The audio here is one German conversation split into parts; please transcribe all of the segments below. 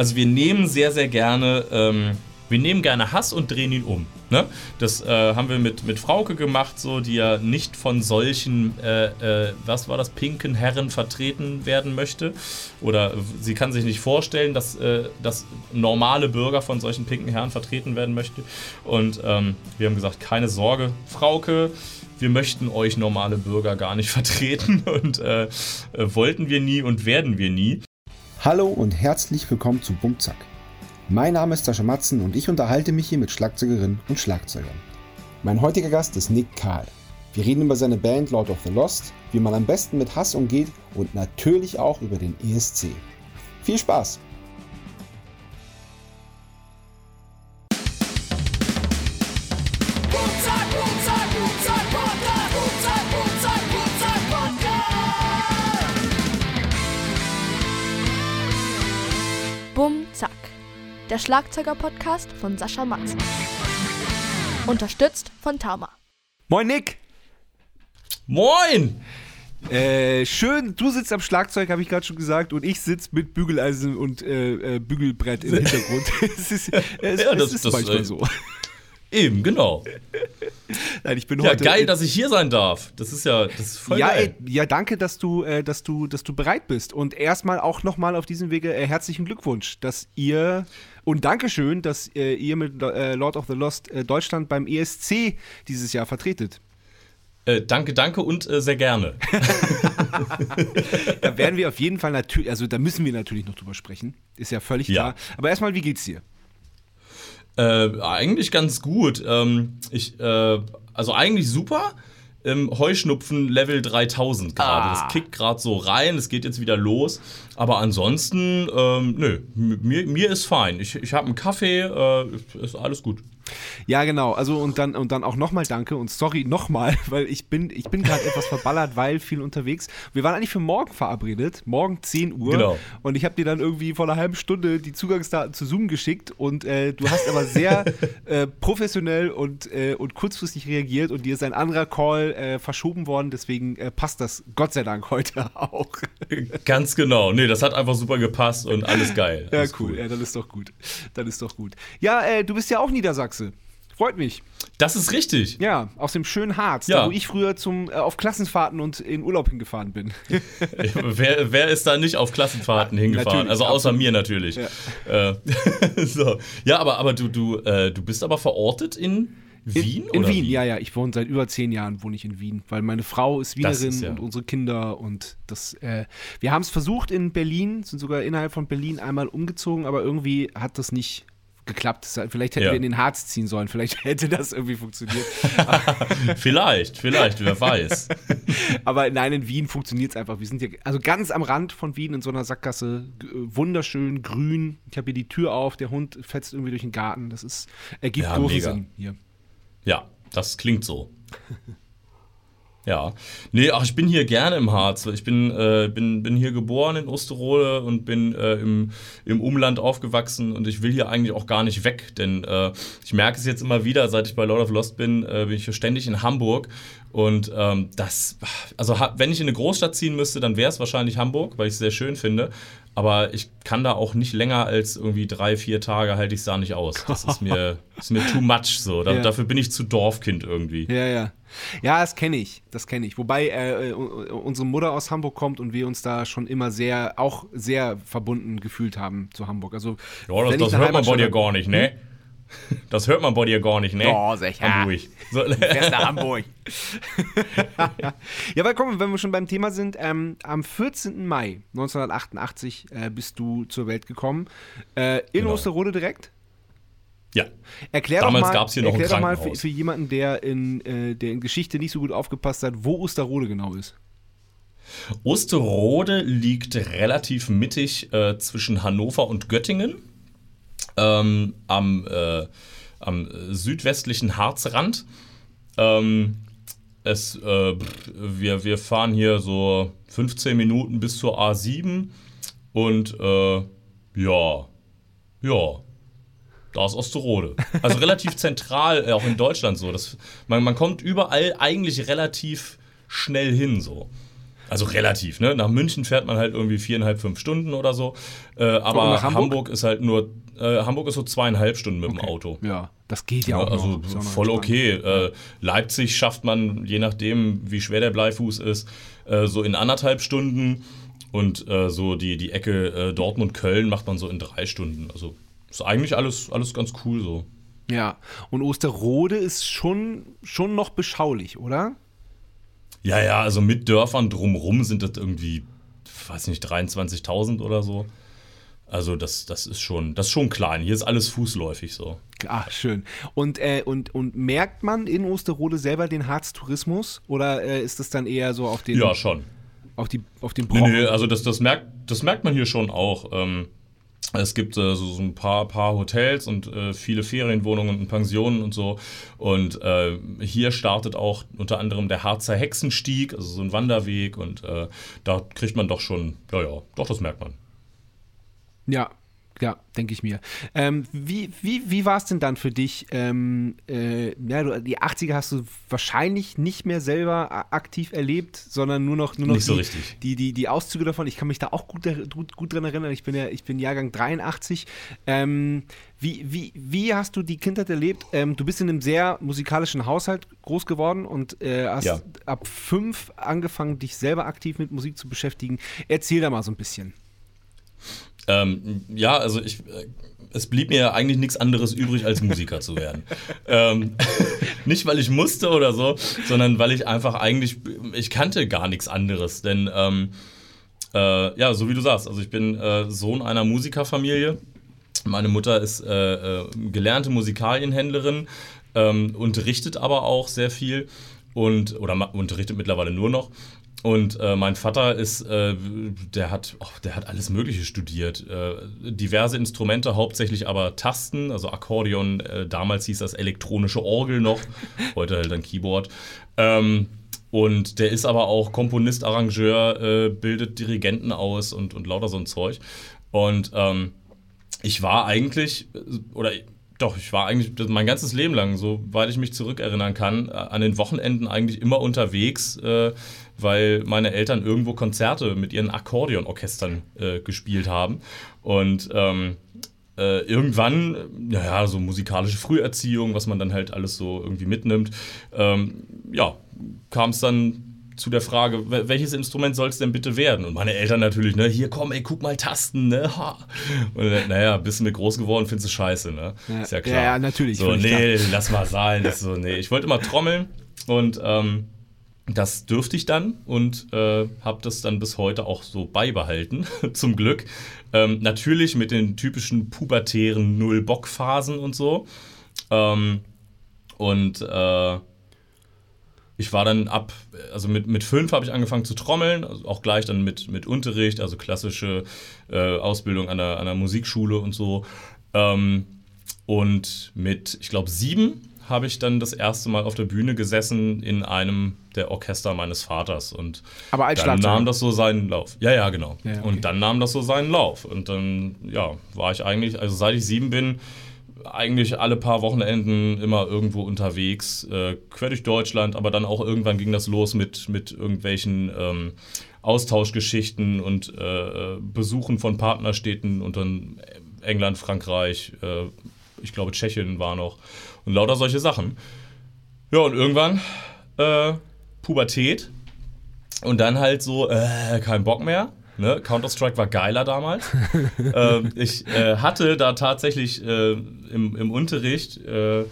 Also wir nehmen sehr, sehr gerne, ähm, wir nehmen gerne Hass und drehen ihn um. Ne? Das äh, haben wir mit, mit Frauke gemacht, so, die ja nicht von solchen, äh, äh, was war das, pinken Herren vertreten werden möchte. Oder sie kann sich nicht vorstellen, dass, äh, dass normale Bürger von solchen pinken Herren vertreten werden möchte. Und ähm, wir haben gesagt, keine Sorge, Frauke, wir möchten euch normale Bürger gar nicht vertreten und äh, äh, wollten wir nie und werden wir nie. Hallo und herzlich willkommen zu Bumzack. Mein Name ist Sascha Matzen und ich unterhalte mich hier mit Schlagzeugerinnen und Schlagzeugern. Mein heutiger Gast ist Nick Kahl. Wir reden über seine Band Lord of the Lost, wie man am besten mit Hass umgeht und natürlich auch über den ESC. Viel Spaß! Der Schlagzeuger-Podcast von Sascha Matzen. Unterstützt von Tama. Moin Nick! Moin! Äh, schön, du sitzt am Schlagzeug, habe ich gerade schon gesagt, und ich sitze mit Bügeleisen und äh, äh, Bügelbrett im Hintergrund. es ist, es, Ja, es das- ist das, manchmal äh, so. Eben, genau. Nein, ich bin Ja, heute. geil, dass ich hier sein darf. Das ist ja, das ist voll ja, geil. ey, ja, danke, dass du, äh, dass du, dass du bereit bist. Und erstmal auch nochmal auf diesem Wege äh, herzlichen Glückwunsch, dass ihr und Dankeschön, dass äh, ihr mit äh, Lord of the Lost äh, Deutschland beim ESC dieses Jahr vertretet. Äh, danke, danke und äh, sehr gerne. Da werden wir auf jeden Fall natürlich, also da müssen wir natürlich noch drüber sprechen, ist ja völlig Ja. klar. Aber erstmal, wie geht's dir? Äh, eigentlich ganz gut. Ähm, ich, also eigentlich super. Im Heuschnupfen Level 3000 gerade. Ah. Das kickt gerade so rein, es geht jetzt wieder los. Aber ansonsten, ähm, nö, mir, mir ist fein. Ich, ich habe einen Kaffee, äh, ist alles gut. Ja, genau. Also und dann und dann auch nochmal danke und sorry nochmal, weil ich bin ich bin gerade etwas verballert, weil viel unterwegs. Wir waren eigentlich für morgen verabredet, morgen 10 Uhr. Genau. Und ich habe dir dann irgendwie vor einer halben Stunde die Zugangsdaten zu Zoom geschickt und äh, du hast aber sehr äh, professionell und äh, und kurzfristig reagiert und dir ist ein anderer Call äh, verschoben worden. Deswegen äh, passt das Gott sei Dank heute auch. Ganz genau. Nee, das hat einfach super gepasst und alles geil. Ja, Alles cool. Ja, dann ist doch gut. Dann ist doch gut. Ja, äh, du bist ja auch Niedersachse. Freut mich. Das ist richtig. Ja, aus dem schönen Harz, Ja. da wo ich früher zum, äh, auf Klassenfahrten und in Urlaub hingefahren bin. wer, wer ist da nicht auf Klassenfahrten hingefahren? natürlich, Also außer absolut. mir natürlich. Ja, äh, so. ja aber, aber du, du, äh, du bist aber verortet in Wien? In oder Wien, wie? ja, ja. Ich wohne seit über zehn Jahren wohne ich in Wien, weil meine Frau ist Wienerin ist ja- und unsere Kinder und das. Äh, wir haben es versucht in Berlin, sind sogar innerhalb von Berlin einmal umgezogen, aber irgendwie hat das nicht geklappt. Vielleicht hätten Ja. wir in den Harz ziehen sollen, vielleicht hätte das irgendwie funktioniert. Vielleicht, vielleicht, wer weiß. Aber nein, in Wien funktioniert es einfach. Wir sind hier also ganz am Rand von Wien in so einer Sackgasse. Äh, Wunderschön, grün. Ich habe hier die Tür auf, der Hund fetzt irgendwie durch den Garten. Das ist, ergibt Ja, großen mega. Sinn hier. Ja, das klingt so. Ja. Nee, ach, ich bin hier gerne im Harz. Ich bin, äh, bin, bin hier geboren in Osterode und bin äh, im, im Umland aufgewachsen und ich will hier eigentlich auch gar nicht weg, denn äh, ich merke es jetzt immer wieder, seit ich bei Lord of Lost bin, äh, bin ich hier ständig in Hamburg und ähm, das, also wenn ich in eine Großstadt ziehen müsste, dann wäre es wahrscheinlich Hamburg, weil ich es sehr schön finde, aber ich kann da auch nicht länger als irgendwie drei, vier Tage halte ich es da nicht aus. Das ist mir, ist mir too much so. Da, Ja. Dafür bin ich zu Dorfkind irgendwie. Ja, ja. Ja, das kenne ich. Das kenne ich. Wobei äh, äh, unsere Mutter aus Hamburg kommt und wir uns da schon immer sehr, auch sehr verbunden gefühlt haben zu Hamburg. Also, Ja, das, das hört man bei dir gar nicht, ne? Das hört man bei dir gar nicht, ne? Oh, sicher. Hamburg. So, nach Hamburg. ja, aber komm, wenn wir schon beim Thema sind, ähm, am 14. Mai 1988 äh, bist du zur Welt gekommen. Äh, in Genau. Osterode direkt. ja. Erklär Damals doch mal, gab's hier noch ein erklär doch mal für, für jemanden, der in, äh, der in Geschichte nicht so gut aufgepasst hat, wo Osterode genau ist. Osterode liegt relativ mittig äh, zwischen Hannover und Göttingen. Ähm, am, äh, am südwestlichen Harzrand. Ähm, es, äh, wir, wir fahren hier so 15 Minuten bis zur A7 und äh, ja, ja, da ist Osterode. Also relativ zentral, äh, auch in Deutschland so. Das, man, man kommt überall eigentlich relativ schnell hin so. Also relativ, ne? Nach München fährt man halt irgendwie viereinhalb, fünf Stunden oder so. Äh, aber nach Hamburg? Hamburg? ist halt nur, äh, Hamburg ist so zweieinhalb Stunden mit dem Auto. Ja, das geht ja, Ja, auch also noch. Voll okay. Äh, Leipzig schafft man, je nachdem, wie schwer der Bleifuß ist, äh, so in anderthalb Stunden. Und äh, so die, die Ecke äh, Dortmund-Köln macht man so in drei Stunden. Also ist eigentlich alles, alles ganz cool so. Ja, und Osterrode ist schon, schon noch beschaulich, oder? Ja, ja, also mit Dörfern drumrum sind das irgendwie, weiß nicht, 23.000 oder so. Also das, das ist schon, das ist schon klein. Hier ist alles fußläufig so. Ah, schön. Und, äh, und, und merkt man in Osterrode selber den Harztourismus oder äh, ist das dann eher so auf den, Ja, schon. auf die, auf den Nee, Brocken? nee, also das, das, merkt, das merkt man hier schon auch. Ähm, es gibt äh, so, so ein paar, paar Hotels und äh, viele Ferienwohnungen und Pensionen und so. Und äh, hier startet auch unter anderem der Harzer Hexenstieg, also so ein Wanderweg. Und äh, da kriegt man doch schon, ja, ja, doch, das merkt man. Ja, ja, denke ich mir. Ähm, wie wie, wie war es denn dann für dich? Ähm, äh, ja, du, die 80er hast du wahrscheinlich nicht mehr selber aktiv erlebt, sondern nur noch, nur noch Nicht so die. Die, die, die Auszüge davon. Ich kann mich da auch gut, gut, gut dran erinnern. Ich bin ja, ich bin Jahrgang 83. Ähm, wie, wie, wie hast du die Kindheit erlebt? Ähm, du bist in einem sehr musikalischen Haushalt groß geworden und äh, hast Ja. ab fünf angefangen, dich selber aktiv mit Musik zu beschäftigen. Erzähl da mal so ein bisschen. Ähm, ja, also ich, äh, es blieb mir ja eigentlich nichts anderes übrig, als Musiker zu werden. ähm, nicht, weil ich musste oder so, sondern weil ich einfach eigentlich, ich kannte gar nichts anderes. Denn, ähm, äh, ja, so wie du sagst, also ich bin äh, Sohn einer Musikerfamilie. Meine Mutter ist äh, äh, gelernte Musikalienhändlerin, ähm, unterrichtet aber auch sehr viel und oder unterrichtet mittlerweile nur noch. Und äh, mein Vater ist, äh, der hat, oh, der hat alles Mögliche studiert, äh, diverse Instrumente, hauptsächlich aber Tasten, also Akkordeon. Äh, damals hieß das elektronische Orgel noch, heute halt ein Keyboard. Ähm, und der ist aber auch Komponist, Arrangeur, äh, bildet Dirigenten aus und, und lauter so ein Zeug. Und ähm, ich war eigentlich, äh, oder doch, ich war eigentlich mein ganzes Leben lang, soweit ich mich zurückerinnern kann, äh, an den Wochenenden eigentlich immer unterwegs, äh, weil meine Eltern irgendwo Konzerte mit ihren Akkordeonorchestern äh, gespielt haben. Und ähm, äh, irgendwann, äh, naja, so musikalische Früherziehung, was man dann halt alles so irgendwie mitnimmt, ähm, ja, kam es dann zu der Frage, wel- welches Instrument soll es denn bitte werden? Und meine Eltern natürlich, ne, hier komm, ey, guck mal Tasten, ne? Ha. Und äh, naja, bist du mit groß geworden, findest du scheiße, ne? Ja, Ist ja klar. ja, natürlich, So, nee, lass mal sein. Das ist so, nee. Ich wollte immer trommeln und ähm, das dürfte ich dann und äh, habe das dann bis heute auch so beibehalten, zum Glück. Ähm, natürlich mit den typischen pubertären Null-Bock-Phasen und so. Ähm, und äh, ich war dann ab, also mit, mit fünf habe ich angefangen zu trommeln, also auch gleich dann mit, mit Unterricht, also klassische äh, Ausbildung an der, an der Musikschule und so. Ähm, und mit, ich glaube, sieben habe ich dann das erste Mal auf der Bühne gesessen in einem der Orchester meines Vaters. Und Aber als dann nahm das so seinen Lauf. Ja, ja, genau. Ja, okay. Und dann nahm das so seinen Lauf. Und dann, ja, war ich eigentlich, also seit ich sieben bin, eigentlich alle paar Wochenenden immer irgendwo unterwegs, äh, quer durch Deutschland, aber dann auch irgendwann ging das los mit, mit irgendwelchen ähm, Austauschgeschichten und äh, Besuchen von Partnerstädten und dann England, Frankreich, äh, ich glaube Tschechien war noch und lauter solche Sachen. Ja, und irgendwann äh, Pubertät und dann halt so, äh, kein Bock mehr. Ne? Counter-Strike war geiler damals. ähm, ich äh, hatte da tatsächlich äh, im, im Unterricht, äh,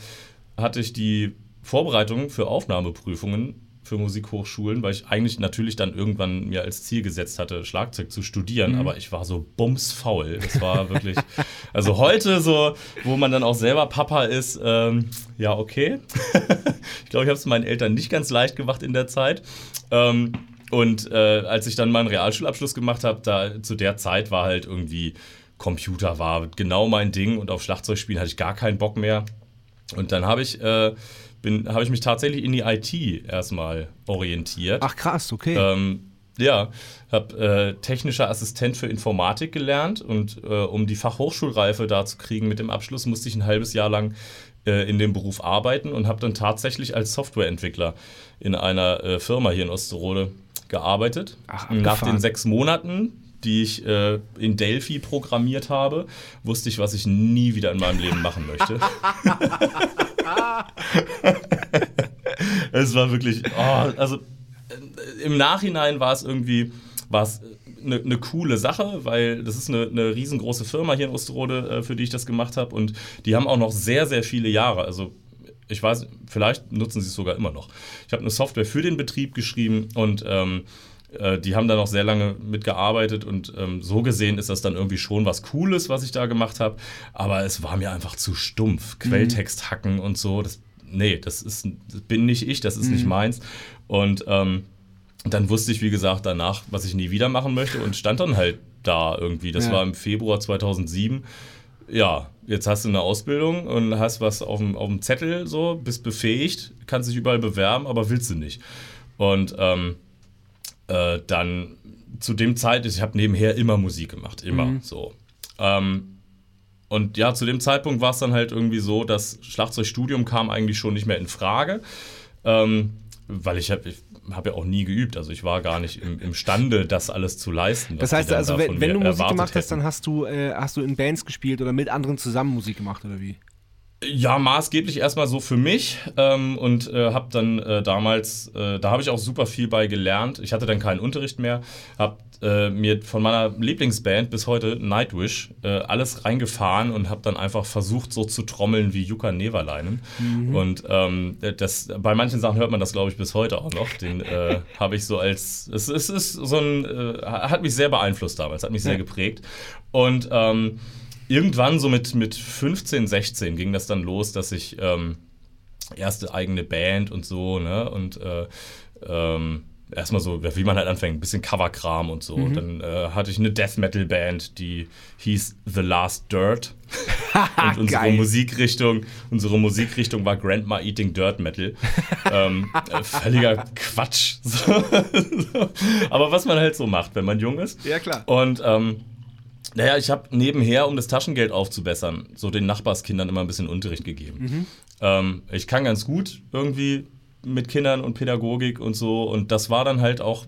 hatte ich die Vorbereitung für Aufnahmeprüfungen für Musikhochschulen, weil ich eigentlich natürlich dann irgendwann mir als Ziel gesetzt hatte, Schlagzeug zu studieren, aber ich war so bumsfaul. Das war wirklich, also heute so, wo man dann auch selber Papa ist, ähm, ja, okay. ich glaube, ich habe es meinen Eltern nicht ganz leicht gemacht in der Zeit. Ähm, und äh, als ich dann meinen Realschulabschluss gemacht habe, da zu der Zeit war halt irgendwie Computer war genau mein Ding und auf Schlagzeugspielen hatte ich gar keinen Bock mehr. Und dann habe ich, äh, bin, habe ich mich tatsächlich in die IT erstmal orientiert. Ach krass, okay. Ähm, ja, habe äh, technischer Assistent für Informatik gelernt und äh, um die Fachhochschulreife da zu kriegen mit dem Abschluss, musste ich ein halbes Jahr lang äh, in dem Beruf arbeiten und habe dann tatsächlich als Softwareentwickler in einer äh, Firma hier in Osterode gearbeitet. Ach, Nach den sechs Monaten, die ich äh, in Delphi programmiert habe, wusste ich, was ich nie wieder in meinem Leben machen möchte. es war wirklich, oh, also äh, im Nachhinein war es irgendwie, war es eine, eine coole Sache, weil das ist eine, eine riesengroße Firma hier in Osterode, äh, für die ich das gemacht habe und die haben auch noch sehr, sehr viele Jahre, also ich weiß, vielleicht nutzen sie es sogar immer noch. Ich habe eine Software für den Betrieb geschrieben und ähm, äh, die haben da noch sehr lange mitgearbeitet und ähm, so gesehen ist das dann irgendwie schon was Cooles, was ich da gemacht habe. Aber es war mir einfach zu stumpf. Quelltext hacken und so. Das, nee, das, ist, das bin nicht ich, das ist nicht meins. Und ähm, dann wusste ich, wie gesagt, danach, was ich nie wieder machen möchte und stand dann halt da irgendwie. Das Ja. war im Februar 2007. Ja, jetzt hast du eine Ausbildung und hast was auf dem, auf dem Zettel, so, bist befähigt, kannst dich überall bewerben, aber willst du nicht. Und ähm, äh, dann zu dem Zeit, ich habe nebenher immer Musik gemacht, immer so. Ähm, und ja, zu dem Zeitpunkt war es dann halt irgendwie so, das Schlagzeugstudium kam eigentlich schon nicht mehr in Frage, ähm, weil ich habe ich hab ja auch nie geübt, also ich war gar nicht im, imstande, das alles zu leisten. Das heißt also, wenn, wenn du Musik gemacht hast, dann hast du, äh, hast du in Bands gespielt oder mit anderen zusammen Musik gemacht oder wie? Ja, maßgeblich erstmal so für mich ähm, und äh, habe dann äh, damals, äh, da habe ich auch super viel bei gelernt. Ich hatte dann keinen Unterricht mehr, habe äh, mir von meiner Lieblingsband bis heute Nightwish äh, alles reingefahren und habe dann einfach versucht so zu trommeln wie Jukka Neverleinen. Und ähm, das, bei manchen Sachen hört man das glaube ich bis heute auch noch. Den äh, habe ich so als, es, es ist so ein, hat mich sehr beeinflusst damals, hat mich sehr Ja. geprägt. Und ähm, irgendwann so mit, mit 15, 16 ging das dann los, dass ich ähm, erste eigene Band und so, ne? Und äh, ähm, erstmal so, wie man halt anfängt, ein bisschen Coverkram und so. Und dann äh, hatte ich eine Death Metal Band, die hieß The Last Dirt. und unsere Geil. Musikrichtung, unsere Musikrichtung war Grandma Eating Dirt Metal. ähm, äh, völliger Quatsch. Aber was man halt so macht, wenn man jung ist. Ja, klar. Und ähm, naja, ich habe nebenher, um das Taschengeld aufzubessern, so den Nachbarskindern immer ein bisschen Unterricht gegeben. Ähm, ich kann ganz gut irgendwie mit Kindern und Pädagogik und so. Und das war dann halt auch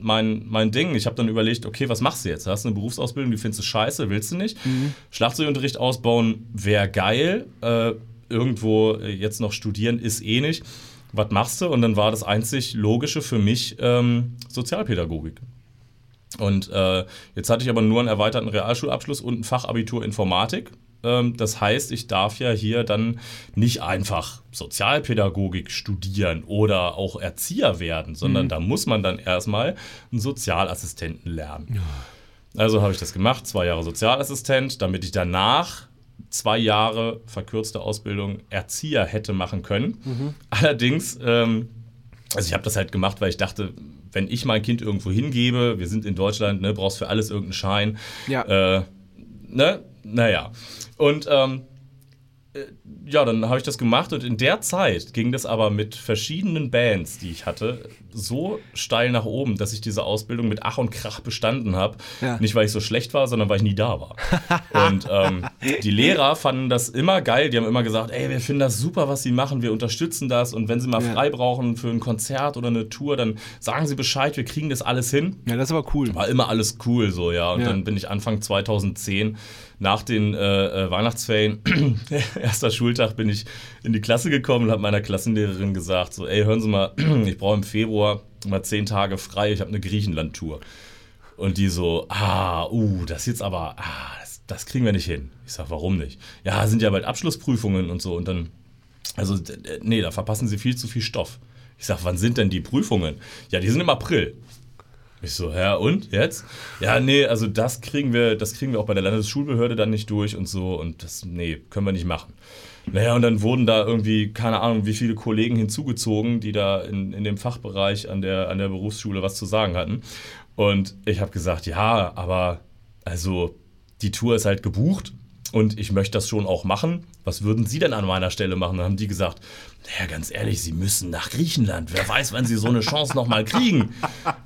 mein, mein Ding. Ich habe dann überlegt, okay, was machst du jetzt? Hast du eine Berufsausbildung, die findest du scheiße, willst du nicht? Schlagzeugunterricht ausbauen wäre geil. Äh, irgendwo äh, jetzt noch studieren ist eh nicht. Was machst du? Und dann war das einzig Logische für mich ähm, Sozialpädagogik. Und äh, jetzt hatte ich aber nur einen erweiterten Realschulabschluss und ein Fachabitur Informatik. Ähm, das heißt, ich darf ja hier dann nicht einfach Sozialpädagogik studieren oder auch Erzieher werden, sondern da muss man dann erstmal einen Sozialassistenten lernen. Also habe ich das gemacht, zwei Jahre Sozialassistent, damit ich danach zwei Jahre verkürzte Ausbildung Erzieher hätte machen können. Allerdings, ähm, also ich habe das halt gemacht, weil ich dachte, wenn ich mein Kind irgendwo hingebe, wir sind in Deutschland, ne, brauchst für alles irgendeinen Schein. Ja. Äh, ne? Naja. Und ähm, äh, ja, dann habe ich das gemacht und in der Zeit ging das aber mit verschiedenen Bands, die ich hatte, so steil nach oben, dass ich diese Ausbildung mit Ach und Krach bestanden habe. Ja. Nicht, weil ich so schlecht war, sondern weil ich nie da war. und ähm, die Lehrer fanden das immer geil. Die haben immer gesagt, ey, wir finden das super, was sie machen, wir unterstützen das und wenn sie mal Ja. frei brauchen für ein Konzert oder eine Tour, dann sagen sie Bescheid, wir kriegen das alles hin Ja, das ist aber cool. war immer alles cool so, ja. Und Ja. dann bin ich Anfang 2010 nach den äh, äh, Weihnachtsferien, erster Schultag, bin ich in die Klasse gekommen und habe meiner Klassenlehrerin gesagt, so, ey, hören Sie mal, ich brauche im Februar mal zehn Tage frei, ich habe eine Griechenland-Tour. Und die so, ah, uh, das jetzt aber, ah, das, das kriegen wir nicht hin. Ich sag, warum nicht? Ja, sind ja bald Abschlussprüfungen und so. Und dann, also, nee, da verpassen Sie viel zu viel Stoff. Ich sag, wann sind denn die Prüfungen? Ja, die sind im April. Ich so, ja, und jetzt? Ja, nee, also das kriegen wir, das kriegen wir auch bei der Landesschulbehörde dann nicht durch und so und das, nee, können wir nicht machen. Naja, und dann wurden da irgendwie, keine Ahnung, wie viele Kollegen hinzugezogen, die da in, in dem Fachbereich an der, an der Berufsschule was zu sagen hatten. Und ich habe gesagt, ja, aber also die Tour ist halt gebucht und ich möchte das schon auch machen. Was würden Sie denn an meiner Stelle machen? Dann haben die gesagt, naja, ganz ehrlich, Sie müssen nach Griechenland. Wer weiß, wann Sie so eine Chance nochmal kriegen.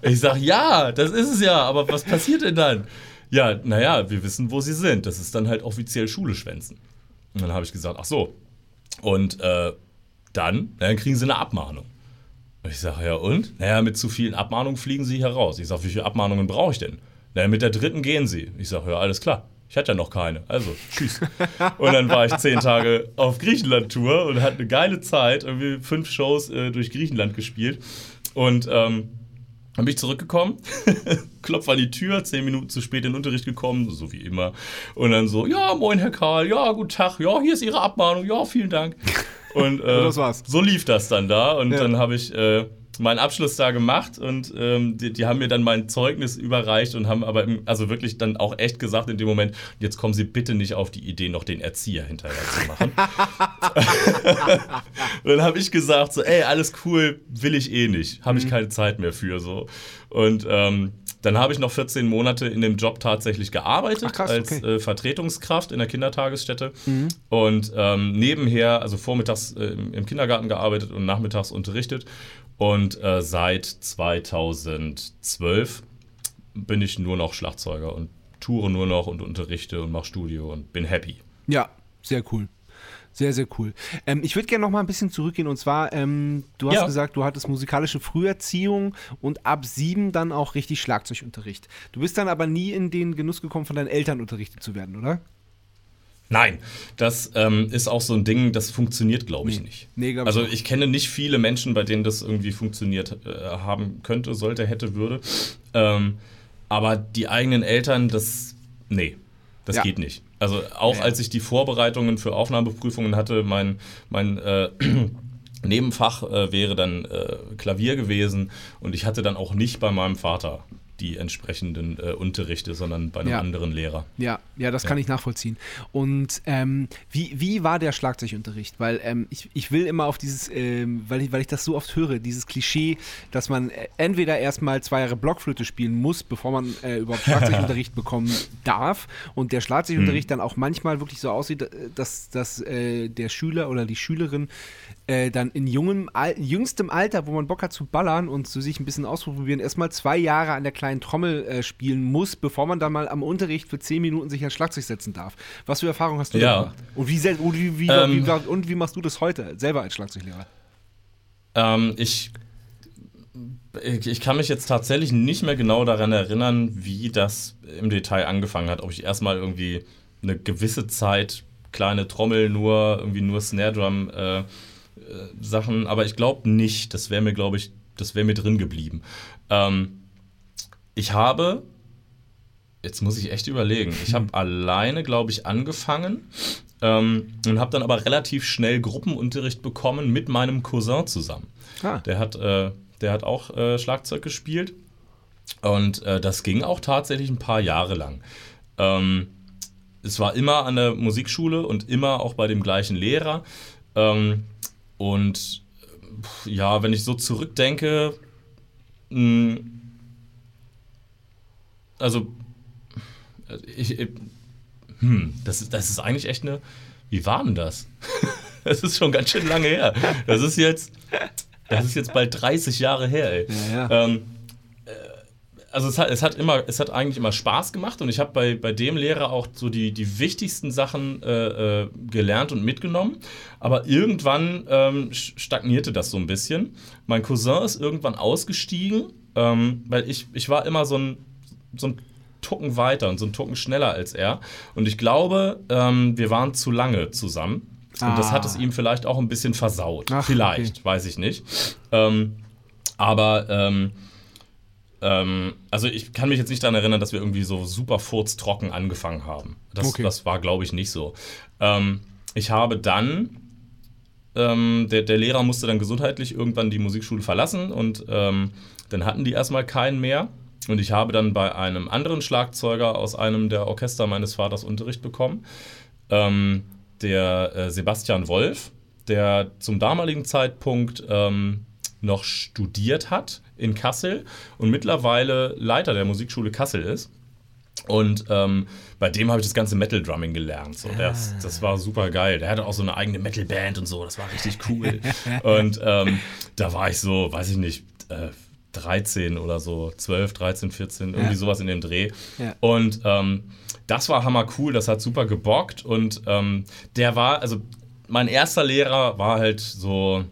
Ich sage, ja, das ist es ja, aber was passiert denn dann? Ja, naja, wir wissen, wo Sie sind. Das ist dann halt offiziell Schule schwänzen. Und dann habe ich gesagt, ach so. Und äh, dann, dann kriegen Sie eine Abmahnung. Und ich sage, ja und? Naja, mit zu vielen Abmahnungen fliegen Sie hier raus. Ich sage, wie viele Abmahnungen brauche ich denn? Naja, mit der dritten gehen Sie. Ich sage, ja, alles klar. Ich hatte ja noch keine. Also, tschüss. und dann war ich zehn Tage auf Griechenland-Tour und hatte eine geile Zeit. Irgendwie fünf Shows äh, durch Griechenland gespielt. Und ähm, dann bin ich zurückgekommen, klopf an die Tür, zehn Minuten zu spät in den Unterricht gekommen, so wie immer. Und dann so, ja, moin, Herr Karl, ja, guten Tag, ja, hier ist Ihre Abmahnung, ja, vielen Dank. Und äh, das war's. so lief das dann da. Und Ja. dann habe ich äh, meinen Abschluss da gemacht und ähm, die, die haben mir dann mein Zeugnis überreicht und haben aber im, also wirklich dann auch echt gesagt in dem Moment, jetzt kommen Sie bitte nicht auf die Idee, noch den Erzieher hinterher zu machen. Und dann habe ich gesagt, so, ey, alles cool, will ich eh nicht. Habe Mhm. ich keine Zeit mehr für so. Und ähm, dann habe ich noch 14 Monate in dem Job tatsächlich gearbeitet Ach, krass, als okay. Mhm. äh, Vertretungskraft in der Kindertagesstätte. Und ähm, nebenher, also vormittags äh, im Kindergarten gearbeitet und nachmittags unterrichtet. Und äh, seit 2012 bin ich nur noch Schlagzeuger und toure nur noch und unterrichte und mache Studio und bin happy. Ja, sehr cool. Sehr, sehr cool. Ähm, ich würde gerne noch mal ein bisschen zurückgehen und zwar, ähm, du hast Ja. gesagt, du hattest musikalische Früherziehung und ab sieben dann auch richtig Schlagzeugunterricht. Du bist dann aber nie in den Genuss gekommen, von deinen Eltern unterrichtet zu werden, oder? Nein, das ähm, ist auch so ein Ding, das funktioniert, glaube ich, Nee. nicht. Nee, glaub also ich kenne nicht viele Menschen, bei denen das irgendwie funktioniert äh, haben könnte, sollte, hätte, würde. Ähm, aber die eigenen Eltern, das, nee, das Ja. geht nicht. Also auch Ja, ja. als ich die Vorbereitungen für Aufnahmeprüfungen hatte, mein, mein äh, Nebenfach äh, wäre dann äh, Klavier gewesen und ich hatte dann auch nicht bei meinem Vater die entsprechenden äh, Unterrichte, sondern bei einem Ja. anderen Lehrer. Ja, ja, das kann ich nachvollziehen. Und ähm, wie, wie war der Schlagzeugunterricht? Weil ähm, ich, ich will immer auf dieses, ähm, weil, ich, weil ich das so oft höre, dieses Klischee, dass man äh, entweder erstmal zwei Jahre Blockflöte spielen muss, bevor man äh, überhaupt Schlagzeugunterricht bekommen darf. Und der Schlagzeugunterricht dann auch manchmal wirklich so aussieht, äh, dass, dass äh, der Schüler oder die Schülerin äh, dann in jungem, jüngstem Alter, wo man Bock hat zu ballern und zu sich ein bisschen ausprobieren, erstmal zwei Jahre an der kleinen Trommel äh, spielen muss, bevor man dann mal am Unterricht für zehn Minuten sich ans Schlagzeug setzen darf. Was für Erfahrungen hast du Ja. gemacht? Und wie, und wie, wie, Ähm. wie, und wie machst du das heute, selber als Schlagzeuglehrer? Ähm, ich, ich, ich kann mich jetzt tatsächlich nicht mehr genau daran erinnern, wie das im Detail angefangen hat. Ob ich erstmal irgendwie eine gewisse Zeit kleine Trommel nur, irgendwie nur Snare Drum äh, äh, Sachen, aber ich glaube nicht. Das wäre mir, glaube ich, das wäre mir drin geblieben. Ähm, ich habe, jetzt muss ich echt überlegen, ich habe alleine, glaube ich, angefangen ähm, und habe dann aber relativ schnell Gruppenunterricht bekommen mit meinem Cousin zusammen. Ah. Der hat, äh, der hat auch äh, Schlagzeug gespielt und äh, das ging auch tatsächlich ein paar Jahre lang. Ähm, es war immer an der Musikschule und immer auch bei dem gleichen Lehrer. Ähm, und äh, ja, wenn ich so zurückdenke, mh, also ich, ich hm, das, ist- das ist eigentlich echt eine. Wie war denn das? Das ist schon ganz schön lange her. Das ist jetzt, das ist jetzt bald 30 Jahre her, ey. Ja, ja. Ähm, äh, also es hat, es hat immer, es hat eigentlich immer Spaß gemacht und ich habe bei, bei dem Lehrer auch so die, die wichtigsten Sachen äh, äh, gelernt und mitgenommen. Aber irgendwann ähm, stagnierte das so ein bisschen. Mein Cousin ist irgendwann ausgestiegen, ähm, weil ich, ich war immer so ein, so ein Tucken weiter und so ein Tucken schneller als er. Und ich glaube, ähm, wir waren zu lange zusammen. Und das hat Ah. es ihm vielleicht auch ein bisschen versaut. Ach, vielleicht, weiß ich nicht. Ähm, aber ähm, ähm, also ich kann mich jetzt nicht daran erinnern, dass wir irgendwie so super furztrocken angefangen haben. Das, Okay. das war, glaube ich, nicht so. Ähm, ich habe dann, ähm, der, der Lehrer musste dann gesundheitlich irgendwann die Musikschule verlassen und dann hatten die erstmal keinen mehr. Und ich habe dann bei einem anderen Schlagzeuger aus einem der Orchester meines Vaters Unterricht bekommen. Ähm, der äh, Sebastian Wolf, der zum damaligen Zeitpunkt ähm, noch studiert hat in Kassel und mittlerweile Leiter der Musikschule Kassel ist. Und ähm, bei dem habe ich das ganze Metal Drumming gelernt. So, das, das war super geil. Der hatte auch so eine eigene Metal Band und so. Das war richtig cool. und ähm, da war ich so, weiß ich nicht, äh, 13 oder so, 12, 13, 14, irgendwie Ja. sowas in dem Dreh. Ja. Und ähm, das war hammer cool, das hat super gebockt. Und ähm, der war, also mein erster Lehrer war halt so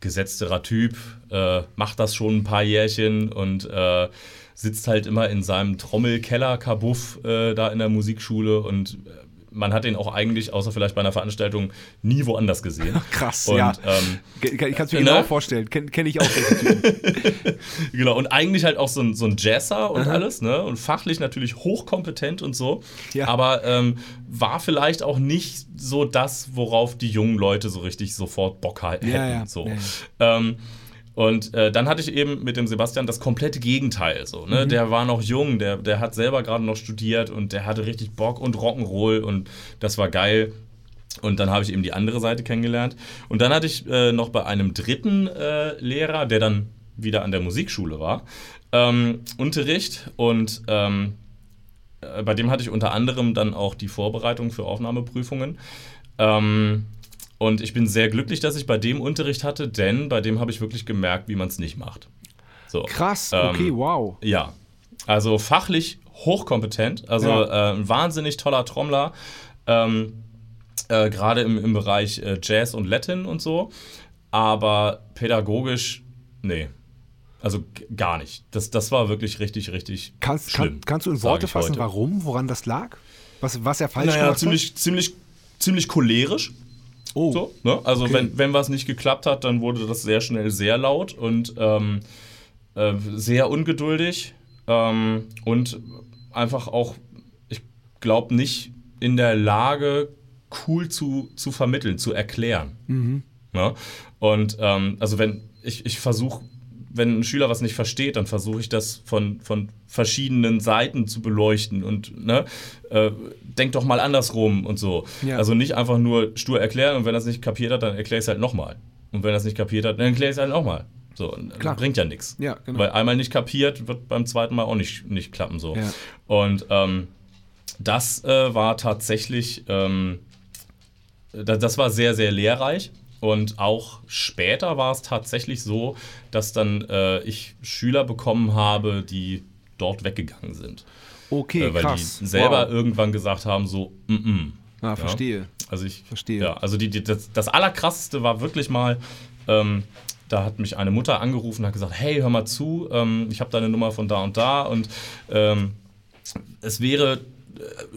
gesetzterer Typ, äh, macht das schon ein paar Jährchen und äh, sitzt halt immer in seinem Trommelkeller-Kabuff äh, da in der Musikschule und äh, man hat ihn auch eigentlich, außer vielleicht bei einer Veranstaltung, nie woanders gesehen. Krass, und, ja. Ähm, Ich kann es mir ne? genau vorstellen. Kenne kenn ich auch. genau, und eigentlich halt auch so ein, so ein Jazzer und alles, ne? Und fachlich natürlich hochkompetent und so. Ja. Aber ähm, war vielleicht auch nicht so das, worauf die jungen Leute so richtig sofort Bock hätten. Ja, ja. So. Ähm, und äh, dann hatte ich eben mit dem Sebastian das komplette Gegenteil. So, Mhm. ne? Der war noch jung, der, der hat selber gerade noch studiert und der hatte richtig Bock und Rock'n'Roll und das war geil. Und dann habe ich eben die andere Seite kennengelernt. Und dann hatte ich äh, noch bei einem dritten äh, Lehrer, der dann wieder an der Musikschule war, ähm, Unterricht. Und ähm, äh, bei dem hatte ich unter anderem dann auch die Vorbereitung für Aufnahmeprüfungen. Ähm, und ich bin sehr glücklich, dass ich bei dem Unterricht hatte, denn bei dem habe ich wirklich gemerkt, wie man es nicht macht. So. Krass, Ähm, okay, wow. Ja, also fachlich hochkompetent, also Ja. äh, ein wahnsinnig toller Trommler, ähm, äh, gerade im, im Bereich äh, Jazz und Latin und so, aber pädagogisch, nee. Also gar nicht. Das, das war wirklich richtig, richtig Kannst, schlimm. kann, kannst du in Worte fassen, heute. warum, woran das lag? Was, was er falsch Naja, gemacht ziemlich, ziemlich, ziemlich cholerisch. Oh, So, ne? Also Okay. wenn, wenn was nicht geklappt hat, dann wurde das sehr schnell sehr laut und ähm, äh, sehr ungeduldig ähm, und einfach auch, ich glaube, nicht in der Lage, cool zu, zu vermitteln, zu erklären. Ne? Und ähm, also wenn ich, ich versuche, wenn ein Schüler was nicht versteht, dann versuche ich das von, von verschiedenen Seiten zu beleuchten und ne, äh, denk doch mal andersrum und so. Ja. Also nicht einfach nur stur erklären und wenn er es nicht kapiert hat, dann erkläre ich es halt nochmal. Und wenn er es nicht kapiert hat, dann erkläre ich es halt nochmal. So, Klar. bringt ja nichts. Ja, genau. Weil einmal nicht kapiert, wird beim zweiten Mal auch nicht, nicht klappen so. Ja. Und ähm, das äh, war tatsächlich, ähm, da- das war sehr, sehr lehrreich. Und auch später war es tatsächlich so, dass dann äh, ich Schüler bekommen habe, die dort weggegangen sind. okay, äh, weil krass. die selber wow. irgendwann gesagt haben, so, mm -mm. Ah, verstehe. Also ich Verstehe. Ja, also die, die, das, das Allerkrasseste war wirklich mal, ähm, da hat mich eine Mutter angerufen und hat gesagt, hey, hör mal zu, ähm, ich habe deine Nummer von da und da und ähm, es wäre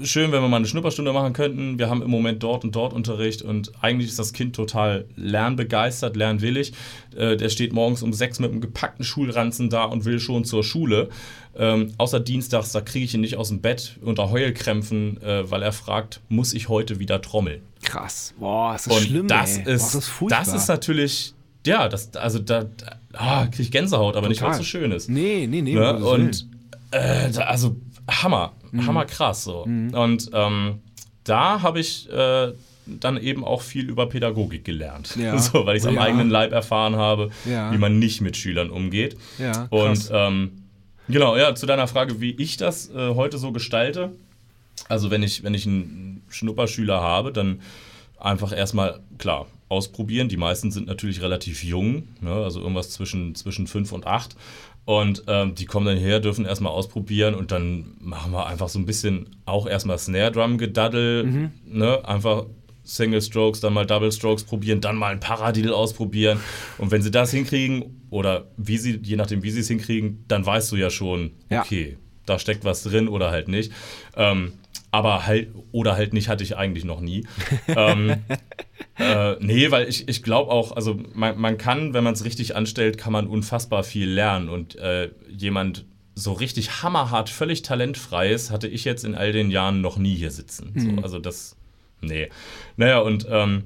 schön, wenn wir mal eine Schnupperstunde machen könnten. Wir haben im Moment dort und dort Unterricht und eigentlich ist das Kind total lernbegeistert, lernwillig. Äh, der steht morgens um sechs mit einem gepackten Schulranzen da und will schon zur Schule. Ähm, außer Dienstags, da kriege ich ihn nicht aus dem Bett unter Heulkrämpfen, äh, weil er fragt, muss ich heute wieder trommeln? Krass. Boah, ist das Und schlimm, das, ey. ist, Boah, das ist das ist natürlich, ja, das, also da, da ah, kriege ich Gänsehaut, aber nicht, weil es Total. so schön ist. Nee, nee, nee. Ne? Und äh, also Hammer, Mhm. Hammer krass so. Und ähm, da habe ich äh, dann eben auch viel über Pädagogik gelernt. Ja. So, weil ich es am Ja. eigenen Leib erfahren habe, Ja. wie man nicht mit Schülern umgeht. Und ähm, genau, ja, zu deiner Frage, wie ich das äh, heute so gestalte. Also wenn ich, wenn ich einen Schnupperschüler habe, dann einfach erstmal, klar, ausprobieren. Die meisten sind natürlich relativ jung, ne? also irgendwas zwischen, zwischen fünf und acht. Und ähm, die kommen dann her, dürfen erstmal ausprobieren und dann machen wir einfach so ein bisschen auch erstmal Snare Drum gedaddel, ne? einfach Single Strokes, dann mal Double Strokes probieren, dann mal ein Paradiddle ausprobieren. Und wenn sie das hinkriegen, oder wie sie, je nachdem, wie sie es hinkriegen, dann weißt du ja schon, Ja. okay, da steckt was drin oder halt nicht. Ähm, aber halt, oder halt nicht, hatte ich eigentlich noch nie. ähm, äh, nee, weil ich, ich glaube auch, also man, man kann, wenn man es richtig anstellt, kann man unfassbar viel lernen. Und äh, jemand so richtig hammerhart, völlig talentfreies hatte ich jetzt in all den Jahren noch nie hier sitzen. So, also das, nee. Naja, und ähm,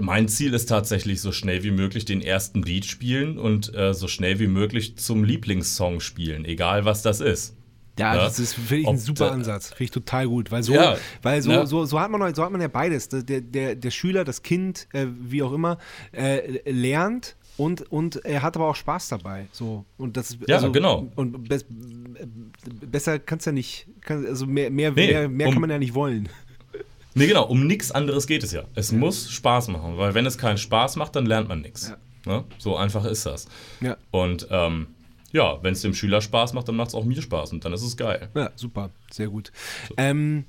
mein Ziel ist tatsächlich, so schnell wie möglich den ersten Beat spielen und äh, so schnell wie möglich zum Lieblingssong spielen, egal was das ist. Ja, Ja. das ist finde ich ein Ob super da- Ansatz, finde ich total gut, weil so, Ja, weil so, ja. so, so hat man so hat man ja beides. Der, der, der Schüler, das Kind, äh, wie auch immer, äh, lernt und, und er hat aber auch Spaß dabei. So und das Ja, genau. Und bes- besser kannst du ja nicht, kann, also mehr, mehr, Nee, mehr, mehr kann um- man ja nicht wollen. Nee, genau, um nichts anderes geht es ja. Es muss Spaß machen, weil wenn es keinen Spaß macht, dann lernt man nichts. Ne? So einfach ist das. Ja. Und ähm, ja, wenn es dem Schüler Spaß macht, dann macht es auch mir Spaß und dann ist es geil. Ja, super, sehr gut. Ähm,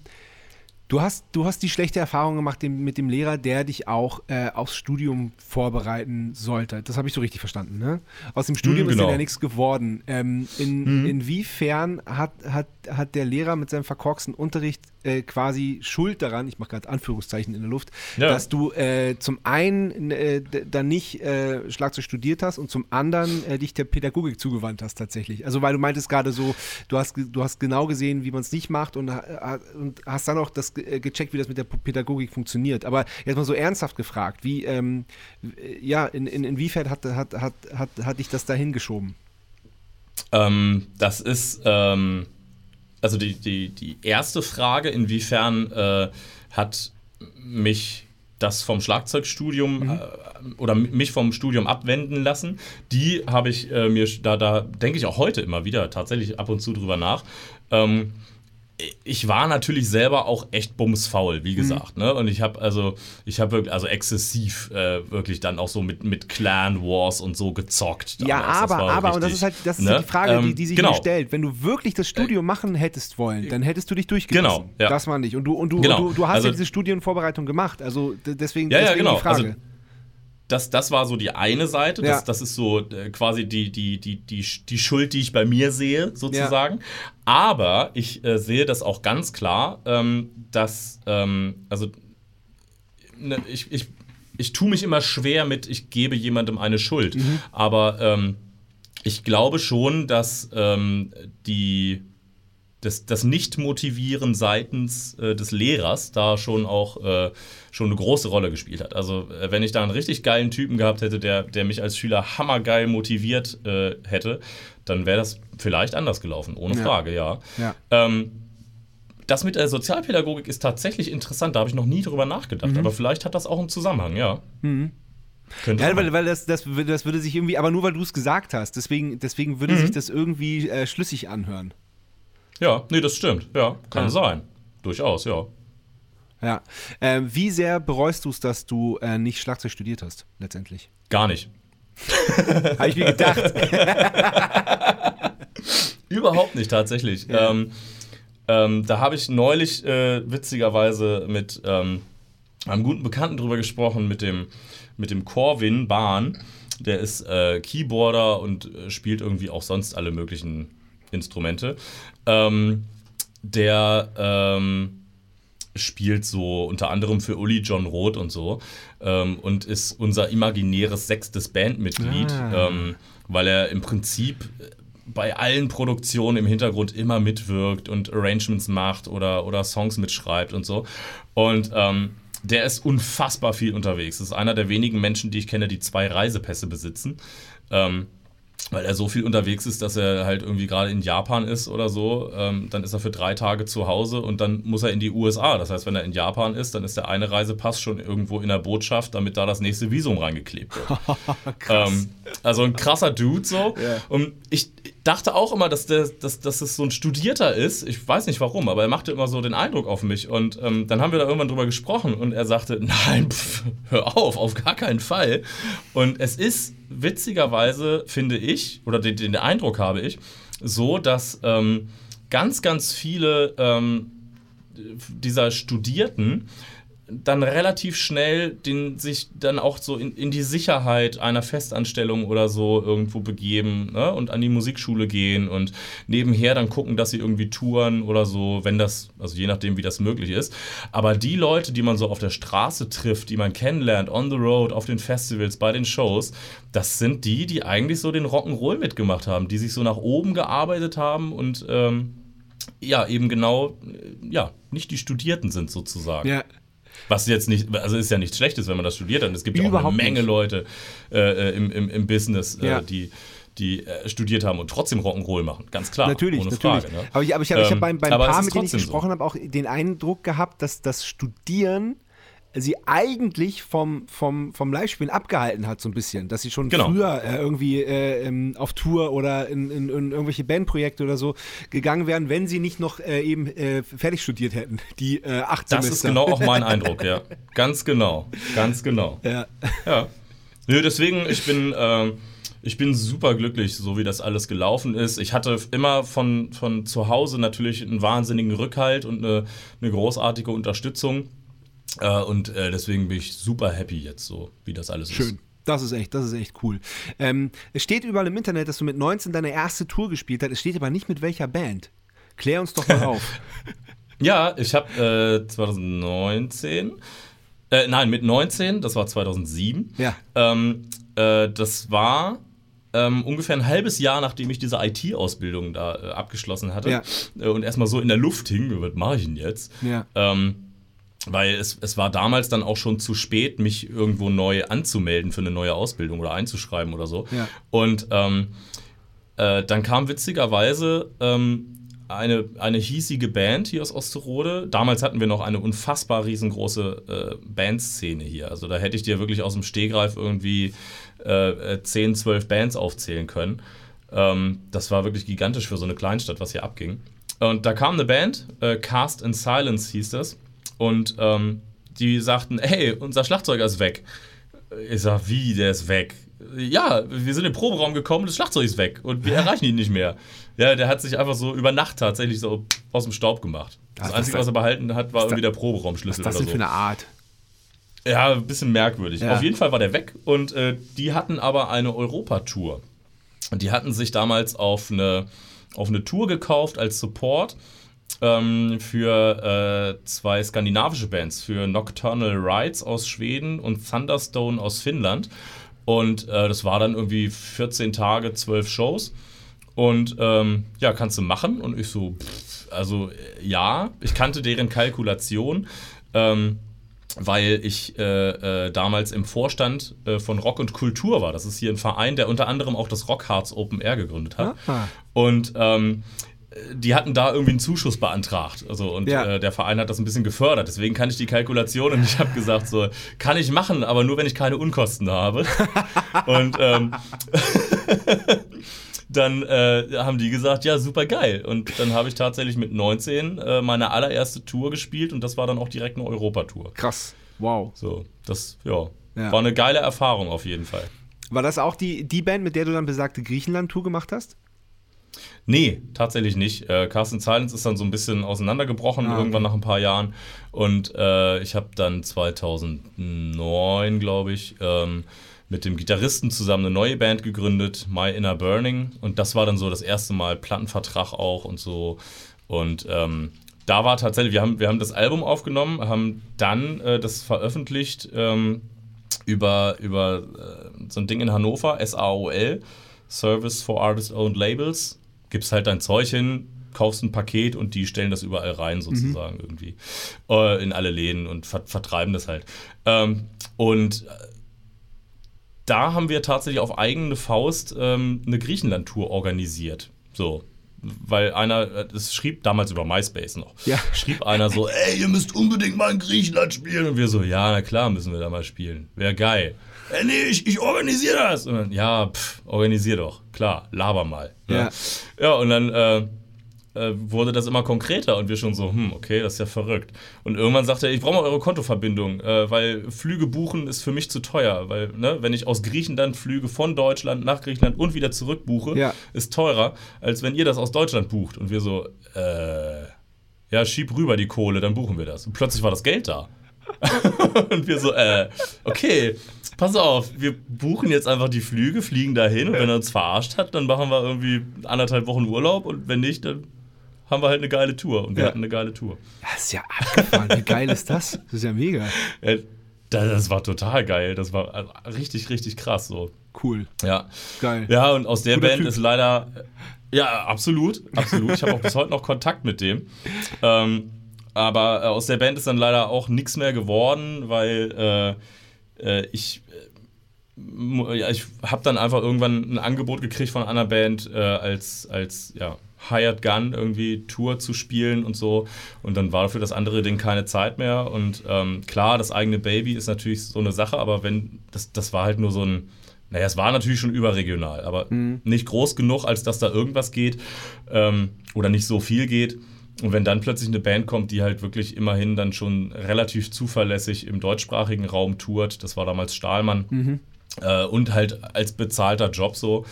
Du hast, du hast die schlechte Erfahrung gemacht dem, mit dem Lehrer, der dich auch äh, aufs Studium vorbereiten sollte. Das habe ich so richtig verstanden. Ne? Aus dem Studium Hm, ist genau. dann ja nichts geworden. Ähm, in, Inwiefern hat, hat, hat der Lehrer mit seinem verkorksten Unterricht äh, quasi Schuld daran, ich mache gerade Anführungszeichen in der Luft, Ja. dass du äh, zum einen äh, dann nicht äh, Schlagzeug studiert hast und zum anderen äh, dich der Pädagogik zugewandt hast tatsächlich. Also weil du meintest gerade so, du hast, du hast genau gesehen, wie man es nicht macht und, ha- und hast dann auch das ge- äh, gecheckt, wie das mit der Pädagogik funktioniert. Aber jetzt mal so ernsthaft gefragt, wie, ähm, ja, in, in, inwiefern hat, hat, hat, hat, hat dich das dahin geschoben? Ähm, das ist, ähm, also die, die, die erste Frage, inwiefern äh, hat mich das vom Schlagzeugstudium äh, oder mich vom Studium abwenden lassen, die habe ich äh, mir, da, da denke ich auch heute immer wieder tatsächlich ab und zu drüber nach. Ähm, ich war natürlich selber auch echt bumsfaul, wie gesagt, ne? Und ich habe also, ich habe wirklich, also exzessiv äh, wirklich dann auch so mit, mit Clan Wars und so gezockt. Ja, damals. Das aber, aber, und das richtig, ist halt, das ist ne? halt die Frage, die, Ähm, die sich genau. mir stellt. Wenn du wirklich das Studium machen hättest wollen, dann hättest du dich durchgesetzt. Genau, ja. Das war nicht. Und du, und du, Genau, und du, du hast also- ja diese Studienvorbereitung gemacht. Also deswegen, Ja, ja, deswegen genau. die Frage. Also, das, das war so die eine Seite. Das, Ja. das ist so äh, quasi die, die, die, die, die Schuld, die ich bei mir sehe, sozusagen. Aber ich äh, sehe das auch ganz klar, ähm, dass, ähm, also, ne, ich, ich, ich tue mich immer schwer mit, ich gebe jemandem eine Schuld. Mhm. Aber ähm, ich glaube schon, dass ähm, die das, das Nicht-Motivieren seitens äh, des Lehrers da schon auch äh, schon eine große Rolle gespielt hat. Also äh, wenn ich da einen richtig geilen Typen gehabt hätte, der, der mich als Schüler hammergeil motiviert äh, hätte, dann wäre das vielleicht anders gelaufen, ohne Ja. Frage, ja. Ja. Ähm, das mit der Sozialpädagogik ist tatsächlich interessant, da habe ich noch nie drüber nachgedacht, aber vielleicht hat das auch einen Zusammenhang, ja. Könnte Ja, weil, weil das, das, würde- das würde sich irgendwie, aber nur weil du es gesagt hast, deswegen, deswegen würde Mhm. sich das irgendwie äh, schlüssig anhören. Ja, nee, das stimmt, ja, kann Ja. sein. Durchaus, ja. Ja. Ähm, wie sehr bereust du es, dass du äh, nicht Schlagzeug studiert hast, letztendlich? Gar nicht. Habe ich mir gedacht. Überhaupt nicht, tatsächlich. Ja. Ähm, ähm, da habe ich neulich äh, witzigerweise mit ähm, einem guten Bekannten drüber gesprochen, mit dem, mit dem Corwin Bahn. Der ist äh, Keyboarder und äh, spielt irgendwie auch sonst alle möglichen Instrumente. Ähm, der ähm, spielt so unter anderem für Uli John Roth und so ähm, und ist unser imaginäres sechstes Bandmitglied, Ah. ähm, weil er im Prinzip äh, bei allen Produktionen im Hintergrund immer mitwirkt und Arrangements macht oder, oder Songs mitschreibt und so. Und ähm, der ist unfassbar viel unterwegs. Das ist einer der wenigen Menschen, die ich kenne, die zwei Reisepässe besitzen. Ähm, weil er so viel unterwegs ist, dass er halt irgendwie gerade in Japan ist oder so. Ähm, dann ist er für drei Tage zu Hause und dann muss er in die USA. Das heißt, wenn er in Japan ist, dann ist der eine Reisepass schon irgendwo in der Botschaft, damit da das nächste Visum reingeklebt wird. ähm, also ein krasser Dude so. Ja. Und ich dachte auch immer, dass, der, dass, dass das so ein Studierter ist. Ich weiß nicht warum, aber er machte immer so den Eindruck auf mich. Und ähm, dann haben wir da irgendwann drüber gesprochen und er sagte, nein, pff, hör auf, auf gar keinen Fall. Und es ist witzigerweise, finde ich, oder den, den Eindruck habe ich, so, dass ähm, ganz, ganz viele ähm, dieser Studierten dann relativ schnell den, sich dann auch so in, in die Sicherheit einer Festanstellung oder so irgendwo begeben ne? und an die Musikschule gehen und nebenher dann gucken, dass sie irgendwie touren oder so, wenn das, also je nachdem, wie das möglich ist. Aber die Leute, die man so auf der Straße trifft, die man kennenlernt, on the road, auf den Festivals, bei den Shows, das sind die, die eigentlich so den Rock'n'Roll mitgemacht haben, die sich so nach oben gearbeitet haben und ähm, ja, eben genau, äh, ja, nicht die Studierten sind sozusagen. ja. Was jetzt nicht, also ist ja nichts Schlechtes, wenn man das studiert hat. Es gibt ja auch eine Menge nicht. Leute äh, äh, im, im, im Business, äh, Ja. die, die äh, studiert haben und trotzdem Rock'n'Roll machen. Ganz klar. Natürlich, ohne natürlich. Frage. Ne? Aber ich, aber ich, habe ich hab Ähm, beim, beim Paar, mit denen ich trotzdem so. gesprochen habe, auch den Eindruck gehabt, dass das Studieren sie eigentlich vom, vom, vom Live-Spielen abgehalten hat, so ein bisschen. Dass sie schon Genau. früher äh, irgendwie äh, ähm, auf Tour oder in, in, in irgendwelche Bandprojekte oder so gegangen wären, wenn sie nicht noch äh, eben äh, fertig studiert hätten, die äh, acht Das Semester. ist genau auch mein Eindruck, ja. Ganz genau. Ganz genau. Ja. Ja. Nö, deswegen, ich bin, ähm, ich bin super glücklich, so wie das alles gelaufen ist. Ich hatte immer von, von zu Hause natürlich einen wahnsinnigen Rückhalt und eine, eine großartige Unterstützung. Äh, und äh, deswegen bin ich super happy jetzt, so wie das alles Schön. ist. Das ist echt, das ist echt cool. Ähm, es steht überall im Internet, dass du mit 19 deine erste Tour gespielt hast. Es steht aber nicht mit welcher Band. Klär uns doch mal auf. Ja, ich habe äh, 2019, äh, nein, mit 19, das war 2007. Ja. Ähm, äh, das war ähm, ungefähr ein halbes Jahr, nachdem ich diese IT-Ausbildung da äh, abgeschlossen hatte Ja. äh, und erstmal so in der Luft hing, was mache ich denn jetzt? Ja. Ähm, weil es, es war damals dann auch schon zu spät, mich irgendwo neu anzumelden für eine neue Ausbildung oder einzuschreiben oder so. Ja. Und ähm, äh, dann kam witzigerweise ähm, eine, eine hiesige Band hier aus Osterode. Damals hatten wir noch eine unfassbar riesengroße äh, Bandszene hier. Also da hätte ich dir wirklich aus dem Stegreif irgendwie äh, äh, 10, 12 Bands aufzählen können. Ähm, das war wirklich gigantisch für so eine Kleinstadt, was hier abging. Und da kam eine Band, äh, Cast in Silence hieß das. Und ähm, die sagten, hey, unser Schlagzeuger ist weg. Ich sag, wie, der ist weg? Ja, wir sind im Proberaum gekommen, das Schlagzeug ist weg und wir erreichen ihn nicht mehr. Ja, der hat sich einfach so über Nacht tatsächlich so aus dem Staub gemacht. Das Was Einzige, was er behalten hat, war irgendwie der Proberaumschlüssel Was ist das oder denn so. für eine Art? Ja, ein bisschen merkwürdig. Ja. Auf jeden Fall war der weg und äh, die hatten aber eine Europatour. Und die hatten sich damals auf eine, auf eine Tour gekauft als Support ähm, für äh, zwei skandinavische Bands, für Nocturnal Rides aus Schweden und Thunderstone aus Finnland. Und äh, das war dann irgendwie 14 Tage, 12 Shows. Und ähm, ja, kannst du machen. Und ich so, pff, also äh, ja, ich kannte deren Kalkulation. Ähm, weil ich äh, äh, damals im Vorstand äh, von Rock und Kultur war. Das ist hier ein Verein, der unter anderem auch das Rockharz Open Air gegründet hat. Ah. Und ähm, die hatten da irgendwie einen Zuschuss beantragt. Also, und Ja. äh, der Verein hat das ein bisschen gefördert. Deswegen kann ich die Kalkulation und ich habe gesagt, so, kann ich machen, aber nur wenn ich keine Unkosten habe. und ähm, dann äh, haben die gesagt, ja, super geil. Und dann habe ich tatsächlich mit 19 äh, meine allererste Tour gespielt und das war dann auch direkt eine Europatour. Krass. Wow. So, das, ja, Ja. war eine geile Erfahrung auf jeden Fall. War das auch die, die Band, mit der du dann besagte Griechenland-Tour gemacht hast? Nee, tatsächlich nicht. Äh, Carsten Silence ist dann so ein bisschen auseinandergebrochen, Ah, okay. irgendwann nach ein paar Jahren. Und äh, ich habe dann 2009, glaube ich, ähm, mit dem Gitarristen zusammen eine neue Band gegründet, My Inner Burning. Und das war dann so das erste Mal Plattenvertrag auch und so. Und ähm, da war tatsächlich, wir haben, wir haben das Album aufgenommen, haben dann äh, das veröffentlicht ähm, über, über äh, so ein Ding in Hannover, SAOL, Service for Artist Owned Labels. Gibst halt dein Zeug hin, kaufst ein Paket und die stellen das überall rein, sozusagen irgendwie. Äh, in alle Läden und ver vertreiben das halt. Ähm, und äh, da haben wir tatsächlich auf eigene Faust ähm, eine Griechenland-Tour organisiert. So. Weil einer, äh, das schrieb damals über MySpace noch, Ja. schrieb einer so, ey, ihr müsst unbedingt mal in Griechenland spielen. Und wir so, ja, na klar müssen wir da mal spielen. Wäre geil. Ey, nee, ich, ich organisiere das. Und dann, ja, pff, organisier doch. Klar, laber mal. Ja. Ja, und dann äh, äh, wurde das immer konkreter und wir schon so, hm, okay, das ist ja verrückt. Und irgendwann sagte er, ich brauche mal eure Kontoverbindung, äh, weil Flüge buchen ist für mich zu teuer, weil, ne, wenn ich aus Griechenland Flüge von Deutschland nach Griechenland und wieder zurück buche, Ja. ist teurer, als wenn ihr das aus Deutschland bucht. Und wir so, äh, ja, schieb rüber die Kohle, dann buchen wir das. Und plötzlich war das Geld da. und wir so, äh, okay, pass auf, wir buchen jetzt einfach die Flüge, fliegen dahin und wenn er uns verarscht hat, dann machen wir irgendwie anderthalb Wochen Urlaub und wenn nicht, dann haben wir halt eine geile Tour. Und wir Ja. hatten eine geile Tour. Das ist ja abgefahren. Wie geil ist das? Das ist ja mega. Das, das war total geil. Das war also richtig, richtig krass so. Cool. Ja. Geil. Ja, und aus der Guter Band Typ. ist leider. Ja, absolut. Absolut. Ich habe auch bis heute noch Kontakt mit dem. Ähm, aber äh, aus der Band ist dann leider auch nichts mehr geworden, weil äh, äh, ich. äh, Ja, ich habe dann einfach irgendwann ein Angebot gekriegt von einer Band äh, als, als ja, Hired Gun irgendwie Tour zu spielen und so. Und dann war für das andere Ding keine Zeit mehr. Und ähm, klar, das eigene Baby ist natürlich so eine Sache, aber wenn, das, das war halt nur so ein, naja, es war natürlich schon überregional, aber nicht groß genug, als dass da irgendwas geht ähm, oder nicht so viel geht. Und wenn dann plötzlich eine Band kommt, die halt wirklich immerhin dann schon relativ zuverlässig im deutschsprachigen Raum tourt, das war damals Stahlmann, Äh, und halt als bezahlter Job so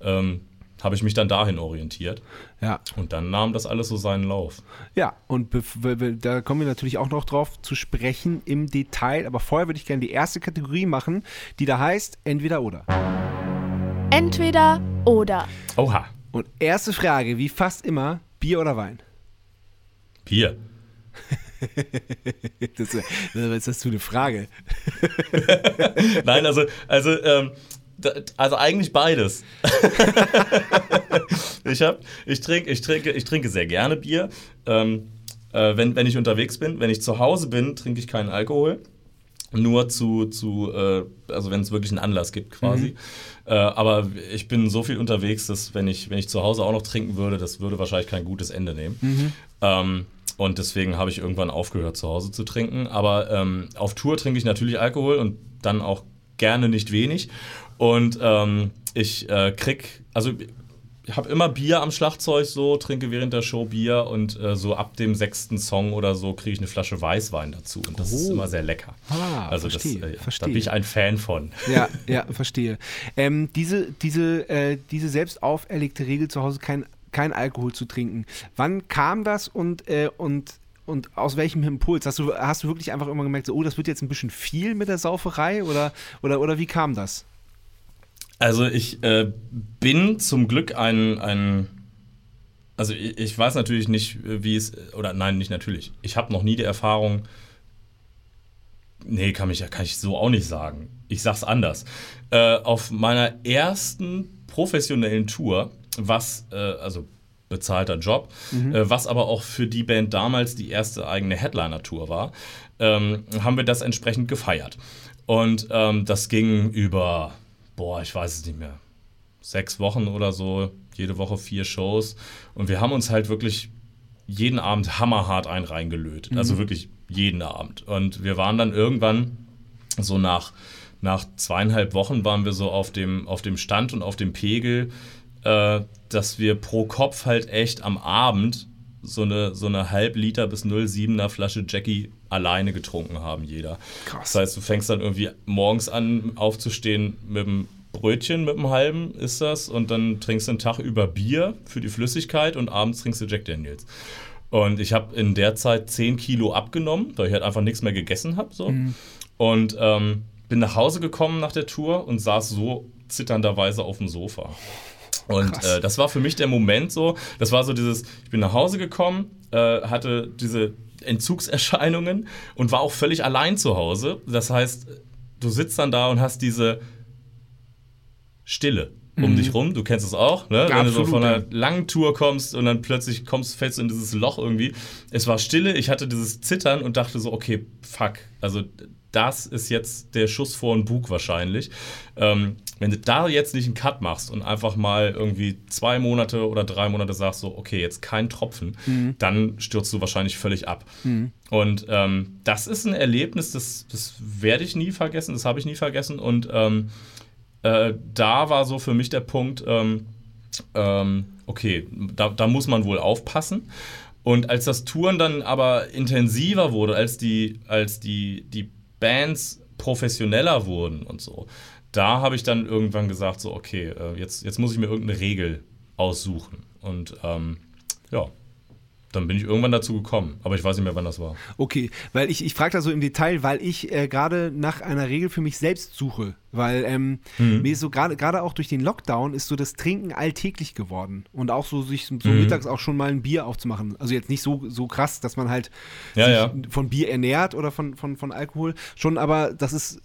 ähm, habe ich mich dann dahin orientiert. Ja. Und dann nahm das alles so seinen Lauf. Ja, und da kommen wir natürlich auch noch drauf zu sprechen im Detail. Aber vorher würde ich gerne die erste Kategorie machen, die da heißt Entweder oder. Entweder oder. Oha. Und erste Frage, wie fast immer, Bier oder Wein? Bier. das, was ist das für eine Frage? Nein, also, also, ähm, also eigentlich beides. ich, hab, ich, trink, ich, trinke, ich trinke sehr gerne Bier. Ähm, äh, wenn, wenn ich unterwegs bin, wenn ich zu Hause bin, trinke ich keinen Alkohol. Nur zu, zu äh, also wenn es wirklich einen Anlass gibt quasi. Mhm. Äh, aber ich bin so viel unterwegs, dass wenn ich, wenn ich zu Hause auch noch trinken würde, das würde wahrscheinlich kein gutes Ende nehmen. Mhm. Ähm, und deswegen habe ich irgendwann aufgehört, zu Hause zu trinken. Aber ähm, auf Tour trinke ich natürlich Alkohol und dann auch gerne nicht wenig. Und ähm, ich äh, krieg, also ich habe immer Bier am Schlagzeug so, trinke während der Show Bier und äh, so ab dem sechsten Song oder so kriege ich eine Flasche Weißwein dazu und das oh. ist immer sehr lecker. Ah, also verstehe, das, äh, verstehe. da bin ich ein Fan von. Ja, ja, verstehe. Ähm, diese, diese, äh, diese selbst auferlegte Regel zu Hause kein, kein Alkohol zu trinken. Wann kam das und, äh, und und aus welchem Impuls? Hast du, hast du wirklich einfach immer gemerkt, so, oh, das wird jetzt ein bisschen viel mit der Sauferei oder, oder, oder wie kam das? Also ich äh, bin zum Glück ein, ein also ich, ich, weiß natürlich nicht, wie es, oder nein, nicht natürlich. Ich habe noch nie die Erfahrung, nee, kann, mich, kann ich so auch nicht sagen. Ich sag's anders. Äh, auf meiner ersten professionellen Tour, was, äh, also bezahlter Job, mhm. äh, was aber auch für die Band damals die erste eigene Headliner-Tour war, ähm, haben wir das entsprechend gefeiert. Und ähm, das ging über boah, ich weiß es nicht mehr, sechs Wochen oder so, jede Woche vier Shows. Und wir haben uns halt wirklich jeden Abend hammerhart ein reingelötet. Mhm. Also wirklich jeden Abend. Und wir waren dann irgendwann so nach, nach zweieinhalb Wochen waren wir so auf dem, auf dem Stand und auf dem Pegel, äh, dass wir pro Kopf halt echt am Abend so eine, so eine halb Liter bis 0,7er Flasche Jackie alleine getrunken haben, jeder. Krass. Das heißt, du fängst dann irgendwie morgens an aufzustehen mit einem Brötchen, mit einem halben ist das, und dann trinkst du einen Tag über Bier für die Flüssigkeit und abends trinkst du Jack Daniels. Und ich habe in der Zeit 10 Kilo abgenommen, weil ich halt einfach nichts mehr gegessen habe. So. Mhm. Und ähm, bin nach Hause gekommen nach der Tour und saß so zitternderweise auf dem Sofa. Und äh, das war für mich der Moment so, das war so dieses, ich bin nach Hause gekommen, äh, hatte diese Entzugserscheinungen und war auch völlig allein zu Hause. Das heißt, du sitzt dann da und hast diese Stille um mhm. dich rum. Du kennst es auch, ne? Ja, Wenn du so von einer langen Tour kommst und dann plötzlich kommst, fällst du in dieses Loch irgendwie. Es war Stille, ich hatte dieses Zittern und dachte so, okay, fuck. Also das ist jetzt der Schuss vor den Bug wahrscheinlich. Ähm, wenn du da jetzt nicht einen Cut machst und einfach mal irgendwie zwei Monate oder drei Monate sagst, so, okay, jetzt kein Tropfen, mhm. dann stürzt du wahrscheinlich völlig ab. Mhm. Und ähm, das ist ein Erlebnis, das, das werde ich nie vergessen, das habe ich nie vergessen. Und ähm, äh, da war so für mich der Punkt, ähm, ähm, okay, da, da muss man wohl aufpassen. Und als das Touren dann aber intensiver wurde, als die, als die, die Bands professioneller wurden und so, da habe ich dann irgendwann gesagt, so, okay, äh, jetzt, jetzt muss ich mir irgendeine Regel aussuchen. Und ähm, ja, dann bin ich irgendwann dazu gekommen, aber ich weiß nicht mehr, wann das war. Okay, weil ich, ich frage da so im Detail, weil ich äh, gerade nach einer Regel für mich selbst suche. Weil ähm, mhm. mir ist so gerade auch durch den Lockdown ist so das Trinken alltäglich geworden. Und auch so sich so mhm. mittags auch schon mal ein Bier aufzumachen. Also jetzt nicht so, so krass, dass man halt ja, sich ja. von Bier ernährt oder von, von, von Alkohol. Schon, aber das ist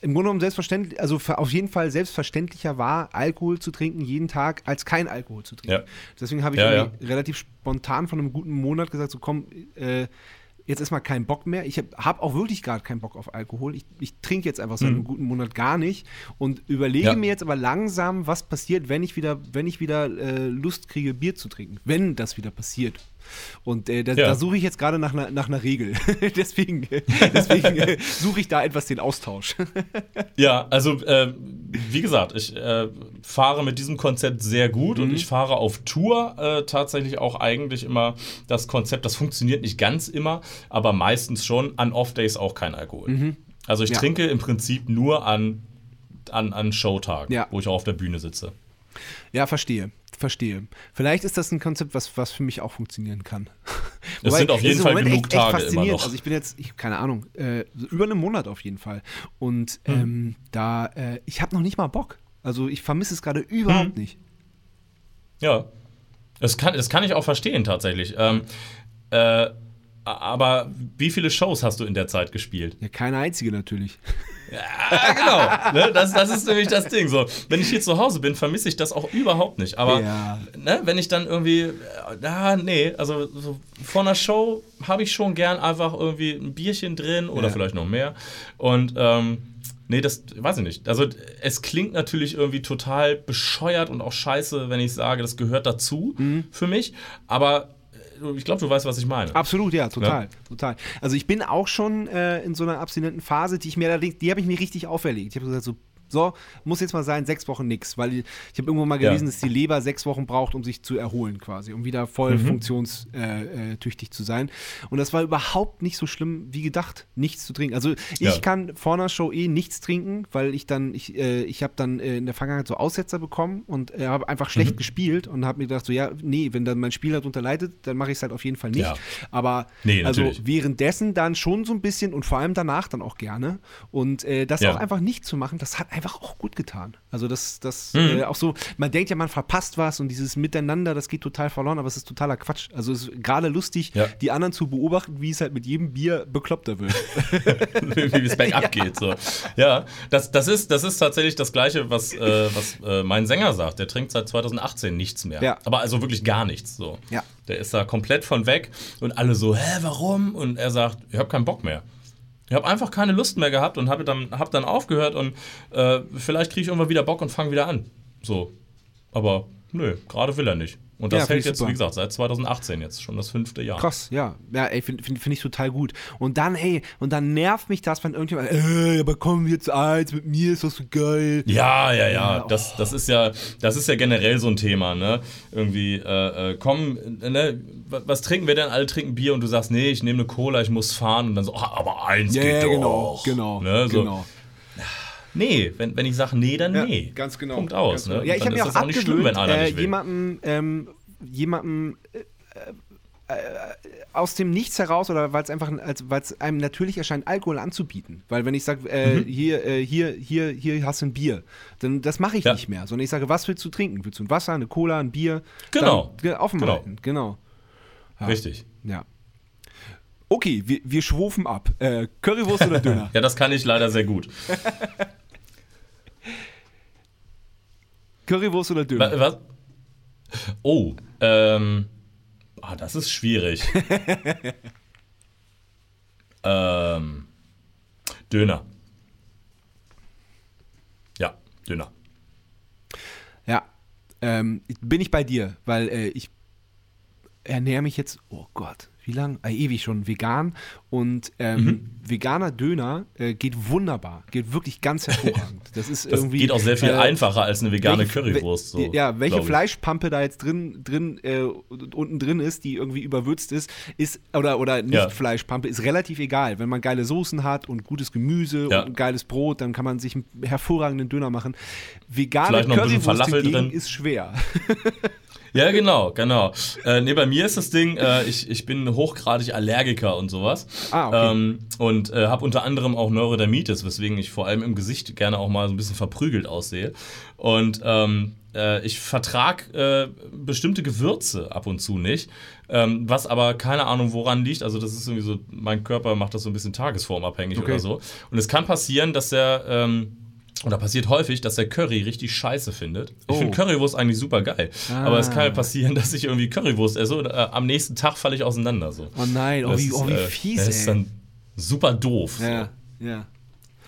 im Grunde genommen selbstverständlich, also auf jeden Fall selbstverständlicher war, Alkohol zu trinken jeden Tag, als kein Alkohol zu trinken. Ja. Deswegen habe ich ja, ja. relativ spontan von einem guten Monat gesagt, so komm, äh, jetzt ist mal kein Bock mehr. Ich habe hab auch wirklich gerade keinen Bock auf Alkohol. Ich, ich trinke jetzt einfach seit mhm. einem guten Monat gar nicht und überlege ja. mir jetzt aber langsam, was passiert, wenn ich wieder, wenn ich wieder äh, Lust kriege, Bier zu trinken. Wenn das wieder passiert. Und äh, da, ja. da suche ich jetzt gerade nach, nach einer Regel. deswegen deswegen äh, suche ich da etwas den Austausch. ja, also äh, wie gesagt, ich äh, fahre mit diesem Konzept sehr gut mhm. und ich fahre auf Tour äh, tatsächlich auch eigentlich immer das Konzept, das funktioniert nicht ganz immer, aber meistens schon, an Off-Days auch kein Alkohol. Mhm. Also ich ja. trinke im Prinzip nur an an, an Showtagen, Ja. wo ich auch auf der Bühne sitze. Ja, verstehe. Verstehe. Vielleicht ist das ein Konzept, was, was für mich auch funktionieren kann. Es sind auf jeden Fall Moment genug echt, echt Tage immer noch. Also ich bin jetzt, ich, keine Ahnung, äh, über einen Monat auf jeden Fall. Und Hm. ähm, da, äh, ich habe noch nicht mal Bock. Also ich vermisse es gerade überhaupt Hm. nicht. Ja. Das kann, das kann ich auch verstehen, tatsächlich. Ähm, äh, aber wie viele Shows hast du in der Zeit gespielt? Ja, keine einzige natürlich. Ja, genau. Ne? Das, das ist nämlich das Ding. So, wenn ich hier zu Hause bin, vermisse ich das auch überhaupt nicht. Aber Ja. ne, wenn ich dann irgendwie, äh, ah, nee, also so vor einer Show habe ich schon gern einfach irgendwie ein Bierchen drin oder Ja. vielleicht noch mehr. Und ähm, nee, das weiß ich nicht. Also es klingt natürlich irgendwie total bescheuert und auch scheiße, wenn ich sage, das gehört dazu Mhm. für mich. Aber ich glaube, du weißt, was ich meine. Absolut, ja, total, total. Also ich bin auch schon äh, in so einer abstinenten Phase, die ich mir allerdings, die habe ich mir richtig auferlegt. Ich habe gesagt so, so, muss jetzt mal sein, sechs Wochen nix, weil ich, ich habe irgendwo mal Ja. gelesen, dass die Leber sechs Wochen braucht, um sich zu erholen quasi, um wieder voll Mhm. funktionstüchtig zu sein. Und das war überhaupt nicht so schlimm wie gedacht, nichts zu trinken. Also ich Ja. kann vor einer Show eh nichts trinken, weil ich dann, ich, äh, ich habe dann äh, in der Vergangenheit so Aussetzer bekommen und äh, habe einfach schlecht Mhm. gespielt und habe mir gedacht so, ja, nee, wenn dann mein Spiel darunter leidet, dann mache ich es halt auf jeden Fall nicht. Ja. Aber Nee, also natürlich. währenddessen dann schon so ein bisschen und vor allem danach dann auch gerne. Und äh, das Ja. auch einfach nicht zu machen, das hat einfach auch gut getan. Also das, das Mhm. äh, auch so, man denkt ja, man verpasst was und dieses Miteinander, das geht total verloren, aber es ist totaler Quatsch. Also es ist gerade lustig, Ja. die anderen zu beobachten, wie es halt mit jedem Bier bekloppter wird. wie es bergab geht. So. Ja, das, das, ist, das ist tatsächlich das Gleiche, was, äh, was äh, mein Sänger sagt. Der trinkt seit 2018 nichts mehr. Ja. Aber also wirklich gar nichts. So. Ja. Der ist da komplett von weg und alle so, hä, warum? Und er sagt, ich habe keinen Bock mehr. Ich habe einfach keine Lust mehr gehabt und habe dann, hab dann aufgehört und äh, vielleicht kriege ich irgendwann wieder Bock und fange wieder an. So. Aber nö, gerade will er nicht. Und Ja, das find hält jetzt, super. wie gesagt, seit 2018 jetzt schon das fünfte Jahr. Krass, ja. Ja, ey, finde find, find ich total gut. Und dann, ey, und dann nervt mich das, wenn irgendjemand, ey, aber komm jetzt eins mit mir, ist das so geil. Ja, ja, ja. Ja, oh. Das, das, ist ja das ist ja generell so ein Thema, ne? Irgendwie, äh, äh, komm, äh, ne? wa- Was trinken wir denn? Alle trinken Bier und du sagst, nee, ich nehme eine Cola, ich muss fahren und dann so, ah, aber eins Ja, geht ja, doch. genau, genau, Ne? So, genau. Nee, wenn, wenn ich sage nee, dann Ja, nee. ganz genau. Punkt aus, ganz genau. ne? Ja, ich habe mir ist auch auch nicht schlimm, wenn einer äh, jemandem, ähm, jemandem äh, äh, aus dem Nichts heraus oder weil es einfach, weil es einem natürlich erscheint, Alkohol anzubieten. Weil wenn ich sage, äh, hier, äh, hier, hier, hier hast du ein Bier, dann das mache ich Mhm. Ja. nicht mehr, sondern ich sage, was willst du trinken? Willst du ein Wasser, eine Cola, ein Bier? Genau. Dann, offen Genau. halten, genau. Ja. Richtig. Ja. Okay, wir, wir schwufen ab. Äh, Currywurst oder Döner? Ja, das kann ich leider sehr gut. Currywurst oder Döner? Wa- Was? Oh, ähm. Ah, das ist schwierig. ähm. Döner. Ja, Döner. Ja, ähm, bin ich bei dir, weil äh, ich ernähre mich jetzt, oh Gott, wie lang? Äh, ewig schon vegan und ähm, Mhm. veganer Döner äh, geht wunderbar, geht wirklich ganz hervorragend. Das ist Das irgendwie geht auch sehr viel äh, einfacher als eine vegane welche- Currywurst. So, ja, welche. Fleischpampe da jetzt drin, drin äh, unten drin ist, die irgendwie überwürzt ist, ist oder, oder nicht Ja. Fleischpampe, ist relativ egal. Wenn man geile Soßen hat und gutes Gemüse Ja. und geiles Brot, dann kann man sich einen hervorragenden Döner machen. Vegane Currywurst hingegen ist schwer. Ja, genau, genau. Äh, nee, bei mir ist das Ding, äh, ich, ich bin hochgradig Allergiker und sowas. Ah, okay. Ähm, und äh, habe unter anderem auch Neurodermitis, weswegen ich vor allem im Gesicht gerne auch mal so ein bisschen verprügelt aussehe. Und ähm, äh, ich vertrag äh, bestimmte Gewürze ab und zu nicht, ähm, was aber keine Ahnung woran liegt. Also das ist irgendwie so, mein Körper macht das so ein bisschen tagesformabhängig Okay. oder so. Und es kann passieren, dass der ähm, oder passiert häufig, dass der Curry richtig scheiße findet. Ich Oh. finde Currywurst eigentlich super geil. Ah. Aber es kann ja passieren, dass ich irgendwie Currywurst esse und äh, am nächsten Tag falle ich auseinander. So. Oh nein, oh wie, ist, oh, wie äh, fies, Das ey. ist dann super doof. ja, ja,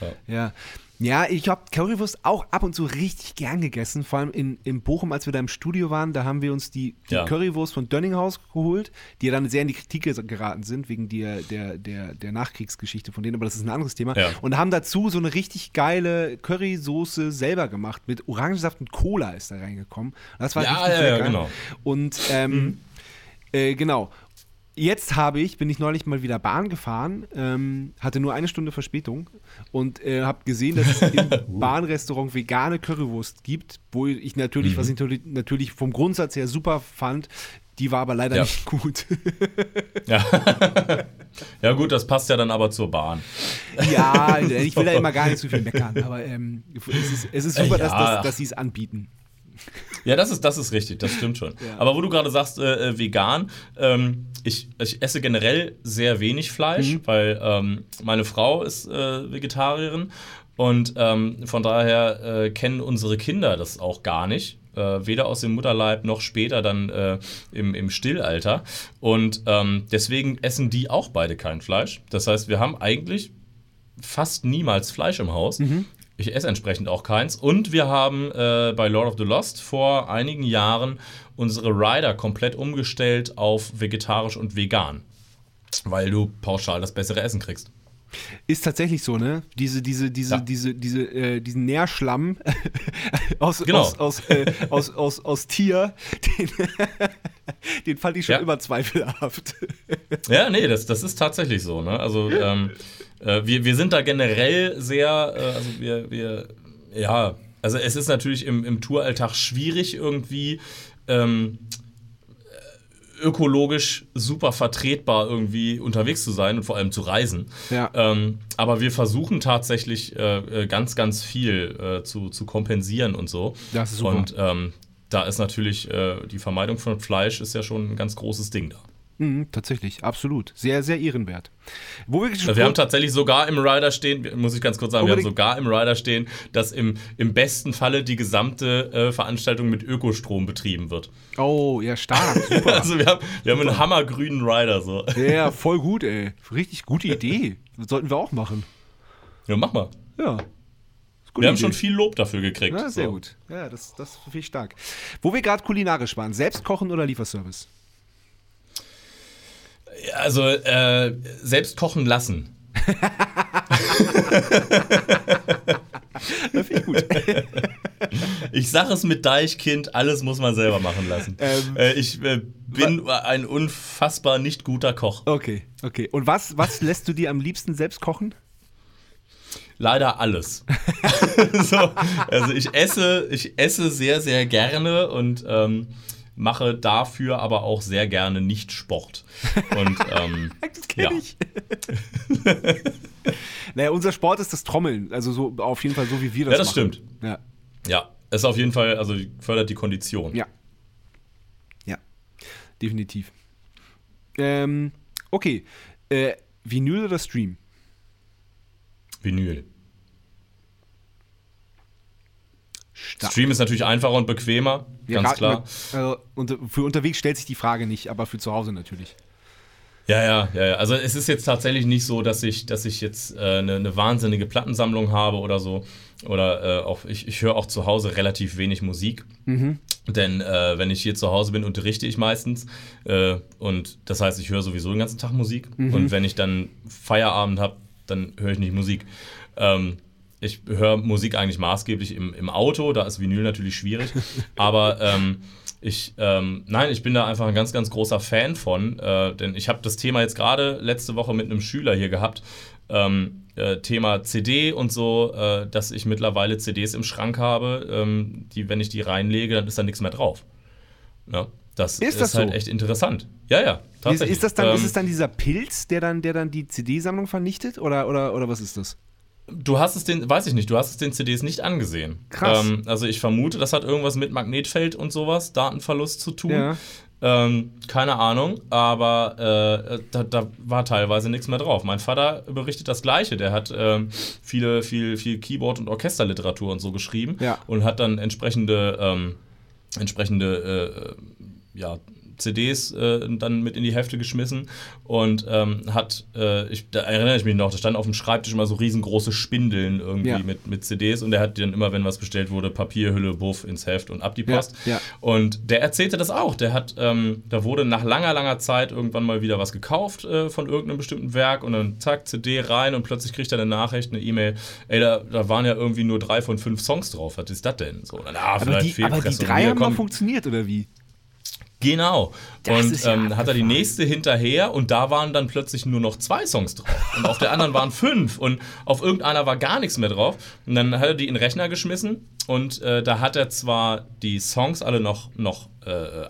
Ja. ja. Ja, ich habe Currywurst auch ab und zu richtig gern gegessen. Vor allem in, in Bochum, als wir da im Studio waren, da haben wir uns die, die Ja. Currywurst von Dönninghaus geholt, die ja dann sehr in die Kritik geraten sind, wegen der, der, der, der Nachkriegsgeschichte von denen, aber das ist ein anderes Thema. Ja. Und haben dazu so eine richtig geile Currysoße selber gemacht. Mit Orangensaft und Cola ist da reingekommen. Das war Ja, richtig ja, lecker. genau. Und ähm, äh, genau. Jetzt habe ich, bin ich neulich mal wieder Bahn gefahren, ähm, hatte nur eine Stunde Verspätung und äh, habe gesehen, dass es im Bahnrestaurant vegane Currywurst gibt, wo ich natürlich, Mhm. was ich natürlich- vom Grundsatz her super fand, die war aber leider Ja. nicht gut. Ja. ja, gut, das passt ja dann aber zur Bahn. ja, ich will da immer gar nicht so viel meckern, aber ähm, es, ist, es ist super, dass, Ja. dass, dass sie es anbieten. Ja, das ist, das ist richtig, das stimmt schon. Ja. Aber wo du gerade sagst, äh, äh, vegan, ähm, ich, ich esse generell sehr wenig Fleisch, Mhm. weil ähm, meine Frau ist äh, Vegetarierin und ähm, von daher äh, kennen unsere Kinder das auch gar nicht. Äh, weder aus dem Mutterleib noch später dann äh, im, im Stillalter. Und ähm, deswegen essen die auch beide kein Fleisch. Das heißt, wir haben eigentlich fast niemals Fleisch im Haus. Ich esse entsprechend auch keins. Und wir haben äh, bei Lord of the Lost vor einigen Jahren unsere Rider komplett umgestellt auf vegetarisch und vegan. Weil du pauschal das bessere Essen kriegst. Ist tatsächlich so, ne? Diese, diese, diese, Ja. diese, diese, äh, diesen Nährschlamm aus, Genau. aus, aus, äh, aus, aus, aus Tier, den, den fand ich schon Ja. immer zweifelhaft. Ja, nee, das, das ist tatsächlich so. Ne? Also ähm, äh, wir, wir sind da generell sehr, äh, also wir, wir, ja, also es ist natürlich im, im Touralltag schwierig irgendwie ähm, ökologisch super vertretbar irgendwie unterwegs zu sein und vor allem zu reisen. Ja. Ähm, aber wir versuchen tatsächlich äh, äh, ganz, ganz viel äh, zu, zu kompensieren und so. Das ist super. Und ähm, da ist natürlich äh, die Vermeidung von Fleisch ist ja schon ein ganz großes Ding da. Mhm, tatsächlich, absolut. Sehr, sehr ehrenwert. Wo wir, Wir haben tatsächlich sogar im Rider stehen, muss ich ganz kurz sagen, wir haben sogar im Rider stehen, dass im, im besten Falle die gesamte äh, Veranstaltung mit Ökostrom betrieben wird. oh, ja, stark, super. Also wir haben, wir haben einen hammergrünen Rider so. ja, voll gut, ey. Richtig gute Idee. Das sollten wir auch machen. Ja, mach mal. Ja. Wir haben schon viel Lob dafür gekriegt. Ja, sehr so. gut. Ja, das, das finde ich stark. Wo wir gerade kulinarisch waren, selbst kochen oder Lieferservice? Also äh, selbst kochen lassen. Das ich gut. Ich sage es mit Deichkind, alles muss man selber machen lassen. Ähm, äh, ich äh, bin ein unfassbar nicht guter Koch. Okay, okay. Und was, was lässt du dir am liebsten selbst kochen? Leider alles. so, also ich esse, ich esse sehr, sehr gerne und ähm, mache dafür aber auch sehr gerne nicht Sport. Und ähm, Das kenne Ja. ich. naja, unser Sport ist das Trommeln. Also so auf jeden Fall so, wie wir das Ja, das machen. stimmt. Ja, ja, ist auf jeden Fall, also fördert die Kondition. ja. Ja, definitiv. Ähm, okay. Äh, Vinyl oder Stream? Vinyl. Stark. Stream ist natürlich einfacher und bequemer, Ja, ganz klar. Also, unter, für unterwegs stellt sich die Frage nicht, aber für zu Hause natürlich. Ja, ja, ja, ja. Also es ist jetzt tatsächlich nicht so, dass ich, dass ich jetzt äh, eine, eine wahnsinnige Plattensammlung habe oder so. Oder äh, auch, ich, ich höre auch zu Hause relativ wenig Musik. Denn äh, wenn ich hier zu Hause bin, unterrichte ich meistens. Äh, und das heißt, ich höre sowieso den ganzen Tag Musik. Und wenn ich dann Feierabend habe, dann höre ich nicht Musik. Ähm, ich höre Musik eigentlich maßgeblich im, im Auto, da ist Vinyl natürlich schwierig. Aber ähm, ich, ähm, nein, ich bin da einfach ein ganz, ganz großer Fan von, äh, denn ich habe das Thema jetzt gerade letzte Woche mit einem Schüler hier gehabt. Ähm, äh, Thema CD und so, äh, dass ich mittlerweile CDs im Schrank habe, ähm, die, wenn ich die reinlege, dann ist da nichts mehr drauf. Ja, das Ist ist, das halt so? echt interessant. Ja, ja, Ist, tatsächlich. ist, das dann, Ähm, ist es dann dieser Pilz, der dann, der dann die CD-Sammlung vernichtet? Oder, oder, oder was ist das? Du hast es den, weiß ich nicht, du hast es den CDs nicht angesehen. Krass. Ähm, also ich vermute, das hat irgendwas mit Magnetfeld und sowas, Datenverlust zu tun. Ja. Ähm, keine Ahnung, aber äh, da, da war teilweise nichts mehr drauf. Mein Vater berichtet das Gleiche. Der hat ähm, viele, viel, viel Keyboard- und Orchesterliteratur und so geschrieben Ja. und hat dann entsprechende, ähm, entsprechende äh, ja, CDs äh, dann mit in die Hefte geschmissen und ähm, hat, äh, ich, da erinnere ich mich noch, da standen auf dem Schreibtisch immer so riesengroße Spindeln irgendwie Ja. mit, mit CDs und der hat dann immer, wenn was bestellt wurde, Papierhülle, Buff ins Heft und ab die Ja, Post. ja. Und der erzählte das auch. Der hat, ähm, da wurde nach langer, langer Zeit irgendwann mal wieder was gekauft äh, von irgendeinem bestimmten Werk und dann zack, CD rein und plötzlich kriegt er eine Nachricht, eine E-Mail, ey, da, da waren ja irgendwie nur drei von fünf Songs drauf. Was ist das denn? So, na, Aber vielleicht die, aber die drei haben mal funktioniert, oder wie? Genau. Das und ja ähm, hat er die nächste hinterher und da waren dann plötzlich nur noch zwei Songs drauf. Und auf der anderen waren fünf und auf irgendeiner war gar nichts mehr drauf. Und dann hat er die in den Rechner geschmissen und äh, da hat er zwar die Songs alle noch, noch äh,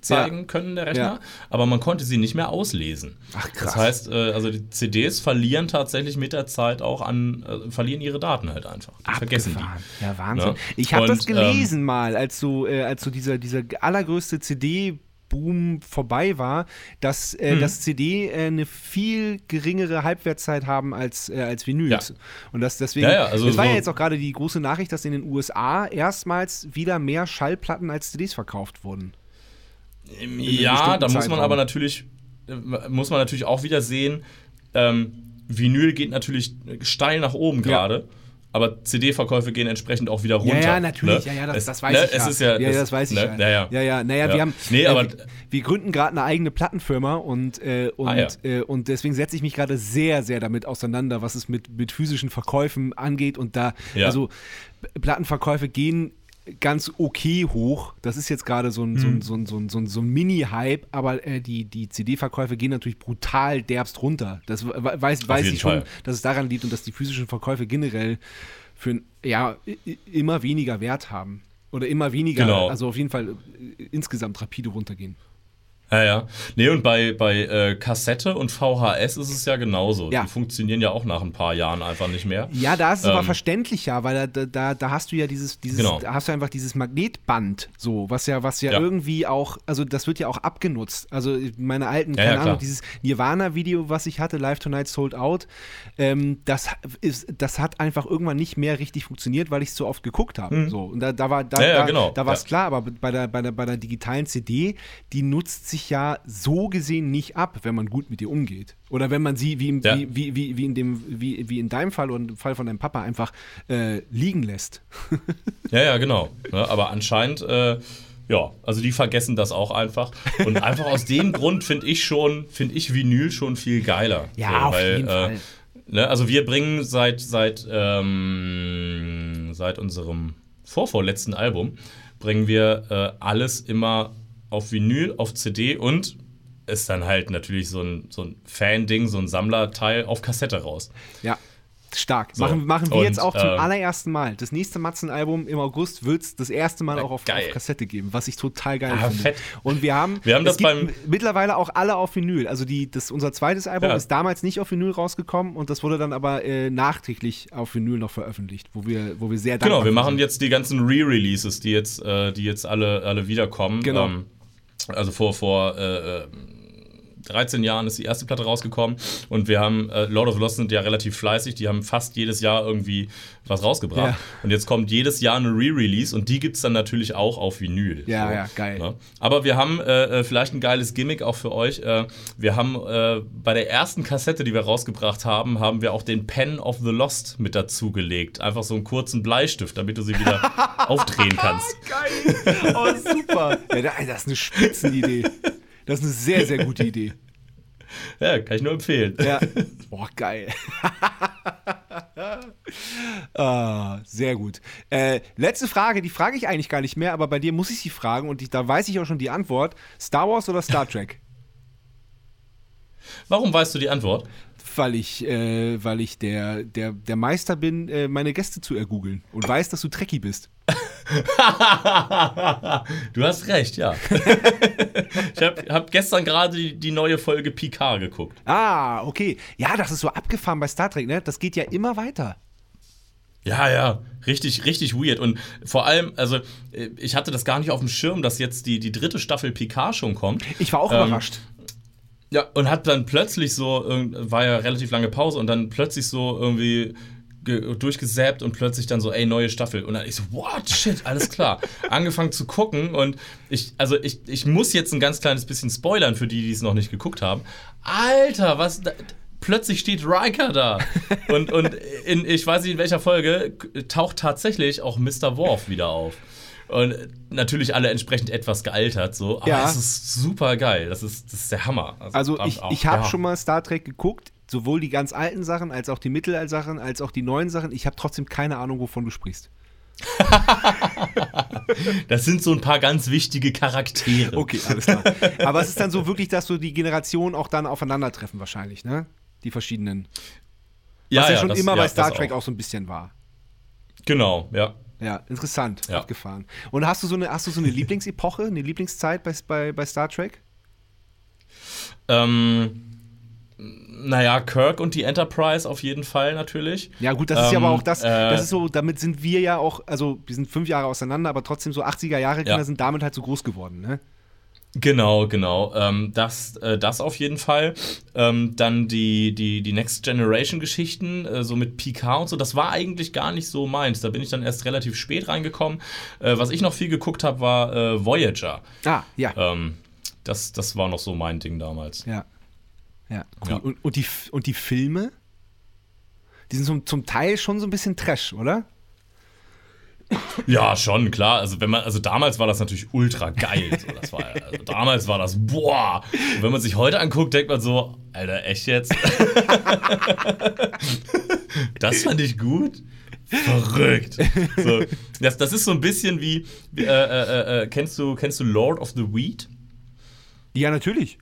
anzeigen Ja. können, der Rechner, Ja. aber man konnte sie nicht mehr auslesen. Ach, krass. Das heißt, äh, also die CDs verlieren tatsächlich mit der Zeit auch an, äh, verlieren ihre Daten halt einfach. Die vergessen die. Ja, Wahnsinn. Ja. Ich habe das gelesen mal, als so, äh, als so dieser, dieser allergrößte CD Boom vorbei war, dass äh, Mhm. das CD äh, eine viel geringere Halbwertszeit haben als, äh, als Vinyls. Ja. Und das deswegen, Ja, ja, also es war ja jetzt auch gerade die große Nachricht, dass in den USA erstmals wieder mehr Schallplatten als CDs verkauft wurden. Ja, da muss man aber natürlich, äh, muss man natürlich auch wieder sehen, ähm, Vinyl geht natürlich steil nach oben gerade. Aber CD-Verkäufe gehen entsprechend auch wieder runter. Ja, ja, natürlich. ne? Ja, ja, das, Es- das weiß ne, ich ja. Es ist ja, ja, es- das weiß ich ne? ja. Ja, ja. ja, ja. Naja, Ja. wir haben, Nee, äh, aber- wir, wir gründen gerade eine eigene Plattenfirma und, äh, und, Ah, ja. äh, und deswegen setze ich mich gerade sehr, sehr damit auseinander, was es mit, mit physischen Verkäufen angeht. Und da, Ja. also Plattenverkäufe gehen ganz okay hoch. Das ist jetzt gerade so ein, so Mhm. ein, so ein, so ein, so ein, so ein Mini-Hype, aber äh, die, die CD-Verkäufe gehen natürlich brutal derbst runter. Das we- weiß, weiß ich schon, Fall. dass es daran liegt und dass die physischen Verkäufe generell für ja, immer weniger Wert haben. Oder immer weniger, Genau. also auf jeden Fall äh, insgesamt rapide runtergehen. Ja, ja. Nee, und bei, bei äh, Kassette und VHS ist es ja genauso. Ja. Die funktionieren ja auch nach ein paar Jahren einfach nicht mehr. Ja, da ist es aber Ähm. verständlicher, weil da, da, da hast du ja dieses, dieses Genau. da hast du einfach dieses Magnetband, so, was ja, was ja, Ja. irgendwie auch, also das wird ja auch abgenutzt. Also meine alten, keine Ahnung, klar. dieses Nirvana-Video, was ich hatte, Live Tonight Sold Out, ähm, das ist, das hat einfach irgendwann nicht mehr richtig funktioniert, weil ich es so oft geguckt habe. So, und da, da war, da, Mhm. Da, genau. da war es klar, aber bei der, bei, der, bei der digitalen CD, die nutzt sich ja so gesehen nicht ab, wenn man gut mit ihr umgeht. Oder wenn man sie, wie, im, Ja. wie, wie, wie, wie, in dem, wie, wie in deinem Fall und im Fall von deinem Papa, einfach äh, liegen lässt. Ja, ja, genau. Ne, aber anscheinend, äh, ja, also die vergessen das auch einfach. Und einfach aus dem Grund finde ich schon, finde ich Vinyl schon viel geiler. Ja, auf jeden Fall. Ne, also wir bringen seit, seit, ähm, seit unserem vorvorletzten Album, bringen wir äh, alles immer auf Vinyl, auf CD und ist dann halt natürlich so ein, so ein Fan-Ding, so ein Sammlerteil auf Kassette raus. Ja, stark. So, Machen, machen wir und, jetzt auch zum ähm, allerersten Mal. Das nächste Matzen-Album im August wird es das erste Mal auch auf, auf Kassette geben, was ich total geil Ah, finde. fett. Und wir haben, Wir haben das beim- mittlerweile auch alle auf Vinyl. Also die, das, unser zweites Album Ja. ist damals nicht auf Vinyl rausgekommen und das wurde dann aber äh, nachträglich auf Vinyl noch veröffentlicht, wo wir, wo wir sehr dankbar Genau, wir machen sind. jetzt die ganzen Re-Releases, die jetzt, äh, die jetzt alle, alle wiederkommen. Genau. Ähm, also vor, vor äh, äh, 13 Jahren ist die erste Platte rausgekommen und wir haben, äh, Lord of the Lost sind ja relativ fleißig, die haben fast jedes Jahr irgendwie was rausgebracht. Ja. Und jetzt kommt jedes Jahr eine Re-Release und die gibt es dann natürlich auch auf Vinyl. Ja, ja, geil. Ne? Aber wir haben äh, äh, vielleicht ein geiles Gimmick auch für euch. Äh, wir haben äh, bei der ersten Kassette, die wir rausgebracht haben, haben wir auch den Pen of the Lost mit dazugelegt. Einfach so einen kurzen Bleistift, damit du sie wieder aufdrehen kannst. Geil! Oh, super! Ja, da- das ist eine Spitzenidee. Das ist eine sehr, sehr gute Idee. Ja, kann ich nur empfehlen. Ja. Boah, geil. ah, sehr gut. Äh, letzte Frage, die frage ich eigentlich gar nicht mehr, aber bei dir muss ich sie fragen und ich, da weiß ich auch schon die Antwort. Star Wars oder Star Trek? Warum weißt du die Antwort? Weil ich, äh, weil ich der, der, der Meister bin, äh, meine Gäste zu ergoogeln und weiß, dass du Trekkie bist. du hast recht, ja. ich habe hab gestern gerade die, die neue Folge Picard geguckt. Ah, okay. Ja, das ist so abgefahren bei Star Trek, ne? Das geht ja immer weiter. Ja, ja, richtig, richtig weird. Und vor allem, also, äh, ich hatte das gar nicht auf dem Schirm, dass jetzt die, die dritte Staffel Picard schon kommt. Ich war auch Ähm, überrascht. Ja, und hat dann plötzlich so, war ja relativ lange Pause und dann plötzlich so irgendwie ge- durchgesäbt und plötzlich dann so, ey, neue Staffel. Und dann ich so, what, shit, alles klar. Angefangen zu gucken und ich, also ich, ich muss jetzt ein ganz kleines bisschen spoilern für die, die es noch nicht geguckt haben. Alter, was, da, plötzlich steht Riker da. Und, und in, ich weiß nicht in welcher Folge, taucht tatsächlich auch Mr. Worf wieder auf. Und natürlich alle entsprechend etwas gealtert, so. Aber Ja. es ist super geil. Das ist, das ist der Hammer. Also ab- ich, ich habe ja. schon mal Star Trek geguckt, sowohl die ganz alten Sachen als auch die Mittelalter-Sachen, als auch die neuen Sachen. Ich habe trotzdem keine Ahnung, wovon du sprichst. Das sind so ein paar ganz wichtige Charaktere. Okay, alles klar. Aber es ist dann so wirklich, dass so die Generationen auch dann aufeinandertreffen wahrscheinlich, ne? Die verschiedenen. Was ja, schon das, immer bei Star Trek auch. auch so ein bisschen war. Genau, ja. Ja, interessant, ja. abgefahren. Und hast du so eine, hast du so eine Lieblingsepoche, eine Lieblingszeit bei, bei, bei Star Trek? Ähm, naja, Kirk und die Enterprise auf jeden Fall natürlich. Ja, gut, das ist ähm, ja aber auch das, äh, das ist so, damit sind wir ja auch, also wir sind fünf Jahre auseinander, aber trotzdem so 80er Jahre Kinder ja. sind damit halt so groß geworden, ne? Genau, genau. Ähm, das, äh, das auf jeden Fall. Ähm, dann die, die, die Next Generation Geschichten, äh, so mit Picard und so, das war eigentlich gar nicht so meins. Da bin ich dann erst relativ spät reingekommen. Äh, was ich noch viel geguckt habe, war äh, Voyager. Ah, ja. Ähm, das, das war noch so mein Ding damals. Ja. Ja, cool. Ja. Und, und, die, und die Filme? Die sind zum, zum Teil schon so ein bisschen Trash, oder? Ja, schon, klar. Also wenn man, also damals war das natürlich ultra geil. So, das war, also damals war das, boah. Und wenn man sich heute anguckt, denkt man so, Alter, echt jetzt? das fand ich gut. Verrückt. So, das, das ist so ein bisschen wie, wie äh, äh, äh, kennst, du, kennst du Lord of the Weed? Ja, natürlich.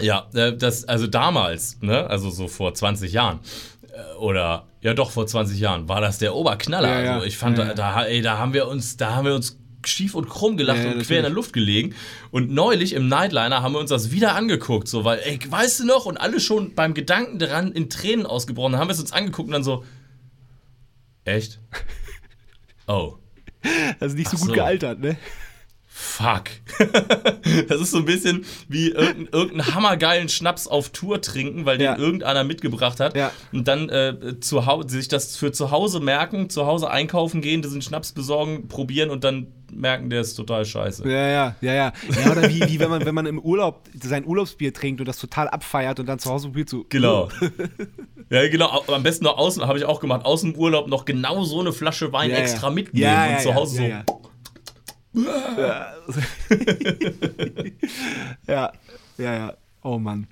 Ja, äh, das, also damals, ne, also so vor 20 Jahren, äh, oder ja doch vor 20 Jahren, war das der Oberknaller. Ja, ja. Also ich fand, ja, da, ey, da haben wir uns, da haben wir uns schief und krumm gelacht und quer in der Luft gelegen. Und neulich im Nightliner haben wir uns das wieder angeguckt, so, weil, ey, weißt du noch? Und alle schon beim Gedanken daran in Tränen ausgebrochen. Dann haben wir es uns angeguckt und dann so, echt? Oh. Also nicht so Ach gut so. gealtert, ne? Fuck. das ist so ein bisschen wie irgendeinen irgendein hammergeilen Schnaps auf Tour trinken, weil ja. den irgendeiner mitgebracht hat. Ja. Und dann äh, zu sich das für zu Hause merken, zu Hause einkaufen gehen, diesen Schnaps besorgen, probieren und dann merken, der ist total scheiße. Ja, ja, ja, ja. ja oder wie, wie wenn, man, wenn man im Urlaub sein Urlaubsbier trinkt und das total abfeiert und dann zu Hause probiert zu. Genau. ja, genau. Am besten noch außen, habe ich auch gemacht, aus dem Urlaub noch genau so eine Flasche Wein ja, extra mitnehmen und zu Hause so ja. ja, ja, ja. Oh Mann.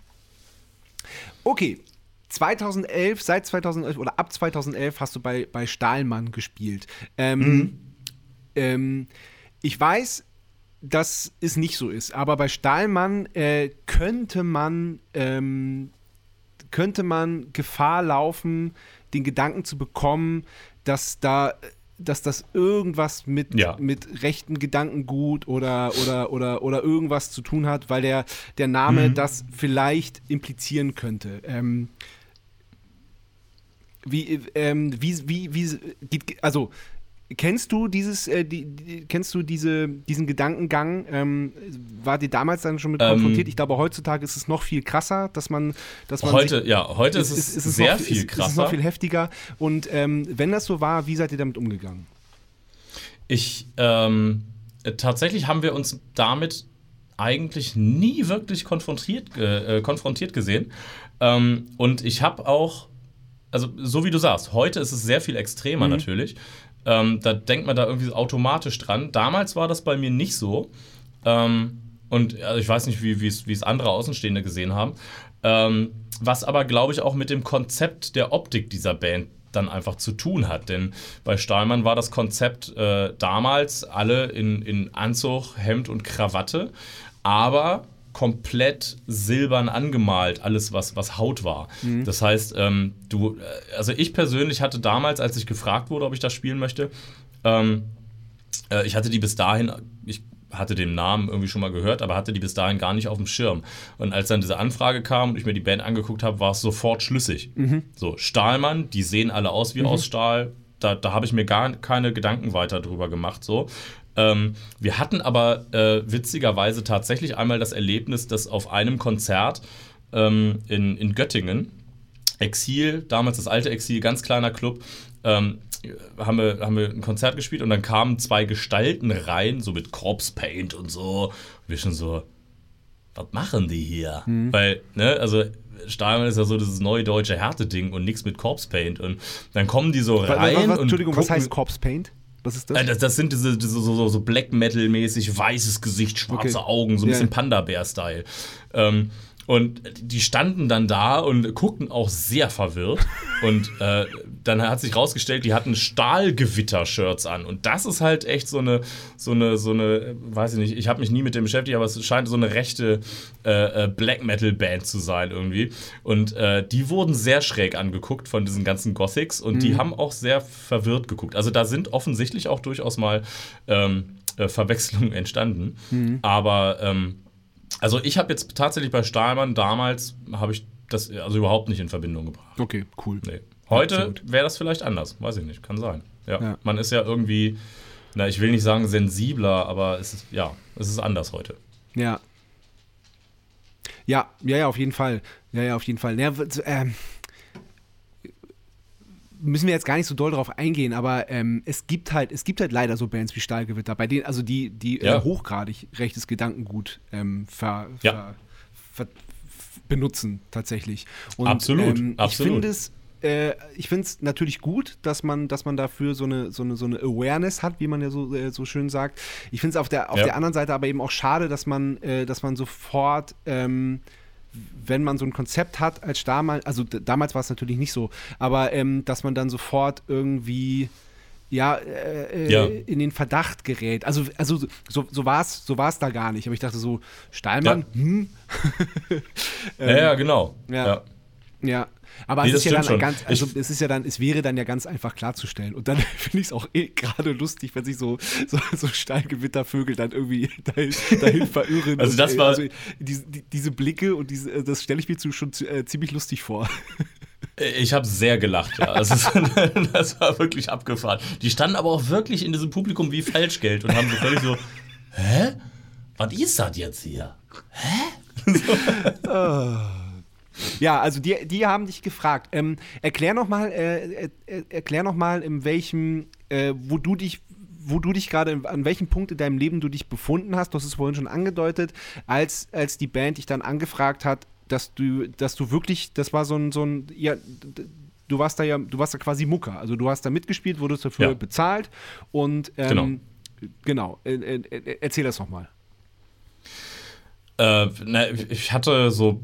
Okay. 2011, seit 2011 oder ab 2011 hast du bei, bei Stahlmann gespielt. Ähm, mhm. ähm, ich weiß, dass es nicht so ist, aber bei Stahlmann äh, könnte man ähm, könnte man Gefahr laufen, den Gedanken zu bekommen, dass da dass das irgendwas mit, ja. mit rechten Gedankengut oder, oder, oder, oder irgendwas zu tun hat, weil der, der Name mhm. das vielleicht implizieren könnte. Ähm, wie, ähm, wie, wie, wie, also Kennst du dieses, äh, die, die, kennst du diese, diesen Gedankengang? Ähm, war dir damals dann schon mit ähm, konfrontiert? Ich glaube, heutzutage ist es noch viel krasser, dass man, dass man heute, sich, ja, heute ist, ist, ist es sehr noch, viel ist, krasser. Ist es noch viel heftiger. Und ähm, wenn das so war, wie seid ihr damit umgegangen? Ich, ähm, tatsächlich haben wir uns damit eigentlich nie wirklich konfrontiert, äh, konfrontiert gesehen. Ähm, und ich habe auch, also so wie du sagst, heute ist es sehr viel extremer mhm. natürlich. Ähm, da denkt man da irgendwie automatisch dran. Damals war das bei mir nicht so. Ähm, und also ich weiß nicht, wie es andere Außenstehende gesehen haben. Ähm, was aber, glaube ich, auch mit dem Konzept der Optik dieser Band dann einfach zu tun hat. Denn bei Stahlmann war das Konzept äh, damals alle in, in Anzug, Hemd und Krawatte, aber komplett silbern angemalt, alles was, was Haut war. Mhm. Das heißt, ähm, du, äh, also ich persönlich hatte damals, als ich gefragt wurde, ob ich das spielen möchte, ähm, äh, ich hatte die bis dahin, ich hatte den Namen irgendwie schon mal gehört, aber hatte die bis dahin gar nicht auf dem Schirm. Und als dann diese Anfrage kam und ich mir die Band angeguckt habe, war es sofort schlüssig. Mhm. So, Stahlmann, die sehen alle aus wie mhm. aus Stahl. Da, da habe ich mir gar keine Gedanken weiter drüber gemacht. So. Ähm, wir hatten aber äh, witzigerweise tatsächlich einmal das Erlebnis, dass auf einem Konzert ähm, in, in Göttingen, Exil, damals das alte Exil, ganz kleiner Club, ähm, haben, wir, haben wir ein Konzert gespielt und dann kamen zwei Gestalten rein, so mit Corpse Paint und so. Und wir schon so, was machen die hier? Mhm. Weil, ne, also Stahlmann ist ja so dieses neue deutsche Härte-Ding und nichts mit Corpse Paint. Und dann kommen die so rein. Was, was, Entschuldigung, was heißt Corpse Paint? Was ist das? Äh, das, das, sind diese, diese so, so, Black Metal-mäßig weißes Gesicht, schwarze okay. Augen, so ein bisschen Panda-Bär-Style. Ähm, Und die standen dann da und guckten auch sehr verwirrt. Und äh, dann hat sich rausgestellt, die hatten Stahlgewitter-Shirts an. Und das ist halt echt so eine, so eine, so eine, weiß ich nicht, ich habe mich nie mit dem beschäftigt, aber es scheint so eine rechte äh, äh, Black Metal-Band zu sein irgendwie. Und äh, die wurden sehr schräg angeguckt von diesen ganzen Gothics und mhm. die haben auch sehr verwirrt geguckt. Also da sind offensichtlich auch durchaus mal ähm, äh, Verwechslungen entstanden. Mhm. Aber ähm, also ich habe jetzt tatsächlich bei Stahlmann damals habe ich das also überhaupt nicht in Verbindung gebracht. Okay, cool. Nee. Heute wäre das vielleicht anders, weiß ich nicht, kann sein. Ja. ja. Man ist ja irgendwie, na, ich will nicht sagen sensibler, aber es ist, ja, es ist anders heute. Ja. Ja, ja, ja, auf jeden Fall. Ja, ja, auf jeden Fall. Ja, äh, müssen wir jetzt gar nicht so doll darauf eingehen, aber ähm, es gibt halt, es gibt halt leider so Bands wie Stahlgewitter, bei denen, also die, die äh, ja. äh, hochgradig rechtes Gedankengut ähm, ver, ja. ver, ver, benutzen, tatsächlich. Und, absolut, ähm, absolut. Ich finde es äh, ich finde es natürlich gut, dass man, dass man dafür so eine, so eine, so eine Awareness hat, wie man ja so, äh, so schön sagt. Ich finde es auf, der, auf ja. der anderen Seite aber eben auch schade, dass man, dass man sofort ähm, wenn man so ein Konzept hat als damals, also damals war es natürlich nicht so, aber ähm, dass man dann sofort irgendwie ja, äh, äh, ja, in den Verdacht gerät. Also, also so, so war es so da gar nicht. Aber ich dachte so, Stahlmann, ja. hm? ähm, ja, ja, genau. Ja. ja. Aber nee, es ist ja dann schon. ganz, also ich, es ist ja dann, es wäre dann ja ganz einfach klarzustellen. Und dann finde ich es auch eh gerade lustig, wenn sich so, so, so Steingewittervögel dann irgendwie dahin, dahin verirren. also das war. Also diese, diese Blicke und diese, das stelle ich mir zu, schon äh, ziemlich lustig vor. Ich habe sehr gelacht, ja. Also, das war wirklich abgefahren. Die standen aber auch wirklich in diesem Publikum wie Falschgeld und haben so völlig so, hä? Was ist das jetzt hier? Hä? So. Ja, also die, die haben dich gefragt. Ähm, erklär nochmal, äh, äh, erklär noch mal, in welchem, äh, wo du dich wo du dich gerade, an welchem Punkt in deinem Leben du dich befunden hast, du hast es vorhin schon angedeutet, als, als die Band dich dann angefragt hat, dass du, dass du wirklich, das war so ein, so ein, ja, du warst da ja, du warst da quasi Mucker. Also du hast da mitgespielt, wurdest dafür ja. bezahlt und ähm, genau. genau. Äh, äh, erzähl das nochmal. Äh, na, ich hatte so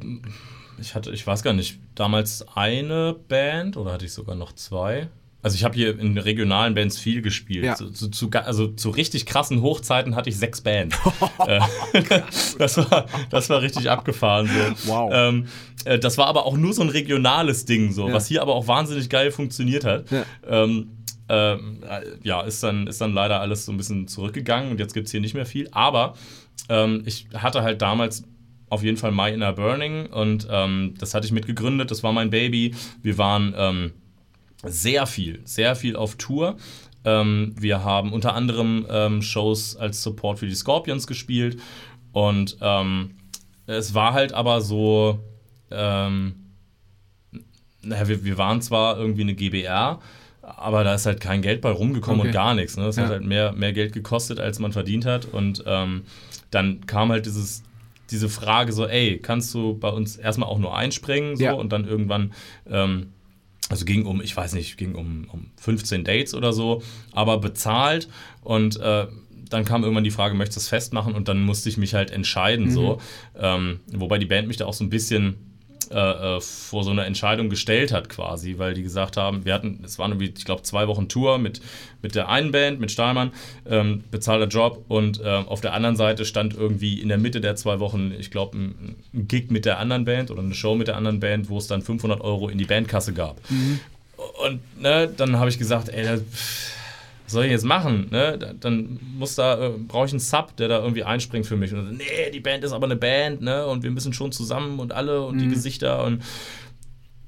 ich hatte, ich weiß gar nicht, damals eine Band oder hatte ich sogar noch zwei? Also ich habe hier in regionalen Bands viel gespielt. Ja. Zu, zu, zu, also zu richtig krassen Hochzeiten hatte ich sechs Bands. Äh, das, war, das war richtig abgefahren. So. Wow. Ähm, äh, das war aber auch nur so ein regionales Ding, so, ja. was hier aber auch wahnsinnig geil funktioniert hat. Ja. Ähm, ähm, äh, ja, ist dann, ist dann leider alles so ein bisschen zurückgegangen und jetzt gibt es hier nicht mehr viel. Aber ähm, ich hatte halt damals auf jeden Fall My Inner Burning und ähm, das hatte ich mitgegründet, das war mein Baby. Wir waren ähm, sehr viel, sehr viel auf Tour. Ähm, wir haben unter anderem ähm, Shows als Support für die Scorpions gespielt und ähm, es war halt aber so, ähm, naja, wir, wir waren zwar irgendwie eine GBR, aber da ist halt kein Geld bei rumgekommen okay. und gar nichts. Ne? Das ja. hat halt mehr, mehr Geld gekostet, als man verdient hat. Und ähm, dann kam halt dieses diese Frage so, ey, kannst du bei uns erstmal auch nur einspringen so ja. und dann irgendwann, ähm, also ging um, ich weiß nicht, ging um, um 15 Dates oder so, aber bezahlt und äh, dann kam irgendwann die Frage, möchtest du es festmachen? Und dann musste ich mich halt entscheiden, mhm. so. Ähm, wobei die Band mich da auch so ein bisschen äh, äh, vor so eine Entscheidung gestellt hat quasi, weil die gesagt haben, wir hatten, es waren irgendwie, ich glaube, zwei Wochen Tour mit, mit der einen Band, mit Stahlmann, ähm, bezahlter Job und äh, auf der anderen Seite stand irgendwie in der Mitte der zwei Wochen, ich glaube, ein, ein, Gig mit der anderen Band oder eine Show mit der anderen Band, wo es dann 500 Euro in die Bandkasse gab. Mhm. Und ne, dann habe ich gesagt, ey, das, was soll ich jetzt machen? Ne? Dann muss da, äh, brauche ich einen Sub, der da irgendwie einspringt für mich. Und dann, nee, die Band ist aber eine Band, ne? Und wir müssen schon zusammen und alle und mhm. die Gesichter und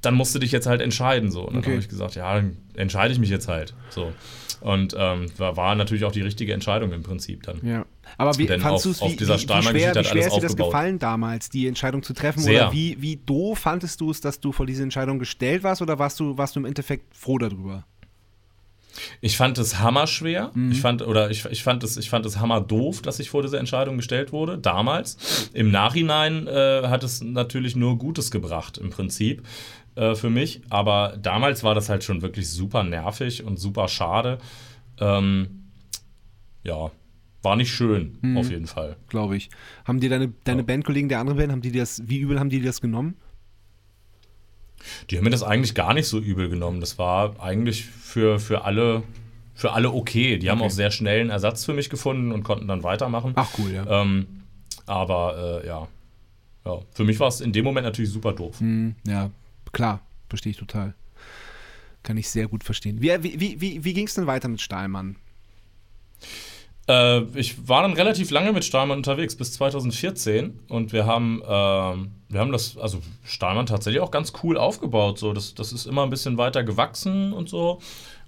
dann musst du dich jetzt halt entscheiden. So. Und dann okay. habe ich gesagt, ja, dann entscheide ich mich jetzt halt. So. Und ähm, war, war, natürlich auch die richtige Entscheidung im Prinzip dann. Ja. Aber wie fandest du es, wie, wie, wie, schwer, wie schwer ist dir das gefallen damals, die Entscheidung zu treffen? Sehr. Oder wie, wie doof fandest du es, dass du vor diese Entscheidung gestellt warst? Oder warst du, warst du im Endeffekt froh darüber? Ich fand es hammerschwer. Mhm. Ich fand, oder ich, ich fand es, ich fand es hammer doof, dass ich vor diese Entscheidung gestellt wurde, damals. Im Nachhinein äh, hat es natürlich nur Gutes gebracht, im Prinzip, äh, für mich. Aber damals war das halt schon wirklich super nervig und super schade. Ähm, ja, war nicht schön, auf jeden Fall. glaube ich. Haben dir deine, deine Ja. Bandkollegen der anderen Band, haben die das, wie übel haben die dir das genommen? Die haben mir das eigentlich gar nicht so übel genommen. Das war eigentlich für, für, alle, für alle okay. Die haben Okay. auch sehr schnell einen Ersatz für mich gefunden und konnten dann weitermachen. Ach cool, ja. Ähm, aber äh, ja. ja, für mich war es in dem Moment natürlich super doof. Hm, ja, klar, verstehe ich total. Kann ich sehr gut verstehen. Wie, wie, wie, wie, wie ging es denn weiter mit Stahlmann? Äh, ich war dann relativ lange mit Stahlmann unterwegs, bis 2014. Und wir haben, ähm, wir haben das, also Stahlmann tatsächlich auch ganz cool aufgebaut. So. Das, das ist immer ein bisschen weiter gewachsen und so.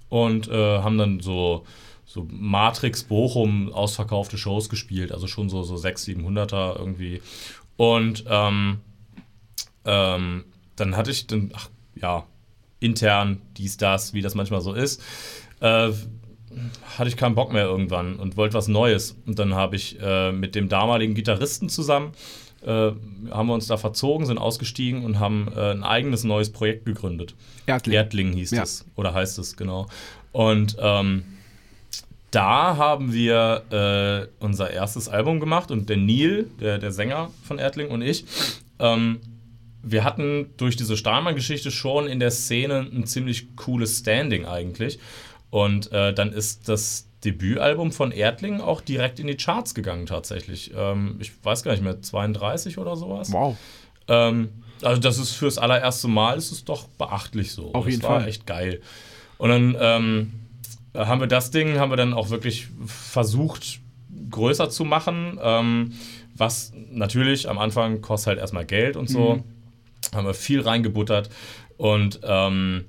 Und äh, haben dann so, so Matrix Bochum ausverkaufte Shows gespielt. Also schon so, so 600, 700er irgendwie. Und ähm, ähm, dann hatte ich dann, ach ja, intern dies, das, wie das manchmal so ist. Äh, hatte ich keinen Bock mehr irgendwann und wollte was Neues. Und dann habe ich äh, mit dem damaligen Gitarristen zusammen, äh, haben wir uns da verzogen, sind ausgestiegen und haben äh, ein eigenes neues Projekt gegründet. Erdling. Erdling hieß Ja. es oder heißt es, genau. Und ähm, da haben wir äh, unser erstes Album gemacht und der Neil, der, der Sänger von Erdling und ich, ähm, wir hatten durch diese Stahlmann-Geschichte schon in der Szene ein ziemlich cooles Standing eigentlich. Und äh, dann ist das Debütalbum von Erdling auch direkt in die Charts gegangen tatsächlich. Ähm, ich weiß gar nicht mehr, 32 oder sowas. Wow. Ähm, also das ist fürs allererste Mal ist es doch beachtlich so. Auf das jeden war Fall. echt geil. Und dann ähm, haben wir das Ding, haben wir dann auch wirklich versucht größer zu machen, ähm, was natürlich am Anfang kostet halt erstmal Geld und so. Haben wir viel reingebuttert und ähm,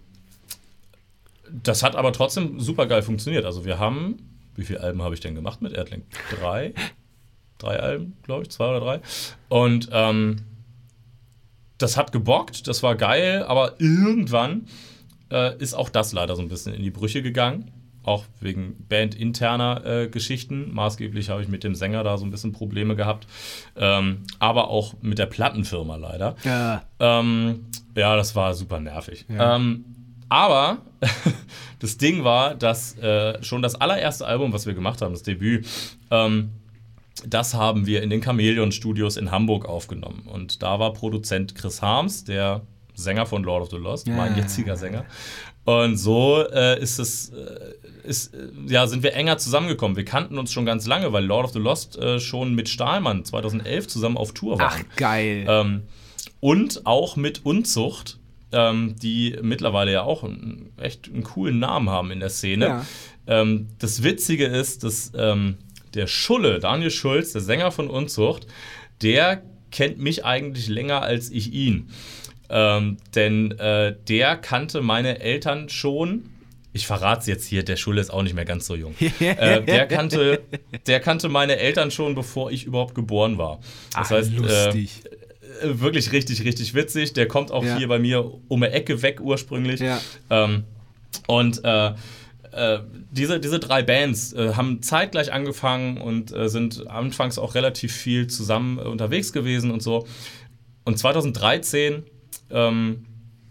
das hat aber trotzdem super geil funktioniert. Also wir haben, wie viele Alben habe ich denn gemacht mit Erdling? Drei? Drei Alben, glaube ich, zwei oder drei. Und ähm, das hat gebockt, das war geil, aber irgendwann äh, ist auch das leider so ein bisschen in die Brüche gegangen. Auch wegen bandinterner äh, Geschichten. Maßgeblich habe ich mit dem Sänger da so ein bisschen Probleme gehabt. Ähm, aber auch mit der Plattenfirma leider. Ja. Ähm, ja, das war super nervig. Ja. Ähm, aber das Ding war, dass äh, schon das allererste Album, was wir gemacht haben, das Debüt, ähm, das haben wir in den Chamäleon Studios in Hamburg aufgenommen. Und da war Produzent Chris Harms, der Sänger von Lord of the Lost, mein Ja. jetziger Sänger. Und so äh, ist es, äh, ist, äh, ja, sind wir enger zusammengekommen. Wir kannten uns schon ganz lange, weil Lord of the Lost äh, schon mit Stahlmann 2011 zusammen auf Tour waren. Ach, geil. Ähm, und auch mit Unzucht, ähm, die mittlerweile ja auch einen, echt einen coolen Namen haben in der Szene. Ja. Ähm, das Witzige ist, dass ähm, der Schulle, Daniel Schulz, der Sänger von Unzucht, der kennt mich eigentlich länger als ich ihn. Ähm, denn äh, der kannte meine Eltern schon. Ich verrate es jetzt hier, der Schulle ist auch nicht mehr ganz so jung. äh, der, kannte, der kannte meine Eltern schon, bevor ich überhaupt geboren war. Das Ach, heißt, äh, lustig. äh, wirklich richtig, richtig witzig. Der kommt auch Ja. hier bei mir um die Ecke weg ursprünglich. Ja. Ähm, und äh, äh, diese, diese drei Bands äh, haben zeitgleich angefangen und äh, sind anfangs auch relativ viel zusammen äh, unterwegs gewesen und so. Und 2013, ähm,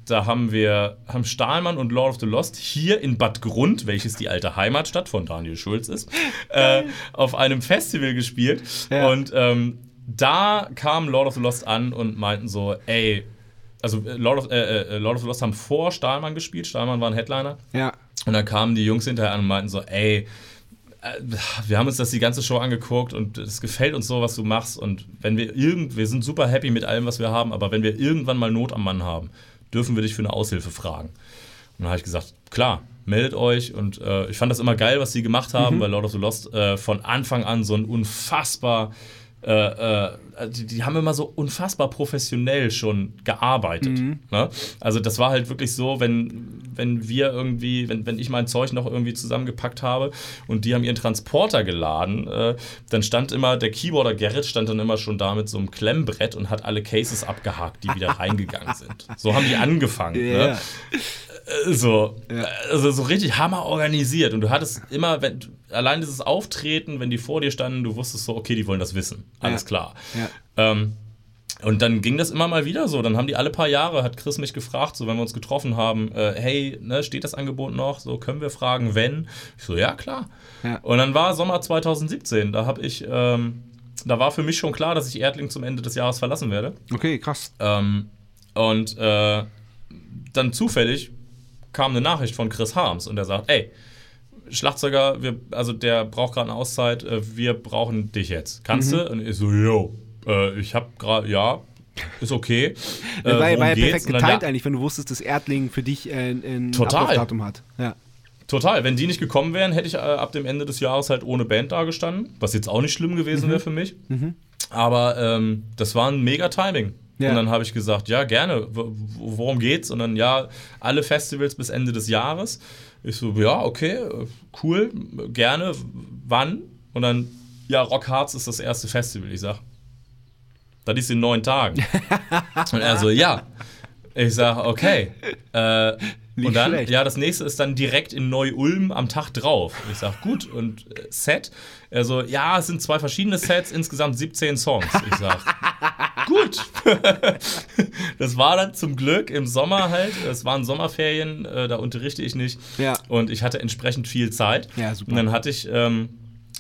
da haben wir haben Stahlmann und Lord of the Lost hier in Bad Grund, welches die alte Heimatstadt von Daniel Schulz ist, äh, auf einem Festival gespielt. Ja. Und ähm, da kam Lord of the Lost an und meinten so, ey, also äh, Lord of, äh, äh, Lord of the Lost haben vor Stahlmann gespielt, Stahlmann war ein Headliner. Ja. Und dann kamen die Jungs hinterher an und meinten so, ey, äh, wir haben uns das die ganze Show angeguckt und es gefällt uns so, was du machst. Und wenn wir irgend, wir sind super happy mit allem, was wir haben, aber wenn wir irgendwann mal Not am Mann haben, dürfen wir dich für eine Aushilfe fragen. Und dann habe ich gesagt, klar, meldet euch. Und äh, ich fand das immer geil, was sie gemacht haben, weil Lord of the Lost äh, von Anfang an so ein unfassbar äh, äh, die, die haben immer so unfassbar professionell schon gearbeitet. Ne? Also das war halt wirklich so, wenn, wenn wir irgendwie, wenn, wenn ich mein Zeug noch irgendwie zusammengepackt habe und die haben ihren Transporter geladen, äh, dann stand immer, der Keyboarder Gerrit stand dann immer schon da mit so einem Klemmbrett und hat alle Cases abgehakt, die wieder reingegangen sind. So haben die angefangen. Ja. Ne? So, also so richtig hammer organisiert. Und du hattest immer, wenn, allein dieses Auftreten, wenn die vor dir standen, du wusstest so, okay, die wollen das wissen. Alles Ja. klar. Ja. Ähm, und dann ging das immer mal wieder so. Dann haben die alle paar Jahre, hat Chris mich gefragt, so wenn wir uns getroffen haben, äh, hey, ne, steht das Angebot noch? So können wir fragen, wenn? Ich so, ja, klar. Ja. Und dann war Sommer 2017. Da habe ich, ähm, da war für mich schon klar, dass ich Erdling zum Ende des Jahres verlassen werde. Okay, krass. Ähm, und äh, dann zufällig kam eine Nachricht von Chris Harms und er sagt, ey, Schlagzeuger, wir, also der braucht gerade eine Auszeit, äh, wir brauchen dich jetzt. Kannst Mhm. du? Und ich so, yo, äh, ich habe gerade, ja, ist okay. Äh, war, war ja perfekt dann, getimt ja, eigentlich, wenn du wusstest, dass Erdling für dich äh, ein Total. Ablaufdatum hat. Ja. Total. Wenn die nicht gekommen wären, hätte ich äh, ab dem Ende des Jahres halt ohne Band dagestanden, was jetzt auch nicht schlimm Mhm. gewesen wäre für mich. Aber ähm, das war ein mega Timing. Ja. Und dann habe ich gesagt, ja, gerne. Worum geht's? Und dann, ja, alle Festivals bis Ende des Jahres. Ich so, ja, okay, cool, gerne. Wann? Und dann, ja, Rock Hearts ist das erste Festival. Ich sag, das ist in neun Tagen. Und er so, ja. Ich sag, okay. Äh, Nicht und dann, schlecht. ja, das nächste ist dann direkt in Neu-Ulm am Tag drauf. Ich sag, gut, und äh, Set? Er so, ja, es sind zwei verschiedene Sets, insgesamt 17 Songs. Ich sag, gut. das war dann zum Glück im Sommer halt. Es waren Sommerferien, äh, da unterrichte ich nicht. Ja. Und ich hatte entsprechend viel Zeit. Ja, super. Und dann hatte ich ähm,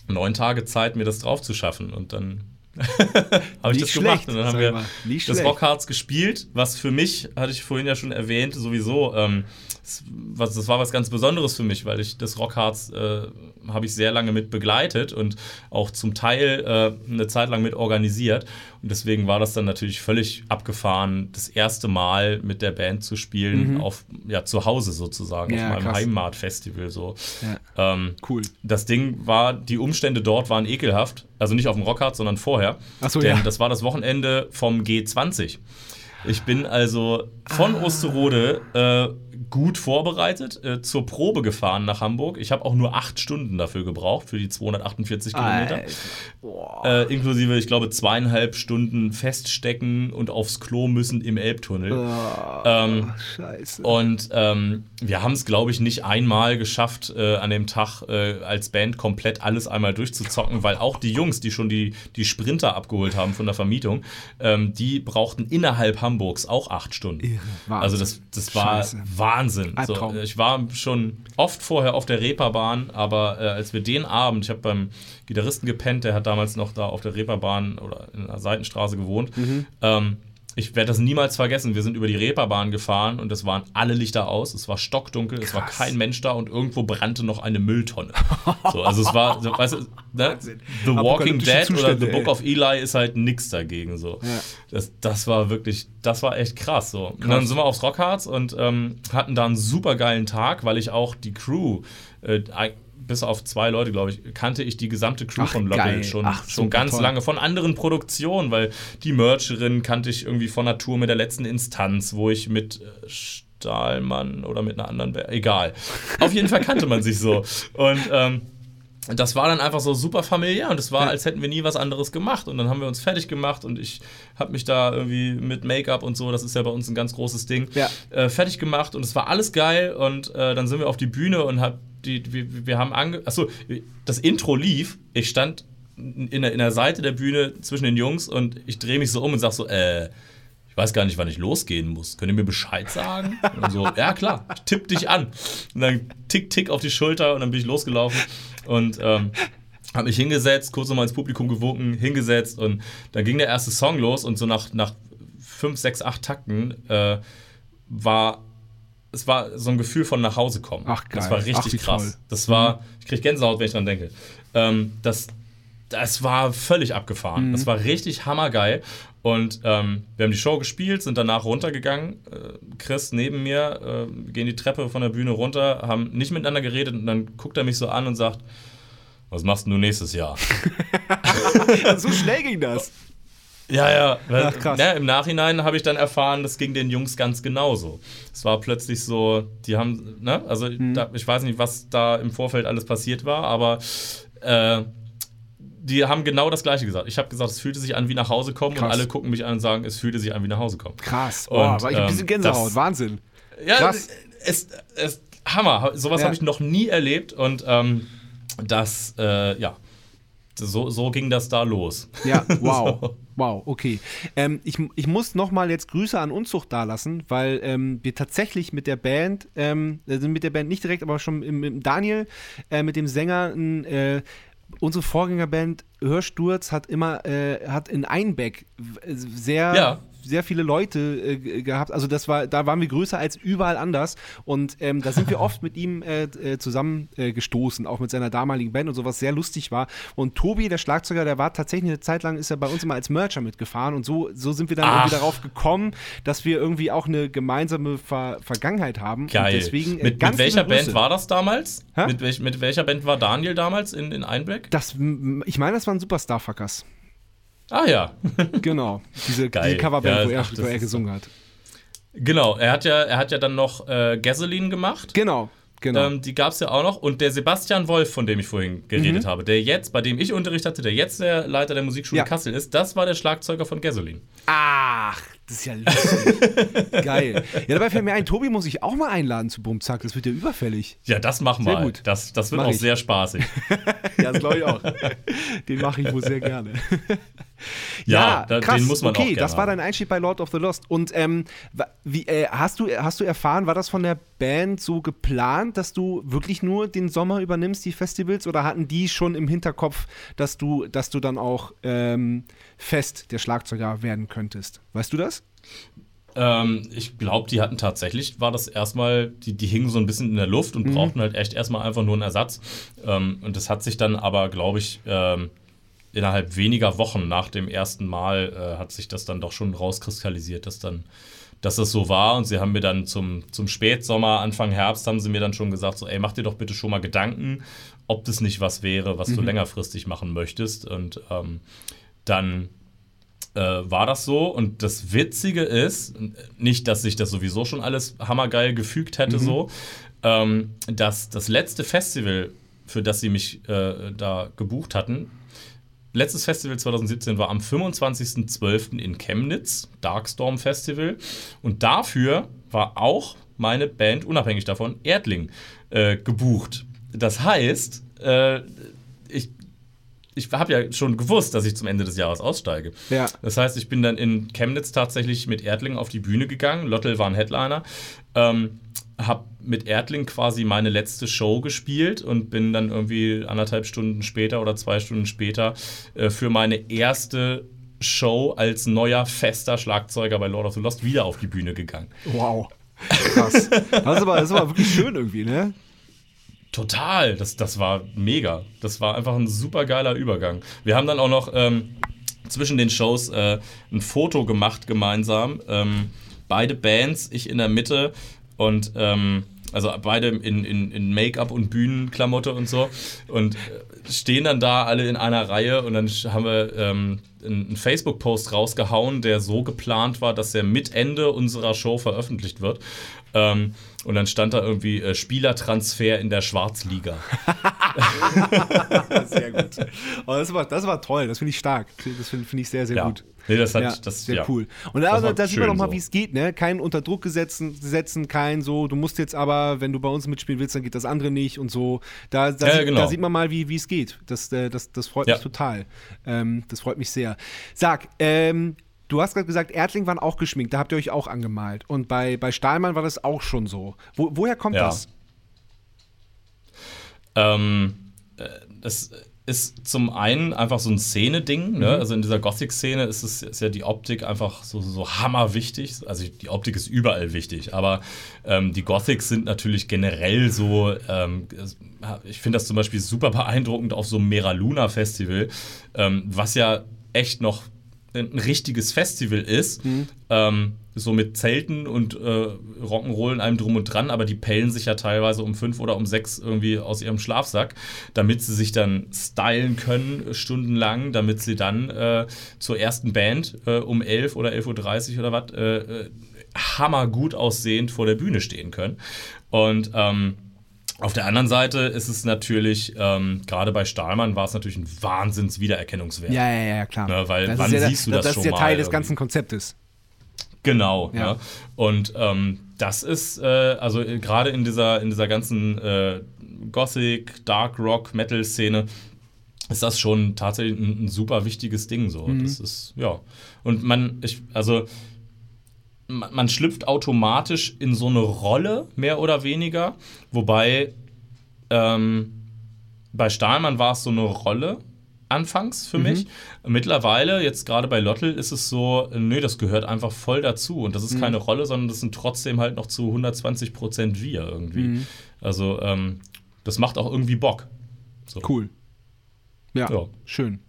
neun Tage Zeit, mir das drauf zu schaffen. Und dann habe ich das schlecht, gemacht. Und dann haben wir das. Rockhards gespielt, was für mich, hatte ich vorhin ja schon erwähnt, sowieso, ähm, das, was, das war was ganz Besonderes für mich, weil ich das Rockhards äh, habe ich sehr lange mit begleitet und auch zum Teil äh, eine Zeit lang mit organisiert. Und deswegen war das dann natürlich völlig abgefahren, das erste Mal mit der Band zu spielen, auf, ja, zu Hause sozusagen, Mhm. Ja, auf meinem krass. Heimatfestival. So. Ja. Ähm, Cool. das Ding war, die Umstände dort waren ekelhaft. Also nicht auf dem Rockhard, sondern vorher. Ach so, Denn ja. das war das Wochenende vom G20. Ich bin also von Ah. Osterode äh, gut vorbereitet äh, zur Probe gefahren nach Hamburg. Ich habe auch nur acht Stunden dafür gebraucht, für die 248 Kilometer. Äh, inklusive, ich glaube, zweieinhalb Stunden feststecken und aufs Klo müssen im Elbtunnel. Oh, ähm, Scheiße. Und ähm, wir haben es, glaube ich, nicht einmal geschafft, äh, an dem Tag äh, als Band komplett alles einmal durchzuzocken, weil auch die Jungs, die schon die, die Sprinter abgeholt haben von der Vermietung, ähm, die brauchten innerhalb Hamburgs auch acht Stunden. Irre. Also das, das war Scheiße. Wahnsinn. So, Albtraum. ich war schon oft vorher auf der Reeperbahn, aber äh, als wir den Abend, ich habe beim Gitarristen gepennt, der hat damals noch da auf der Reeperbahn oder in der Seitenstraße gewohnt. Mhm. Ähm, ich werde das niemals vergessen. Wir sind über die Reeperbahn gefahren und es waren alle Lichter aus. Es war stockdunkel, es war Krass. kein Mensch da und irgendwo brannte noch eine Mülltonne. So, also es war, so, weißt du, ne? The Walking Dead oder Zustände, The Book ey. of Eli ist halt nix dagegen. So. Ja. Das, das war wirklich, das war echt krass. So. Und Krass. dann sind wir aufs Rockharz und ähm, hatten da einen super geilen Tag, weil ich auch die Crew, äh, bis auf zwei Leute, glaube ich, kannte ich die gesamte Crew Ach, von geil. schon, Ach, schon ganz toll. lange, von anderen Produktionen, weil die Mercherin kannte ich irgendwie von Tour mit der letzten Instanz, wo ich mit äh, Stahlmann oder mit einer anderen, egal. Auf jeden Fall kannte man sich so. Und ähm, das war dann einfach so super familiär und es war, als hätten wir nie was anderes gemacht. Und dann haben wir uns fertig gemacht und ich habe mich da irgendwie mit Make-up und so, das ist ja bei uns ein ganz großes Ding, Ja. äh, fertig gemacht und es war alles geil. Und äh, dann sind wir auf die Bühne und hab die, wir, wir haben ange. Achso, das Intro lief. Ich stand in der, in der Seite der Bühne zwischen den Jungs und ich drehe mich so um und sag so, äh, ich weiß gar nicht, wann ich losgehen muss. Könnt ihr mir Bescheid sagen? Und so, ja klar, tipp dich an. Und dann tick, tick auf die Schulter und dann bin ich losgelaufen und ähm, habe mich hingesetzt, kurz nochmal ins Publikum gewunken, hingesetzt und dann ging der erste Song los und so nach, nach fünf, sechs, acht Takten äh, war es war so ein Gefühl von nach Hause kommen. Ach, Das geil. war Ach, richtig wie krass. toll. Das war, ich krieg Gänsehaut, wenn ich dran denke. Ähm, das, das war völlig abgefahren. Mhm. Das war richtig hammergeil. Und ähm, wir haben die Show gespielt, sind danach runtergegangen. Äh, Chris neben mir, äh, gehen die Treppe von der Bühne runter, haben nicht miteinander geredet und dann guckt er mich so an und sagt, was machst du nächstes Jahr? so schnell ging das. Ja, ja. Weil, Ach, krass. Ne, Im Nachhinein habe ich dann erfahren, das ging den Jungs ganz genauso. Es war plötzlich so, die haben, ne, also Mhm. da, ich weiß nicht, was da im Vorfeld alles passiert war, aber äh, die haben genau das Gleiche gesagt. Ich habe gesagt, es fühlte sich an wie nach Hause kommen und Krass. alle gucken mich an und sagen, es fühlte sich an wie nach Hause kommen. Krass. Und, Boah, war ich ein ähm, bisschen Gänsehaut. das- Wahnsinn. Ja, Krass. Es, es, Hammer. Sowas Ja. habe ich noch nie erlebt und ähm, das, äh, ja, so, so ging das da los. Ja, wow. Wow, okay. Ähm, ich, ich muss nochmal jetzt Grüße an Unzucht dalassen, weil ähm, wir tatsächlich mit der Band, ähm, also mit der Band nicht direkt, aber schon mit, Daniel, äh, mit dem Sänger, äh, unsere Vorgängerband Hörsturz hat immer, äh, hat in Einbeck sehr, Ja. Sehr viele Leute äh, gehabt. Also das war, da waren wir größer als überall anders. Und ähm, da sind wir oft mit ihm äh, äh, zusammen äh, gestoßen, auch mit seiner damaligen Band und so, was sehr lustig war. Und Tobi, der Schlagzeuger, der war tatsächlich eine Zeit lang, ist er bei uns immer als Mercher mitgefahren. Und so, so sind wir dann Ach. irgendwie darauf gekommen, dass wir irgendwie auch eine gemeinsame Ver Vergangenheit haben. Geil. Und deswegen, äh, mit, mit welcher. Band war das damals? Mit, welch, mit welcher Band war Daniel damals in, in Einbeck? Das, ich meine, das waren Superstar-Fuckers. Ah ja. Genau. Diese, Geil. diese Coverband, Ja, wo er, ach, wo er gesungen hat. genau, er hat ja, er hat ja dann noch äh, Gasoline gemacht. Genau, genau. Ähm, die gab es ja auch noch. Und der Sebastian Wolf, von dem ich vorhin geredet Mhm. habe, der jetzt, bei dem ich Unterricht hatte, der jetzt der Leiter der Musikschule Ja. Kassel ist, das war der Schlagzeuger von Gasoline. Ach, das ist ja lustig. Geil. Ja, dabei fällt mir ein, Tobi muss ich auch mal einladen zu Bumzack. Das wird ja überfällig. Ja, das machen Sehr wir. gut. Das, das wird Mach auch ich. sehr spaßig. Ja, das glaube ich auch. Den mache ich wohl sehr gerne. Ja, da- den muss man auch okay, gerne das war dein Einstieg bei Lord of the Lost. Und ähm, wie, äh, hast, du, hast du erfahren, war das von der Band so geplant, dass du wirklich nur den Sommer übernimmst, die Festivals? Oder hatten die schon im Hinterkopf, dass du, dass du dann auch ähm, fest der Schlagzeuger werden könntest? Weißt du das? Ähm, ich glaube, die hatten tatsächlich, war das erstmal, die, die hingen so ein bisschen in der Luft Mhm. und brauchten halt echt erstmal einfach nur einen Ersatz. Ähm, und das hat sich dann aber, glaube ich, ähm, innerhalb weniger Wochen nach dem ersten Mal äh, hat sich das dann doch schon rauskristallisiert, dass dann dass das so war. Und sie haben mir dann zum, zum Spätsommer, Anfang Herbst haben sie mir dann schon gesagt, so ey, mach dir doch bitte schon mal Gedanken, ob das nicht was wäre, was du längerfristig machen möchtest. Und ähm, dann äh, war das so. Und das Witzige ist, nicht, dass sich das sowieso schon alles hammergeil gefügt hätte, so, ähm, dass das letzte Festival, für das sie mich äh, da gebucht hatten, letztes Festival 2017 war am 25.12. in Chemnitz, Darkstorm Festival. Und dafür war auch meine Band, unabhängig davon, Erdling, äh, gebucht. Das heißt, äh, ich, ich habe ja schon gewusst, dass ich zum Ende des Jahres aussteige. Ja. Das heißt, ich bin dann in Chemnitz tatsächlich mit Erdling auf die Bühne gegangen. Lottel war ein Headliner. Ähm, hab mit Erdling quasi meine letzte Show gespielt und bin dann irgendwie anderthalb Stunden später oder zwei Stunden später äh, für meine erste Show als neuer fester Schlagzeuger bei Lord of the Lost wieder auf die Bühne gegangen. Wow. Krass. Das ist aber, das ist aber wirklich schön irgendwie, ne? Total, das, das war mega. Das war einfach ein super geiler Übergang. Wir haben dann auch noch ähm, zwischen den Shows äh, ein Foto gemacht gemeinsam. Ähm, beide Bands, ich in der Mitte und ähm, also beide in, in, in Make-up und Bühnenklamotte und so. Und äh, stehen dann da alle in einer Reihe und dann haben wir ähm, einen Facebook-Post rausgehauen, der so geplant war, dass er mit Ende unserer Show veröffentlicht wird. Ähm, und dann stand da irgendwie äh, Spielertransfer in der Schwarzliga. Sehr gut. Oh, das, war, das war toll, das finde ich stark. Das finde find ich sehr, sehr Ja. gut. Nee, das hat ja, das sehr ja. cool. Und da, war da sieht man schön doch mal, so. wie es geht, ne? Keinen unter Druck gesetzen, setzen, kein so, du musst jetzt aber, wenn du bei uns mitspielen willst, dann geht das andere nicht und so. Da, da, Ja, sieht, genau. da sieht man mal, wie es geht. Das, äh, das, das freut mich total. Ähm, das freut mich sehr. Sag, ähm, du hast gerade gesagt, Erdling waren auch geschminkt, da habt ihr euch auch angemalt. Und bei, bei Stahlmann war das auch schon so. Wo, woher kommt Ja. das? Ähm, äh, das ist zum einen einfach so ein Szene-Ding. Ne? Also in dieser Gothic-Szene ist, es, ist ja die Optik einfach so, so hammerwichtig. Also die Optik ist überall wichtig, aber ähm, die Gothics sind natürlich generell so. Ähm, ich finde das zum Beispiel super beeindruckend auf so einem Mera Luna Festival, ähm, was ja echt noch ein richtiges Festival ist, ähm, so mit Zelten und äh, Rock'n'Roll und allem drum und dran, aber die pellen sich ja teilweise um fünf oder um sechs irgendwie aus ihrem Schlafsack, damit sie sich dann stylen können, stundenlang, damit sie dann äh, zur ersten Band äh, um elf oder 11.30 Uhr oder was äh, äh, hammergut aussehend vor der Bühne stehen können. Und ähm, auf der anderen Seite ist es natürlich, ähm, gerade bei Stahlmann war es natürlich ein Wahnsinns-Wiedererkennungswert. Ja, ja, ja, klar. Ne, weil das wann ja, siehst du das Das schon ist ja mal Teil des ganzen Konzeptes. Genau, Ja. ja. Und ähm, das ist, äh, also äh, gerade in dieser, in dieser ganzen äh, Gothic, Dark Rock, Metal-Szene, ist das schon tatsächlich ein, ein super wichtiges Ding. So. Mhm. Das ist, ja. Und man, ich, also man, man schlüpft automatisch in so eine Rolle, mehr oder weniger. Wobei ähm, bei Stahlmann war es so eine Rolle anfangs für mich. Mittlerweile, jetzt gerade bei Lottel, ist es so, nee, das gehört einfach voll dazu. Und das ist keine Rolle, sondern das sind trotzdem halt noch zu 120 Prozent wir irgendwie. Also ähm, das macht auch irgendwie Bock. So. Cool. Ja, Ja. schön.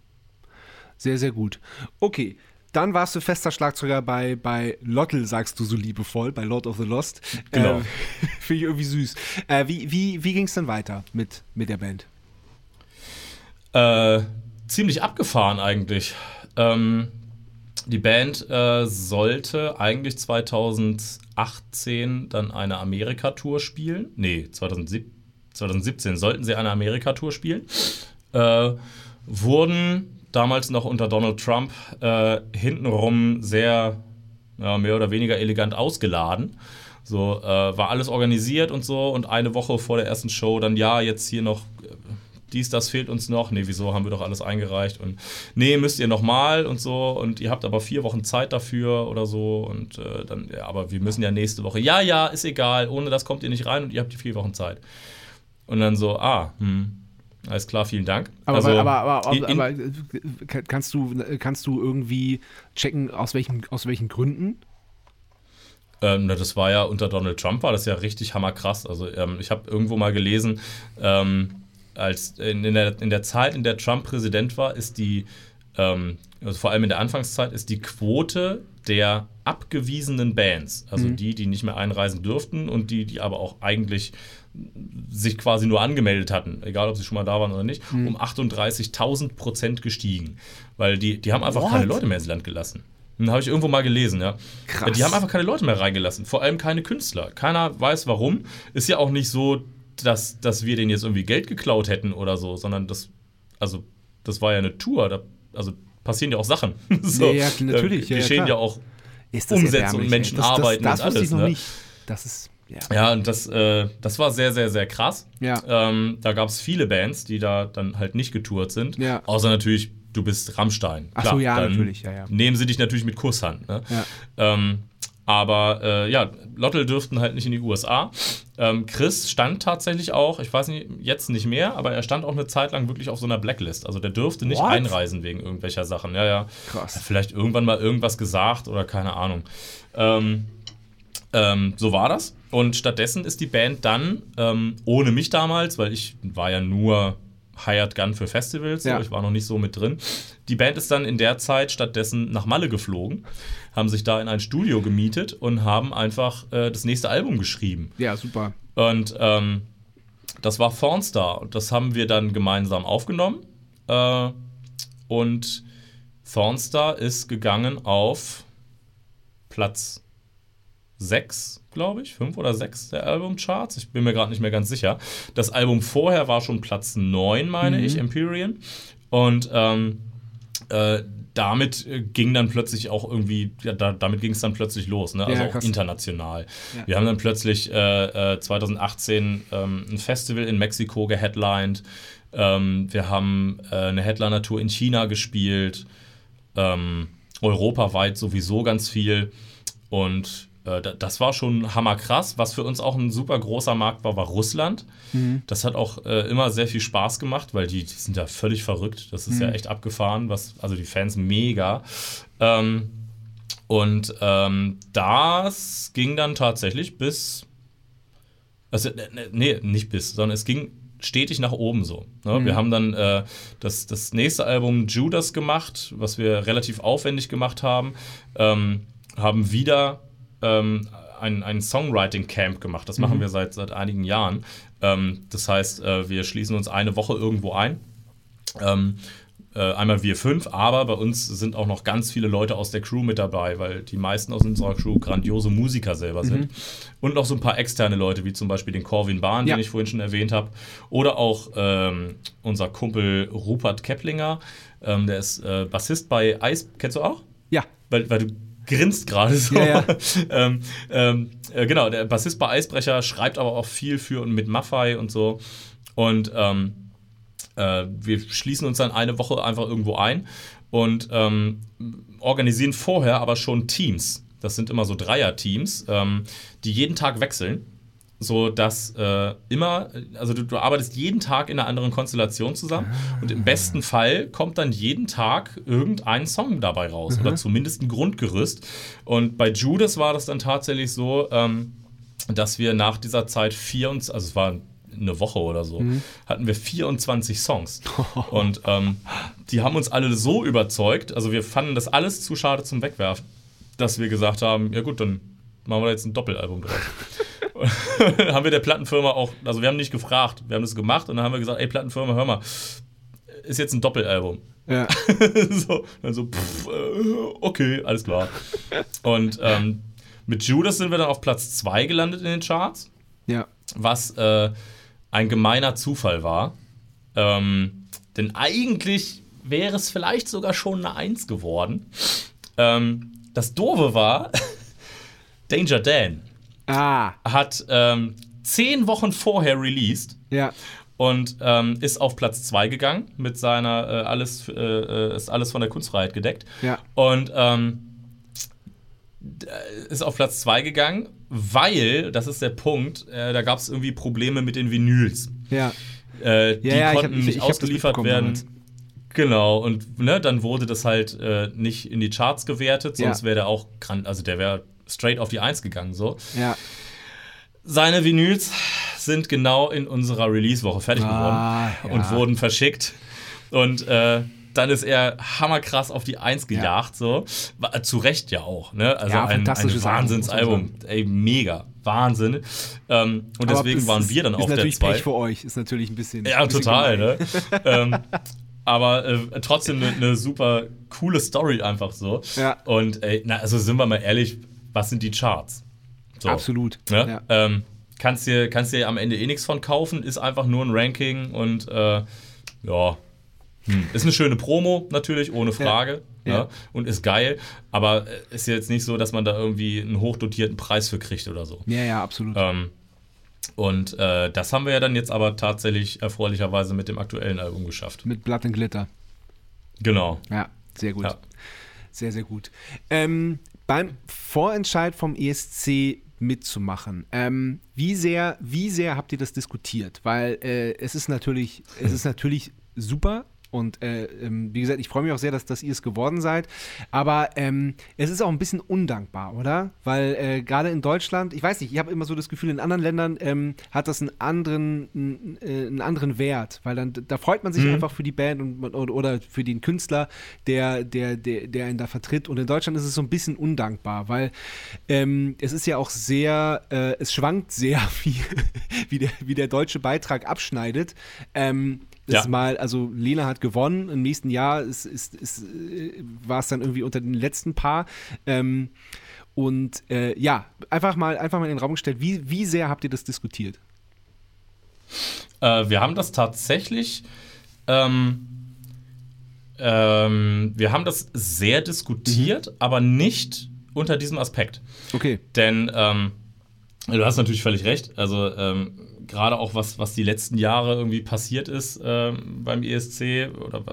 Sehr, sehr gut. Okay, dann warst du fester Schlagzeuger bei, bei Lottel, sagst du so liebevoll, bei Lord of the Lost. Genau. Äh, Finde ich irgendwie süß. Äh, wie wie, wie ging es denn weiter mit, mit der Band? Äh, ziemlich abgefahren eigentlich. Ähm, die Band äh, sollte eigentlich 2018 dann eine Amerika-Tour spielen. Nee, 2017, 2017 sollten sie eine Amerika-Tour spielen. Äh, wurden damals noch unter Donald Trump äh, hintenrum sehr ja, mehr oder weniger elegant ausgeladen. So, äh, war alles organisiert und so und eine Woche vor der ersten Show dann, ja, jetzt hier noch äh, dies, das fehlt uns noch. Nee, wieso haben wir doch alles eingereicht? Und nee, müsst ihr nochmal und so. Und ihr habt aber vier Wochen Zeit dafür oder so. Und äh, dann, ja, aber wir müssen ja nächste Woche. Ja, ja, ist egal. Ohne das kommt ihr nicht rein und ihr habt die vier Wochen Zeit. Und dann so, ah, hm, alles klar, vielen Dank. Aber, Also, aber, aber, aber, in- aber äh, kann- kannst, du, kannst du irgendwie checken, aus welchen, aus welchen Gründen? Ähm, das war ja unter Donald Trump war das ja richtig hammerkrass. Also ähm, ich habe irgendwo mal gelesen, ähm, als in, in, der, in der Zeit, in der Trump Präsident war, ist die, ähm, also vor allem in der Anfangszeit, ist die Quote der abgewiesenen Bands, also die, die nicht mehr einreisen durften und die, die aber auch eigentlich sich quasi nur angemeldet hatten, egal ob sie schon mal da waren oder nicht, um 38.000 Prozent gestiegen. Weil die, die haben einfach What? keine Leute mehr ins Land gelassen. Hm, Habe ich irgendwo mal gelesen, ja. Krass. Die haben einfach keine Leute mehr reingelassen, vor allem keine Künstler. Keiner weiß warum. Ist ja auch nicht so, dass, dass wir denen jetzt irgendwie Geld geklaut hätten oder so, sondern das, also, das war ja eine Tour, da, also passieren ja auch Sachen. so, Ja, ja, natürlich, Äh, ja, ja, geschehen ja auch Umsätze und Menschen ey. das, arbeiten das, das und wusste ich alles, noch ne? nicht. Das ist, ja. Ja, und das, äh, das war sehr, sehr, sehr krass. Ja. Ähm, da gab es viele Bands, die da dann halt nicht getourt sind. Ja. Außer natürlich, du bist Rammstein. Ach so, ja, natürlich, ja, ja. Nehmen sie dich natürlich mit Kusshand. Ne? Ja. Ähm, aber äh, ja, Lottel dürften halt nicht in die USA. Ähm, Chris stand tatsächlich auch, ich weiß nicht, jetzt nicht mehr, aber er stand auch eine Zeit lang wirklich auf so einer Blacklist. Also der dürfte nicht What? einreisen wegen irgendwelcher Sachen. Ja, ja. Krass. Vielleicht irgendwann mal irgendwas gesagt oder keine Ahnung. Ähm, ähm, so war das. Und stattdessen ist die Band dann, ähm, ohne mich damals, weil ich war ja nur Hired Gun für Festivals, Ja. ich war noch nicht so mit drin. Die Band ist dann in der Zeit stattdessen nach Malle geflogen, haben sich da in ein Studio gemietet und haben einfach äh, das nächste Album geschrieben. ja, super. Und ähm, das war Thornstar. Und das haben wir dann gemeinsam aufgenommen. Äh, und Thornstar ist gegangen auf Platz 6, glaube ich, 5 oder 6 der Albumcharts. Ich bin mir gerade nicht mehr ganz sicher. Das Album vorher war schon Platz 9, meine ich, Empyrean. Und ähm, äh, damit äh, ging dann plötzlich auch irgendwie, ja, da, damit ging es dann plötzlich los, ne? also Ja, auch international. Ja. Wir haben dann plötzlich äh, äh, 2018 ähm, ein Festival in Mexiko geheadlined. Ähm, wir haben äh, eine Headliner-Tour in China gespielt. Ähm, europaweit sowieso ganz viel. Und das war schon hammerkrass. Was für uns auch ein super großer Markt war, war Russland. Das hat auch äh, immer sehr viel Spaß gemacht, weil die, die sind ja völlig verrückt. Das ist ja echt abgefahren, was, also die Fans mega. Ähm, und ähm, das ging dann tatsächlich bis. Also, ne, ne, nee, nicht bis, sondern es ging stetig nach oben so. Ne? Wir haben dann äh, das, das nächste Album Judas gemacht, was wir relativ aufwendig gemacht haben. Ähm, haben wieder ähm, ein, ein Songwriting-Camp gemacht. Das machen wir seit, seit einigen Jahren. Ähm, das heißt, äh, wir schließen uns eine Woche irgendwo ein. Ähm, äh, einmal wir fünf, aber bei uns sind auch noch ganz viele Leute aus der Crew mit dabei, weil die meisten aus unserer Crew grandiose Musiker selber sind. Und noch so ein paar externe Leute, wie zum Beispiel den Corvin Bahn, Ja. den ich vorhin schon erwähnt habe. Oder auch ähm, unser Kumpel Rupert Keplinger, ähm, der ist äh, Bassist bei Eis. Kennst du auch? Ja. Weil, weil du grinst gerade so. Ja, ja. ähm, ähm, äh, genau, der Bassist bei Eisbrecher schreibt aber auch viel für und mit Maffei und so. Und ähm, Äh, wir schließen uns dann eine Woche einfach irgendwo ein und ähm, organisieren vorher aber schon Teams. Das sind immer so Dreier-Teams, ähm, die jeden Tag wechseln so dass äh, immer, also du, du, arbeitest jeden Tag in einer anderen Konstellation zusammen ah. und im besten Fall kommt dann jeden Tag irgendein Song dabei raus mhm. oder zumindest ein Grundgerüst. Und bei Judas war das dann tatsächlich so, ähm, dass wir nach dieser Zeit vier und, also es war eine Woche oder so, mhm. hatten wir 24 Songs. und ähm, die haben uns alle so überzeugt, also wir fanden das alles zu schade zum Wegwerfen, dass wir gesagt haben, ja gut, dann machen wir jetzt ein Doppelalbum draus. haben wir der Plattenfirma auch, also wir haben nicht gefragt, wir haben das gemacht und dann haben wir gesagt, ey Plattenfirma, hör mal, ist jetzt ein Doppelalbum. Ja. so, dann so, pff, äh, okay, alles klar. Und ähm, mit Judas sind wir dann auf Platz 2 gelandet in den Charts. Ja. Was äh, ein gemeiner Zufall war. Ähm, denn eigentlich wäre es vielleicht sogar schon eine 1 geworden. Ähm, das Doofe war, Danger Dan ah. hat ähm, zehn Wochen vorher released. Ja. Und ähm, ist auf Platz 2 gegangen mit seiner äh, alles äh, äh, ist alles von der Kunstfreiheit gedeckt. Ja. Und ähm, ist auf Platz 2 gegangen, weil, das ist der Punkt, äh, da gab es irgendwie Probleme mit den Vinyls. Ja. Äh, die ja, konnten ich hab, ich, nicht ich ausgeliefert werden. Genau, und ne, dann wurde das halt äh, nicht in die Charts gewertet, sonst ja. wäre der auch, also der wäre straight auf die Eins gegangen, so. Ja. Seine Vinyls sind genau in unserer Release-Woche fertig ah, geworden ja. und wurden verschickt. Und äh, dann ist er hammerkrass auf die Eins gejagt, ja. so. Zu Recht ja auch, ne? Also ja, ein, ein Wahnsinnsalbum. Ey, mega. Wahnsinn. Ähm, und Aber deswegen waren wir dann auf der 2. Ist natürlich Pech für euch, ist natürlich ein bisschen. Ja, ein bisschen total, ne? ähm, aber äh, trotzdem eine ne super coole Story einfach so. Ja. Und ey, na, also sind wir mal ehrlich, was sind die Charts? So. Absolut. Ja? Ja. Ähm, kannst dir kannst dir am Ende eh nichts von kaufen, ist einfach nur ein Ranking und äh, ja. Hm. Ist eine schöne Promo, natürlich, ohne Frage. Ja. Ja. Und ist geil, aber ist jetzt nicht so, dass man da irgendwie einen hochdotierten Preis für kriegt oder so. Ja, ja, absolut. Ähm, und äh, das haben wir ja dann jetzt aber tatsächlich erfreulicherweise mit dem aktuellen Album geschafft. Mit Blatt und Glitter. Genau. Ja, sehr gut. Ja. Sehr, sehr gut. Ähm, beim Vorentscheid vom ESC mitzumachen. Ähm, wie sehr, wie sehr habt ihr das diskutiert? Weil äh, es ist natürlich, es ist natürlich super, und äh, ähm, wie gesagt, ich freue mich auch sehr, dass, dass ihr es geworden seid. Aber ähm, es ist auch ein bisschen undankbar, oder? Weil äh, gerade in Deutschland, ich weiß nicht, ich habe immer so das Gefühl, in anderen Ländern ähm, hat das einen anderen, einen, äh, einen anderen Wert. Weil dann da freut man sich mhm. einfach für die Band und, oder, oder für den Künstler, der, der, der, der einen da vertritt. Und in Deutschland ist es so ein bisschen undankbar, weil ähm, es ist ja auch sehr, äh, es schwankt sehr, wie, wie, der, wie der deutsche Beitrag abschneidet. Das ja. Mal, also Lena hat gewonnen, im nächsten Jahr ist, ist, ist, äh, war es dann irgendwie unter den letzten paar. Ähm, und äh, ja, einfach mal, einfach mal in den Raum gestellt, wie, wie sehr habt ihr das diskutiert? Äh, wir haben das tatsächlich, ähm, ähm, wir haben das sehr diskutiert, mhm. aber nicht unter diesem Aspekt. Okay. Denn ähm, du hast natürlich völlig recht. Also ähm, gerade auch was, was die letzten Jahre irgendwie passiert ist äh, beim ESC oder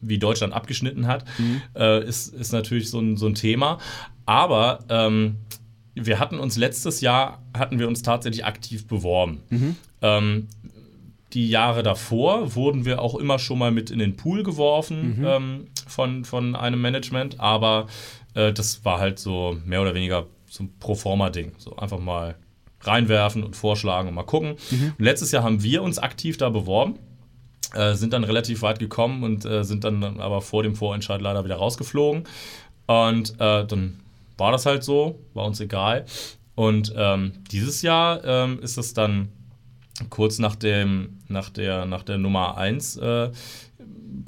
wie Deutschland abgeschnitten hat, mhm. äh, ist, ist natürlich so ein, so ein Thema. Aber ähm, wir hatten uns letztes Jahr, hatten wir uns tatsächlich aktiv beworben. Mhm. Ähm, die Jahre davor wurden wir auch immer schon mal mit in den Pool geworfen mhm. ähm, von, von einem Management, aber äh, das war halt so mehr oder weniger so ein Proforma-Ding. So einfach mal reinwerfen und vorschlagen und mal gucken. Mhm. Und letztes Jahr haben wir uns aktiv da beworben. Äh, sind dann relativ weit gekommen und äh, sind dann aber vor dem Vorentscheid leider wieder rausgeflogen. Und äh, dann war das halt so, war uns egal. Und ähm, dieses Jahr ähm, ist es dann kurz nach, dem, nach, der, nach der Nummer 1, äh,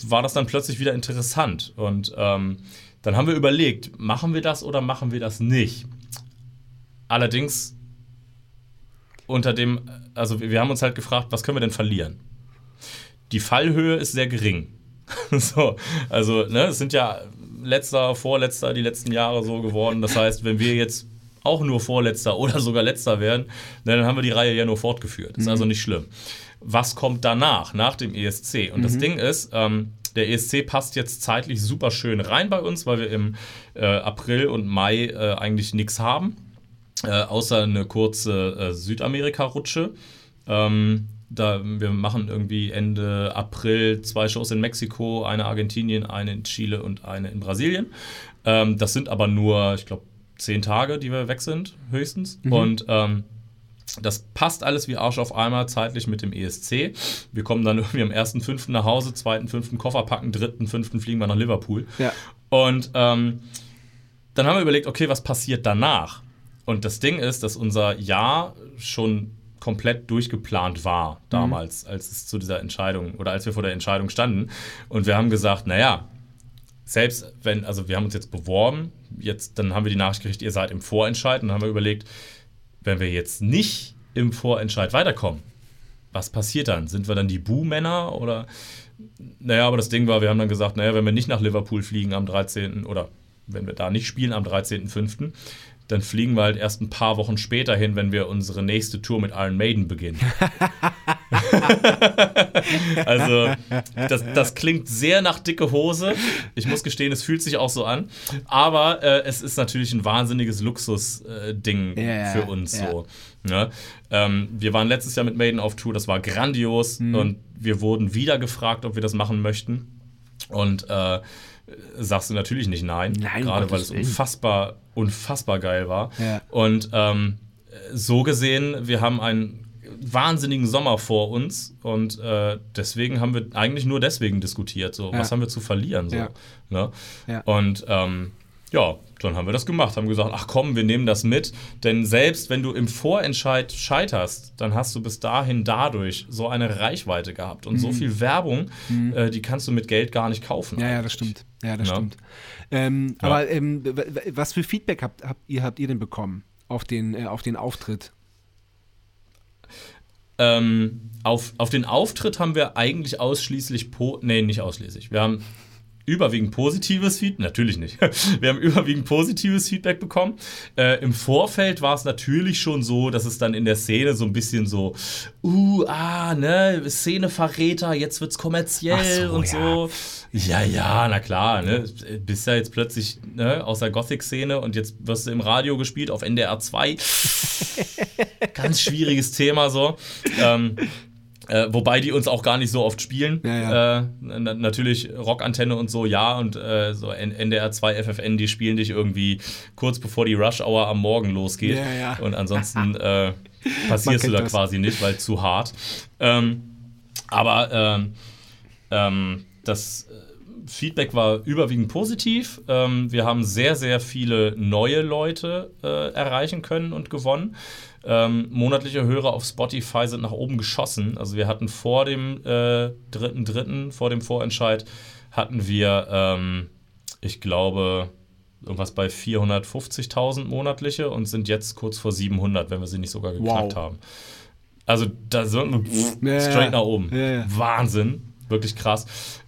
war das dann plötzlich wieder interessant. Und ähm, dann haben wir überlegt, machen wir das oder machen wir das nicht? Allerdings unter dem, also wir haben uns halt gefragt, was können wir denn verlieren? Die Fallhöhe ist sehr gering. so, also, ne, es sind ja letzter, vorletzter die letzten Jahre so geworden. Das heißt, wenn wir jetzt auch nur vorletzter oder sogar letzter werden, dann haben wir die Reihe ja nur fortgeführt. Ist mhm. also nicht schlimm. was kommt danach, nach dem ESC. Und das Ding ist, ähm, der ESC passt jetzt zeitlich super schön rein bei uns, weil wir im äh, April und Mai äh, eigentlich nichts haben, äh, außer eine kurze äh, Südamerika-Rutsche. Ähm, da, wir machen irgendwie Ende April zwei Shows in Mexiko, eine Argentinien, eine in Chile und eine in Brasilien. Ähm, das sind aber nur, ich glaube, zehn Tage, die wir weg sind, höchstens. Und ähm, das passt alles wie Arsch auf einmal zeitlich mit dem ESC. Wir kommen dann irgendwie am 1.5. nach Hause, 2.5. Koffer packen, 3.5. fliegen wir nach Liverpool. Ja. Und ähm, dann haben wir überlegt, okay, was passiert danach? Und das Ding ist, dass unser Jahr schon komplett durchgeplant war damals, als es zu dieser Entscheidung oder als wir vor der Entscheidung standen. Und wir haben gesagt, naja, selbst wenn, also wir haben uns jetzt beworben, jetzt, dann haben wir die Nachricht gekriegt, ihr seid im Vorentscheid und dann haben wir überlegt, wenn wir jetzt nicht im Vorentscheid weiterkommen, was passiert dann? Sind wir dann die Bu-Männer oder? Naja, aber das Ding war, wir haben dann gesagt, naja, wenn wir nicht nach Liverpool fliegen am 13. oder wenn wir da nicht spielen am 13.05., dann fliegen wir halt erst ein paar Wochen später hin, wenn wir unsere nächste Tour mit Iron Maiden beginnen. also, das, das klingt sehr nach dicke Hose. Ich muss gestehen, es fühlt sich auch so an. Aber äh, es ist natürlich ein wahnsinniges Luxus-Ding Ja, ja, für uns ja. so. Ne? Ähm, wir waren letztes Jahr mit Maiden auf Tour, das war grandios Mhm. und wir wurden wieder gefragt, ob wir das machen möchten. Und äh, sagst du natürlich nicht nein, Nein, gerade weil es unfassbar, unfassbar geil war. Ja. Und ähm, so gesehen, wir haben einen wahnsinnigen Sommer vor uns und äh, deswegen haben wir eigentlich nur deswegen diskutiert, so Ja. was haben wir zu verlieren, so. Ja. Ne? Und ähm, ja, dann haben wir das gemacht, haben gesagt, ach komm, wir nehmen das mit, denn selbst wenn du im Vorentscheid scheiterst, dann hast du bis dahin dadurch so eine Reichweite gehabt und so viel Werbung, äh, die kannst du mit Geld gar nicht kaufen. Mhm. Ja, ja, das stimmt. Ja, das Ja. stimmt. Ähm, Ja. Aber ähm, was für Feedback habt, habt, ihr, habt ihr denn bekommen auf den, äh, auf den Auftritt? Ähm, auf, auf den Auftritt haben wir eigentlich ausschließlich, po nee, nicht ausschließlich. Wir haben überwiegend positives Feedback, natürlich nicht. Wir haben überwiegend positives Feedback bekommen. Äh, Im Vorfeld war es natürlich schon so, dass es dann in der Szene so ein bisschen so, uh, ah, ne, Szeneverräter, jetzt wird's kommerziell so, und ja. so. Ja, ja, na klar, ne, bist ja jetzt plötzlich ne, aus der Gothic-Szene und jetzt wirst du im Radio gespielt auf NDR 2. Ganz schwieriges Thema so. Ähm, äh, wobei die uns auch gar nicht so oft spielen. Ja, ja. Äh, na, natürlich Rockantenne und so, ja. Und äh, so NDR 2 FFN, die spielen dich irgendwie kurz bevor die Rush Hour am Morgen losgeht. Ja. Und ansonsten äh, passierst du da das. quasi nicht, weil zu hart. Ähm, aber ähm, ähm, das äh, Feedback war überwiegend positiv. Ähm, wir haben sehr, sehr viele neue Leute äh, erreichen können und gewonnen. Ähm, monatliche Hörer auf Spotify sind nach oben geschossen. Also wir hatten vor dem äh, dritten, dritten, vor dem Vorentscheid, hatten wir, ähm, ich glaube, irgendwas bei 450.000 monatliche und sind jetzt kurz vor 700, wenn wir sie nicht sogar geknackt Wow. haben. Also da sind wir pff, Ja, ja. straight nach oben. Ja, ja. Wahnsinn. Wirklich krass.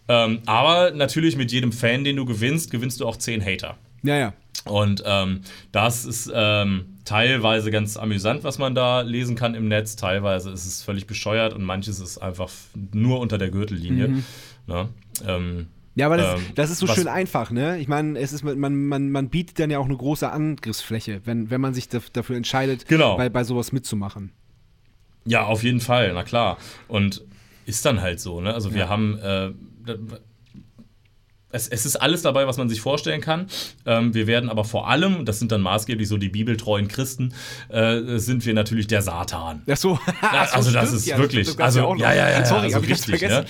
Ähm, aber natürlich mit jedem Fan, den du gewinnst, gewinnst du auch 10 Hater. Ja, ja. Und ähm, das ist ähm, teilweise ganz amüsant, was man da lesen kann im Netz. Teilweise ist es völlig bescheuert und manches ist einfach nur unter der Gürtellinie. Mhm. Ne? Ähm, Ja, aber das, Ähm, das ist so schön einfach, ne? Ich meine, es ist man, man, man bietet dann ja auch eine große Angriffsfläche, wenn, wenn man sich daf- dafür entscheidet, Genau. bei, bei sowas mitzumachen. Ja, auf jeden Fall, na klar. Und ist dann halt so, ne? Also wir Ja. haben. Äh, es, es ist alles dabei, was man sich vorstellen kann. Ähm, wir werden aber vor allem, das sind dann maßgeblich so die bibeltreuen Christen, äh, sind wir natürlich der Satan. Ach so. Ach so, also das stimmt, ist ja, wirklich, das also ja, ja, ja, Sorry, also richtig, ne?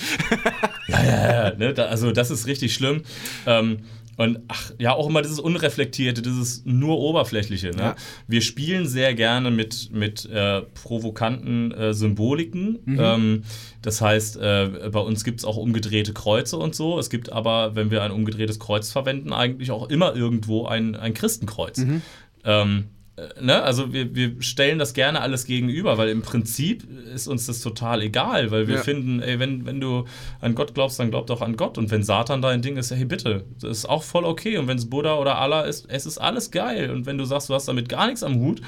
ja, ja, ja, ne? da, also das ist richtig schlimm. Ähm, und ach, ja, auch immer dieses Unreflektierte, dieses nur Oberflächliche. Ne? Ja. Wir spielen sehr gerne mit, mit äh, provokanten äh, Symboliken. Mhm. Ähm, das heißt, äh, bei uns gibt es auch umgedrehte Kreuze und so. Es gibt aber, wenn wir ein umgedrehtes Kreuz verwenden, eigentlich auch immer irgendwo ein, ein Christenkreuz. Mhm. Ähm, äh, ne? Also wir, wir stellen das gerne alles gegenüber, weil im Prinzip ist uns das total egal, weil wir Ja. finden, ey, wenn, wenn du an Gott glaubst, dann glaub doch an Gott. Und wenn Satan dein Ding ist, hey bitte, das ist auch voll okay. Und wenn es Buddha oder Allah ist, es ist alles geil. Und wenn du sagst, du hast damit gar nichts am Hut,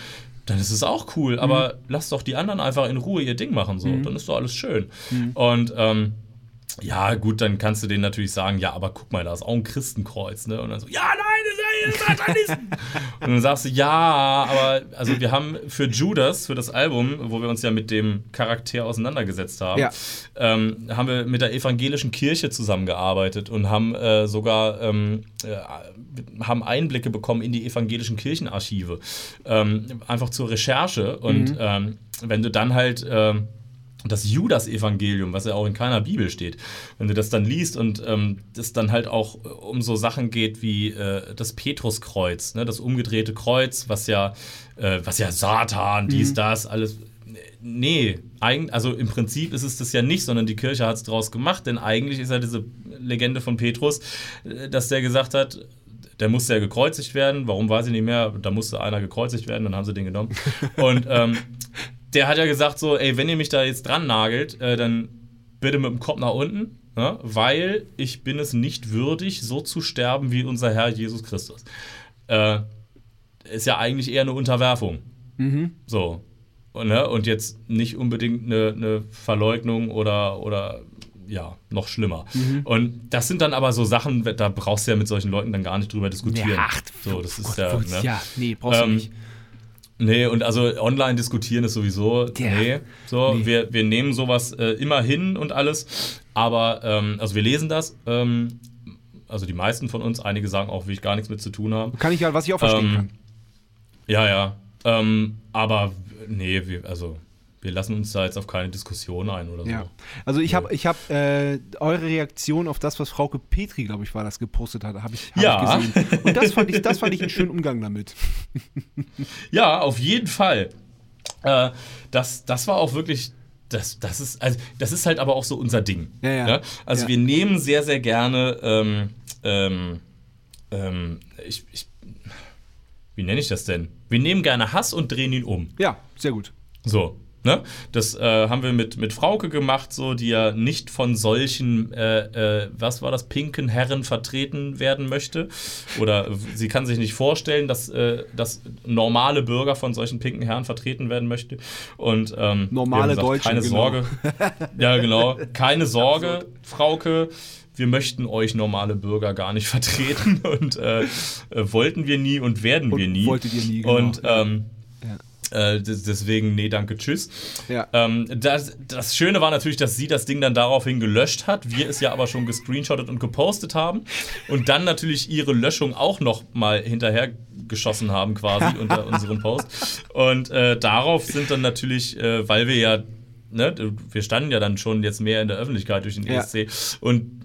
dann ist es auch cool. Aber lass doch die anderen einfach in Ruhe ihr Ding machen. So. Dann ist doch alles schön. Und ähm, ja, gut, dann kannst du denen natürlich sagen, ja, aber guck mal, da ist auch ein Christenkreuz, ne? Und dann so, ja, nein, das ist ja Satanisten. und dann sagst du, ja, aber also wir haben für Judas, für das Album, wo wir uns ja mit dem Charakter auseinandergesetzt haben, Ja. ähm, haben wir mit der evangelischen Kirche zusammengearbeitet und haben äh, sogar ähm, äh, haben Einblicke bekommen in die evangelischen Kirchenarchive. Ähm, einfach zur Recherche. Und ähm, wenn du dann halt. Das Judas-Evangelium, was ja auch in keiner Bibel steht, wenn du das dann liest und ähm, das dann halt auch äh, um so Sachen geht wie äh, das Petruskreuz, ne, das umgedrehte Kreuz, was ja, äh, was ja Satan, dies, das, alles. Nee, eigen, also im Prinzip ist es das ja nicht, sondern die Kirche hat es draus gemacht, denn eigentlich ist ja diese Legende von Petrus, äh, dass der gesagt hat, der musste ja gekreuzigt werden. Warum weiß ich nicht mehr? Da musste einer gekreuzigt werden, dann haben sie den genommen. Und ähm, der hat ja gesagt so, ey, wenn ihr mich da jetzt dran nagelt, äh, dann bitte mit dem Kopf nach unten, ne? weil ich bin es nicht würdig, so zu sterben wie unser Herr Jesus Christus. Äh, ist ja eigentlich eher eine Unterwerfung. So. Und, ne? und jetzt nicht unbedingt eine, eine Verleugnung oder, oder ja, noch schlimmer. Und das sind dann aber so Sachen, da brauchst du ja mit solchen Leuten dann gar nicht drüber diskutieren. Ja, ach, so, das ist Gott, ja, ne? ja, nee, brauchst du Ähm, nicht. Nee, und also online diskutieren ist sowieso, Ja. nee. So, Nee. Wir, wir nehmen sowas äh, immer hin und alles, aber, ähm, also wir lesen das, ähm, also die meisten von uns, einige sagen auch, will ich gar nichts mit zu tun haben. Kann ich ja, was ich auch verstehen ähm, kann. Ja, ja, ähm, aber nee, wir, also wir lassen uns da jetzt auf keine Diskussion ein oder so. Ja. Also ich habe ich hab, äh, eure Reaktion auf das, was Frauke Petri, glaube ich, war das, gepostet hat, habe ich, hab Ja. ich gesehen. Und das fand ich, das fand ich einen schönen Umgang damit. Ja, auf jeden Fall. Äh, das, das war auch wirklich. Das, das, ist, also, das ist halt aber auch so unser Ding. Ja, ja. Also Ja. wir nehmen sehr, sehr gerne, ähm, ähm, ähm, ich, ich, wie nenne ich das denn? Wir nehmen gerne Hass und drehen ihn um. Ja, sehr gut. So. Ne? Das äh, haben wir mit, mit Frauke gemacht, so, die ja nicht von solchen, äh, äh, was war das, pinken Herren vertreten werden möchte. Oder sie kann sich nicht vorstellen, dass, äh, dass normale Bürger von solchen pinken Herren vertreten werden möchte. Und ähm, Normale haben Deutsche, Keine genau. Sorge. ja, genau. Keine Sorge, Frauke. Wir möchten euch normale Bürger gar nicht vertreten und äh, äh, wollten wir nie und werden Und wir nie. wolltet ihr nie, genau. Und ähm. Äh, des- deswegen, nee, danke, tschüss. Ja. Ähm, das, das Schöne war natürlich, dass sie das Ding dann daraufhin gelöscht hat, wir es ja aber schon gescreenshottet und gepostet haben und dann natürlich ihre Löschung auch noch mal hinterher geschossen haben quasi unter unserem Post. Und äh, darauf sind dann natürlich, äh, weil wir ja, ne, wir standen ja dann schon jetzt mehr in der Öffentlichkeit durch den Ja. ESC und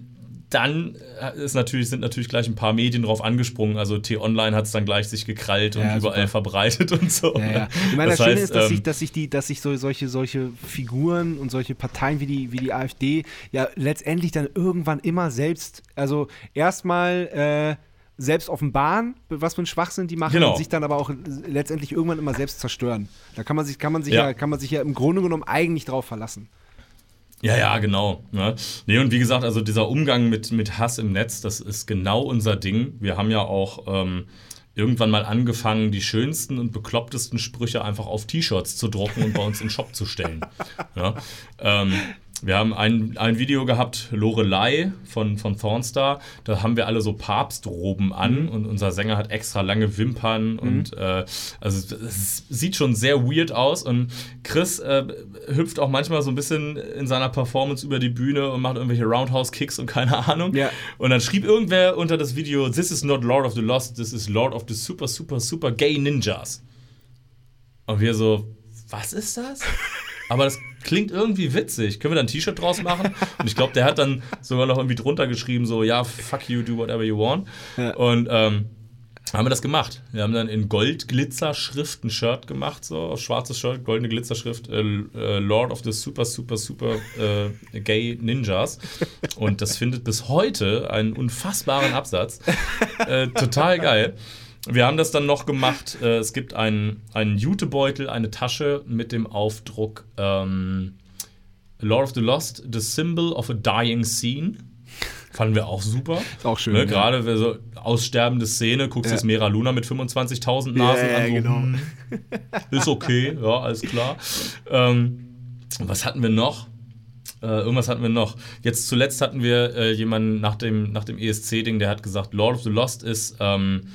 dann äh, ist natürlich, sind natürlich gleich ein paar Medien drauf angesprungen. Also T-Online hat es dann gleich sich gekrallt und Ja, überall verbreitet und so. Ja, ja. Ich meine, das, Das Schöne heißt, ist, dass ähm, sich, dass sich die, dass sich so, solche, solche Figuren und solche Parteien wie die, wie die AfD ja letztendlich dann irgendwann immer selbst, also erstmal äh, selbst offenbaren, was für ein Schwachsinn die machen Genau. und sich dann aber auch letztendlich irgendwann immer selbst zerstören. Da kann man sich, kann man sich ja. Ja. kann man sich ja im Grunde genommen eigentlich drauf verlassen. Ja, ja, genau. Ne? Nee, und wie gesagt, also dieser Umgang mit, mit Hass im Netz, das ist genau unser Ding. Wir haben ja auch ähm, irgendwann mal angefangen, die schönsten und beklopptesten Sprüche einfach auf T-Shirts zu drucken und bei uns in den Shop zu stellen. Ja? Ähm, wir haben ein, ein Video gehabt, Lorelei von, von Thornstar. Da haben wir alle so Papstroben an und unser Sänger hat extra lange Wimpern und äh, also es sieht schon sehr weird aus. Und Chris äh, hüpft auch manchmal so ein bisschen in seiner Performance über die Bühne und macht irgendwelche Roundhouse-Kicks und keine Ahnung. Ja. Und dann schrieb irgendwer unter das Video: This is not Lord of the Lost, this is Lord of the Super, Super, Super Gay Ninjas. Und wir so, was ist das? Aber das klingt irgendwie witzig. Können wir da ein T-Shirt draus machen? Und ich glaube, der hat dann sogar noch irgendwie drunter geschrieben, so, ja, fuck you, do whatever you want. Ja. Und ähm, haben wir das gemacht. Wir haben dann in Gold-Glitzer-Schrift ein Shirt gemacht, so schwarzes Shirt, goldene Glitzerschrift, äh, äh, Lord of the Super, Super, Super äh, Gay Ninjas. Und das findet bis heute einen unfassbaren Absatz. Äh, total geil. Wir haben das dann noch gemacht. Äh, es gibt einen, einen Jutebeutel, eine Tasche mit dem Aufdruck ähm, Lord of the Lost, the symbol of a dying scene. Fanden wir auch super. Ist auch schön. Ne, ja. Gerade so aussterbende Szene, guckst Ja. jetzt Mera Luna mit 25.000 Ja, Nasen ja, an. So, genau. hm, ist okay, ja, alles klar. Ähm, was hatten wir noch? Äh, irgendwas hatten wir noch. Jetzt zuletzt hatten wir äh, jemanden nach dem, nach dem ESC-Ding, der hat gesagt, Lord of the Lost ist ähm,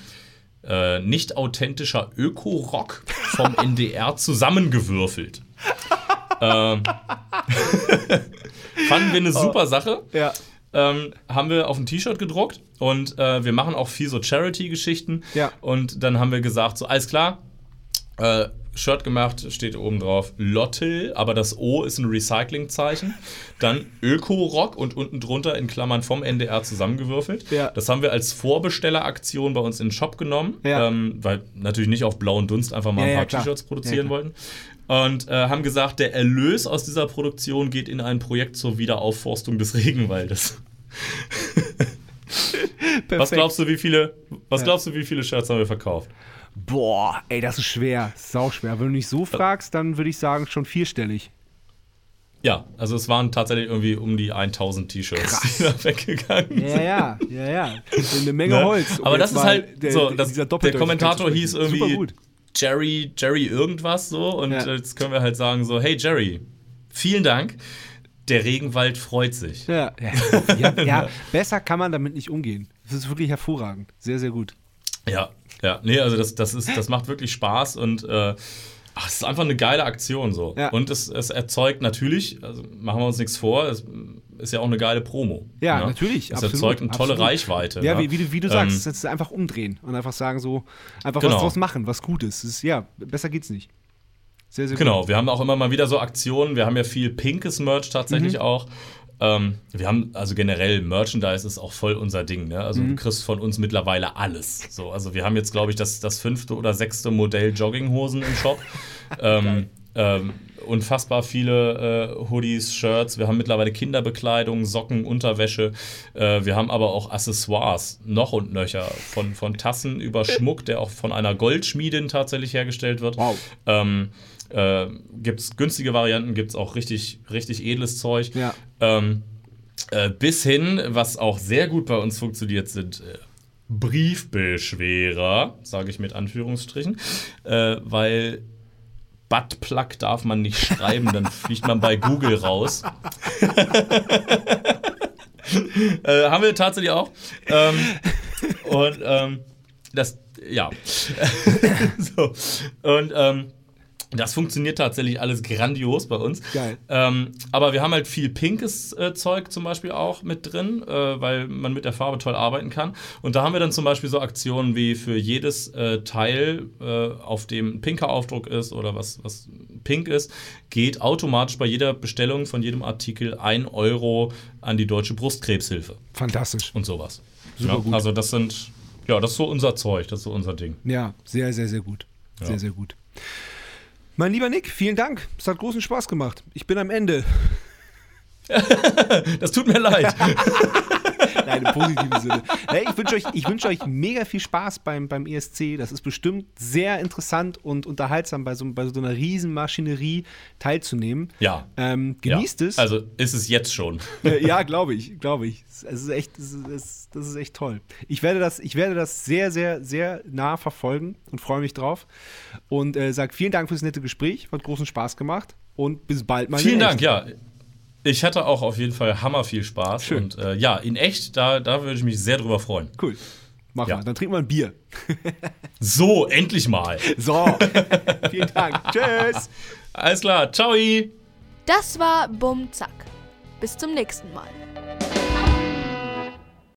äh, nicht authentischer Öko-Rock vom NDR zusammengewürfelt. ähm, fanden wir eine super Sache Ja. ähm, haben wir auf ein T-Shirt gedruckt und äh, wir machen auch viel so Charity-Geschichten. Ja. Und dann haben wir gesagt, so alles klar, äh, Shirt gemacht, steht oben drauf Lottel, aber das O ist ein Recyclingzeichen. Dann Öko-Rock und unten drunter in Klammern vom NDR zusammengewürfelt. Ja. Das haben wir als Vorbestelleraktion bei uns in den Shop genommen, Ja. ähm, weil natürlich nicht auf blauen Dunst einfach mal Ja, ein paar. T-Shirts produzieren wollten. Und äh, haben gesagt, der Erlös aus dieser Produktion geht in ein Projekt zur Wiederaufforstung des Regenwaldes. Was glaubst du, wie viele, was glaubst du, wie viele Shirts haben wir verkauft? Boah, ey, das ist schwer. Sau schwer. Wenn du nicht so fragst, dann würde ich sagen, schon vierstellig. Ja, also es waren tatsächlich irgendwie um die 1000 T-Shirts, die da weggegangen Ja, ja, ja, ja. Eine Menge Ne? Holz. um Aber das ist halt der, so, das, dieser der Kommentator hieß irgendwie. Jerry, Jerry irgendwas so und Ja. jetzt können wir halt sagen so, hey Jerry, vielen Dank, der Regenwald freut sich. Ja, ja, ja, ja, besser kann man damit nicht umgehen. Das ist wirklich hervorragend. Sehr, sehr gut. Ja, ja, nee, also das, das, ist, das macht wirklich Spaß und äh, ach, es ist einfach eine geile Aktion so. Ja. Und es, es erzeugt natürlich, also machen wir uns nichts vor, es ist ja auch eine geile Promo. Ja, ne? natürlich. Es absolut, erzeugt eine tolle absolut. Reichweite. Ja, ne? wie, wie, du, wie du Ähm, sagst, ist einfach umdrehen und einfach sagen so, einfach Genau. was draus machen, was Gutes. Ist, ja, besser geht's nicht. Sehr, sehr Genau, gut. wir haben auch immer mal wieder so Aktionen. Wir haben ja viel pinkes Merch tatsächlich Mhm. auch. Ähm, wir haben also generell Merchandise ist auch voll unser Ding. Ne? Also Mhm. du kriegst von uns mittlerweile alles. So, also wir haben jetzt glaube ich das, das fünfte oder sechste Modell Jogginghosen im Shop. ähm, ähm, unfassbar viele äh, Hoodies, Shirts. Wir haben mittlerweile Kinderbekleidung, Socken, Unterwäsche. Äh, wir haben aber auch Accessoires noch und nöcher von, von Tassen über Schmuck, der auch von einer Goldschmiedin tatsächlich hergestellt wird. Wow. Ähm, äh, gibt es günstige Varianten, gibt es auch richtig, richtig edles Zeug. Ja. Ähm, äh, bis hin, was auch sehr gut bei uns funktioniert, sind äh, Briefbeschwerer, sage ich mit Anführungsstrichen, äh, weil Buttplug darf man nicht schreiben, dann fliegt man bei Google raus. äh, haben wir tatsächlich auch. Ähm, und ähm, das, ja. so. Und ähm, das funktioniert tatsächlich alles grandios bei uns. Geil. Ähm, aber wir haben halt viel pinkes äh, Zeug zum Beispiel auch mit drin, äh, weil man mit der Farbe toll arbeiten kann. Und da haben wir dann zum Beispiel so Aktionen wie für jedes äh, Teil, äh, auf dem ein pinker Aufdruck ist oder was, was pink ist, geht automatisch bei jeder Bestellung von jedem Artikel ein Euro an die Deutsche Brustkrebshilfe Fantastisch. und sowas. Super ja, gut. Also das sind, ja, das ist so unser Zeug, das ist so unser Ding. Ja, sehr, sehr, sehr gut. Sehr, Ja. sehr gut. Mein lieber Nick, vielen Dank. Es hat großen Spaß gemacht. Ich bin am Ende. Das tut mir leid. Nein, im positiven Sinne. Ich wünsche euch, ich wünsch euch mega viel Spaß beim, beim ESC. Das ist bestimmt sehr interessant und unterhaltsam, bei so, bei so einer riesen Maschinerie teilzunehmen. Ja. Ähm, genießt ja. es. Also ist es jetzt schon. Äh, ja, glaube ich, glaube ich. Es ist echt, es ist, das ist echt toll. Ich werde das, ich werde das sehr, sehr, sehr nah verfolgen und freue mich drauf. Und äh, sage vielen Dank fürs nette Gespräch, hat großen Spaß gemacht und bis bald mal. Vielen. Dank, ja. Ich hatte auch auf jeden Fall hammer viel Spaß. Schön. Und äh, ja, in echt, da, da würde ich mich sehr drüber freuen. Cool. Machen Ja. wir. Dann trinken wir ein Bier. So, endlich mal. So. vielen Dank. Tschüss. Alles klar, ciao. Das war Bum Zack. Bis zum nächsten Mal.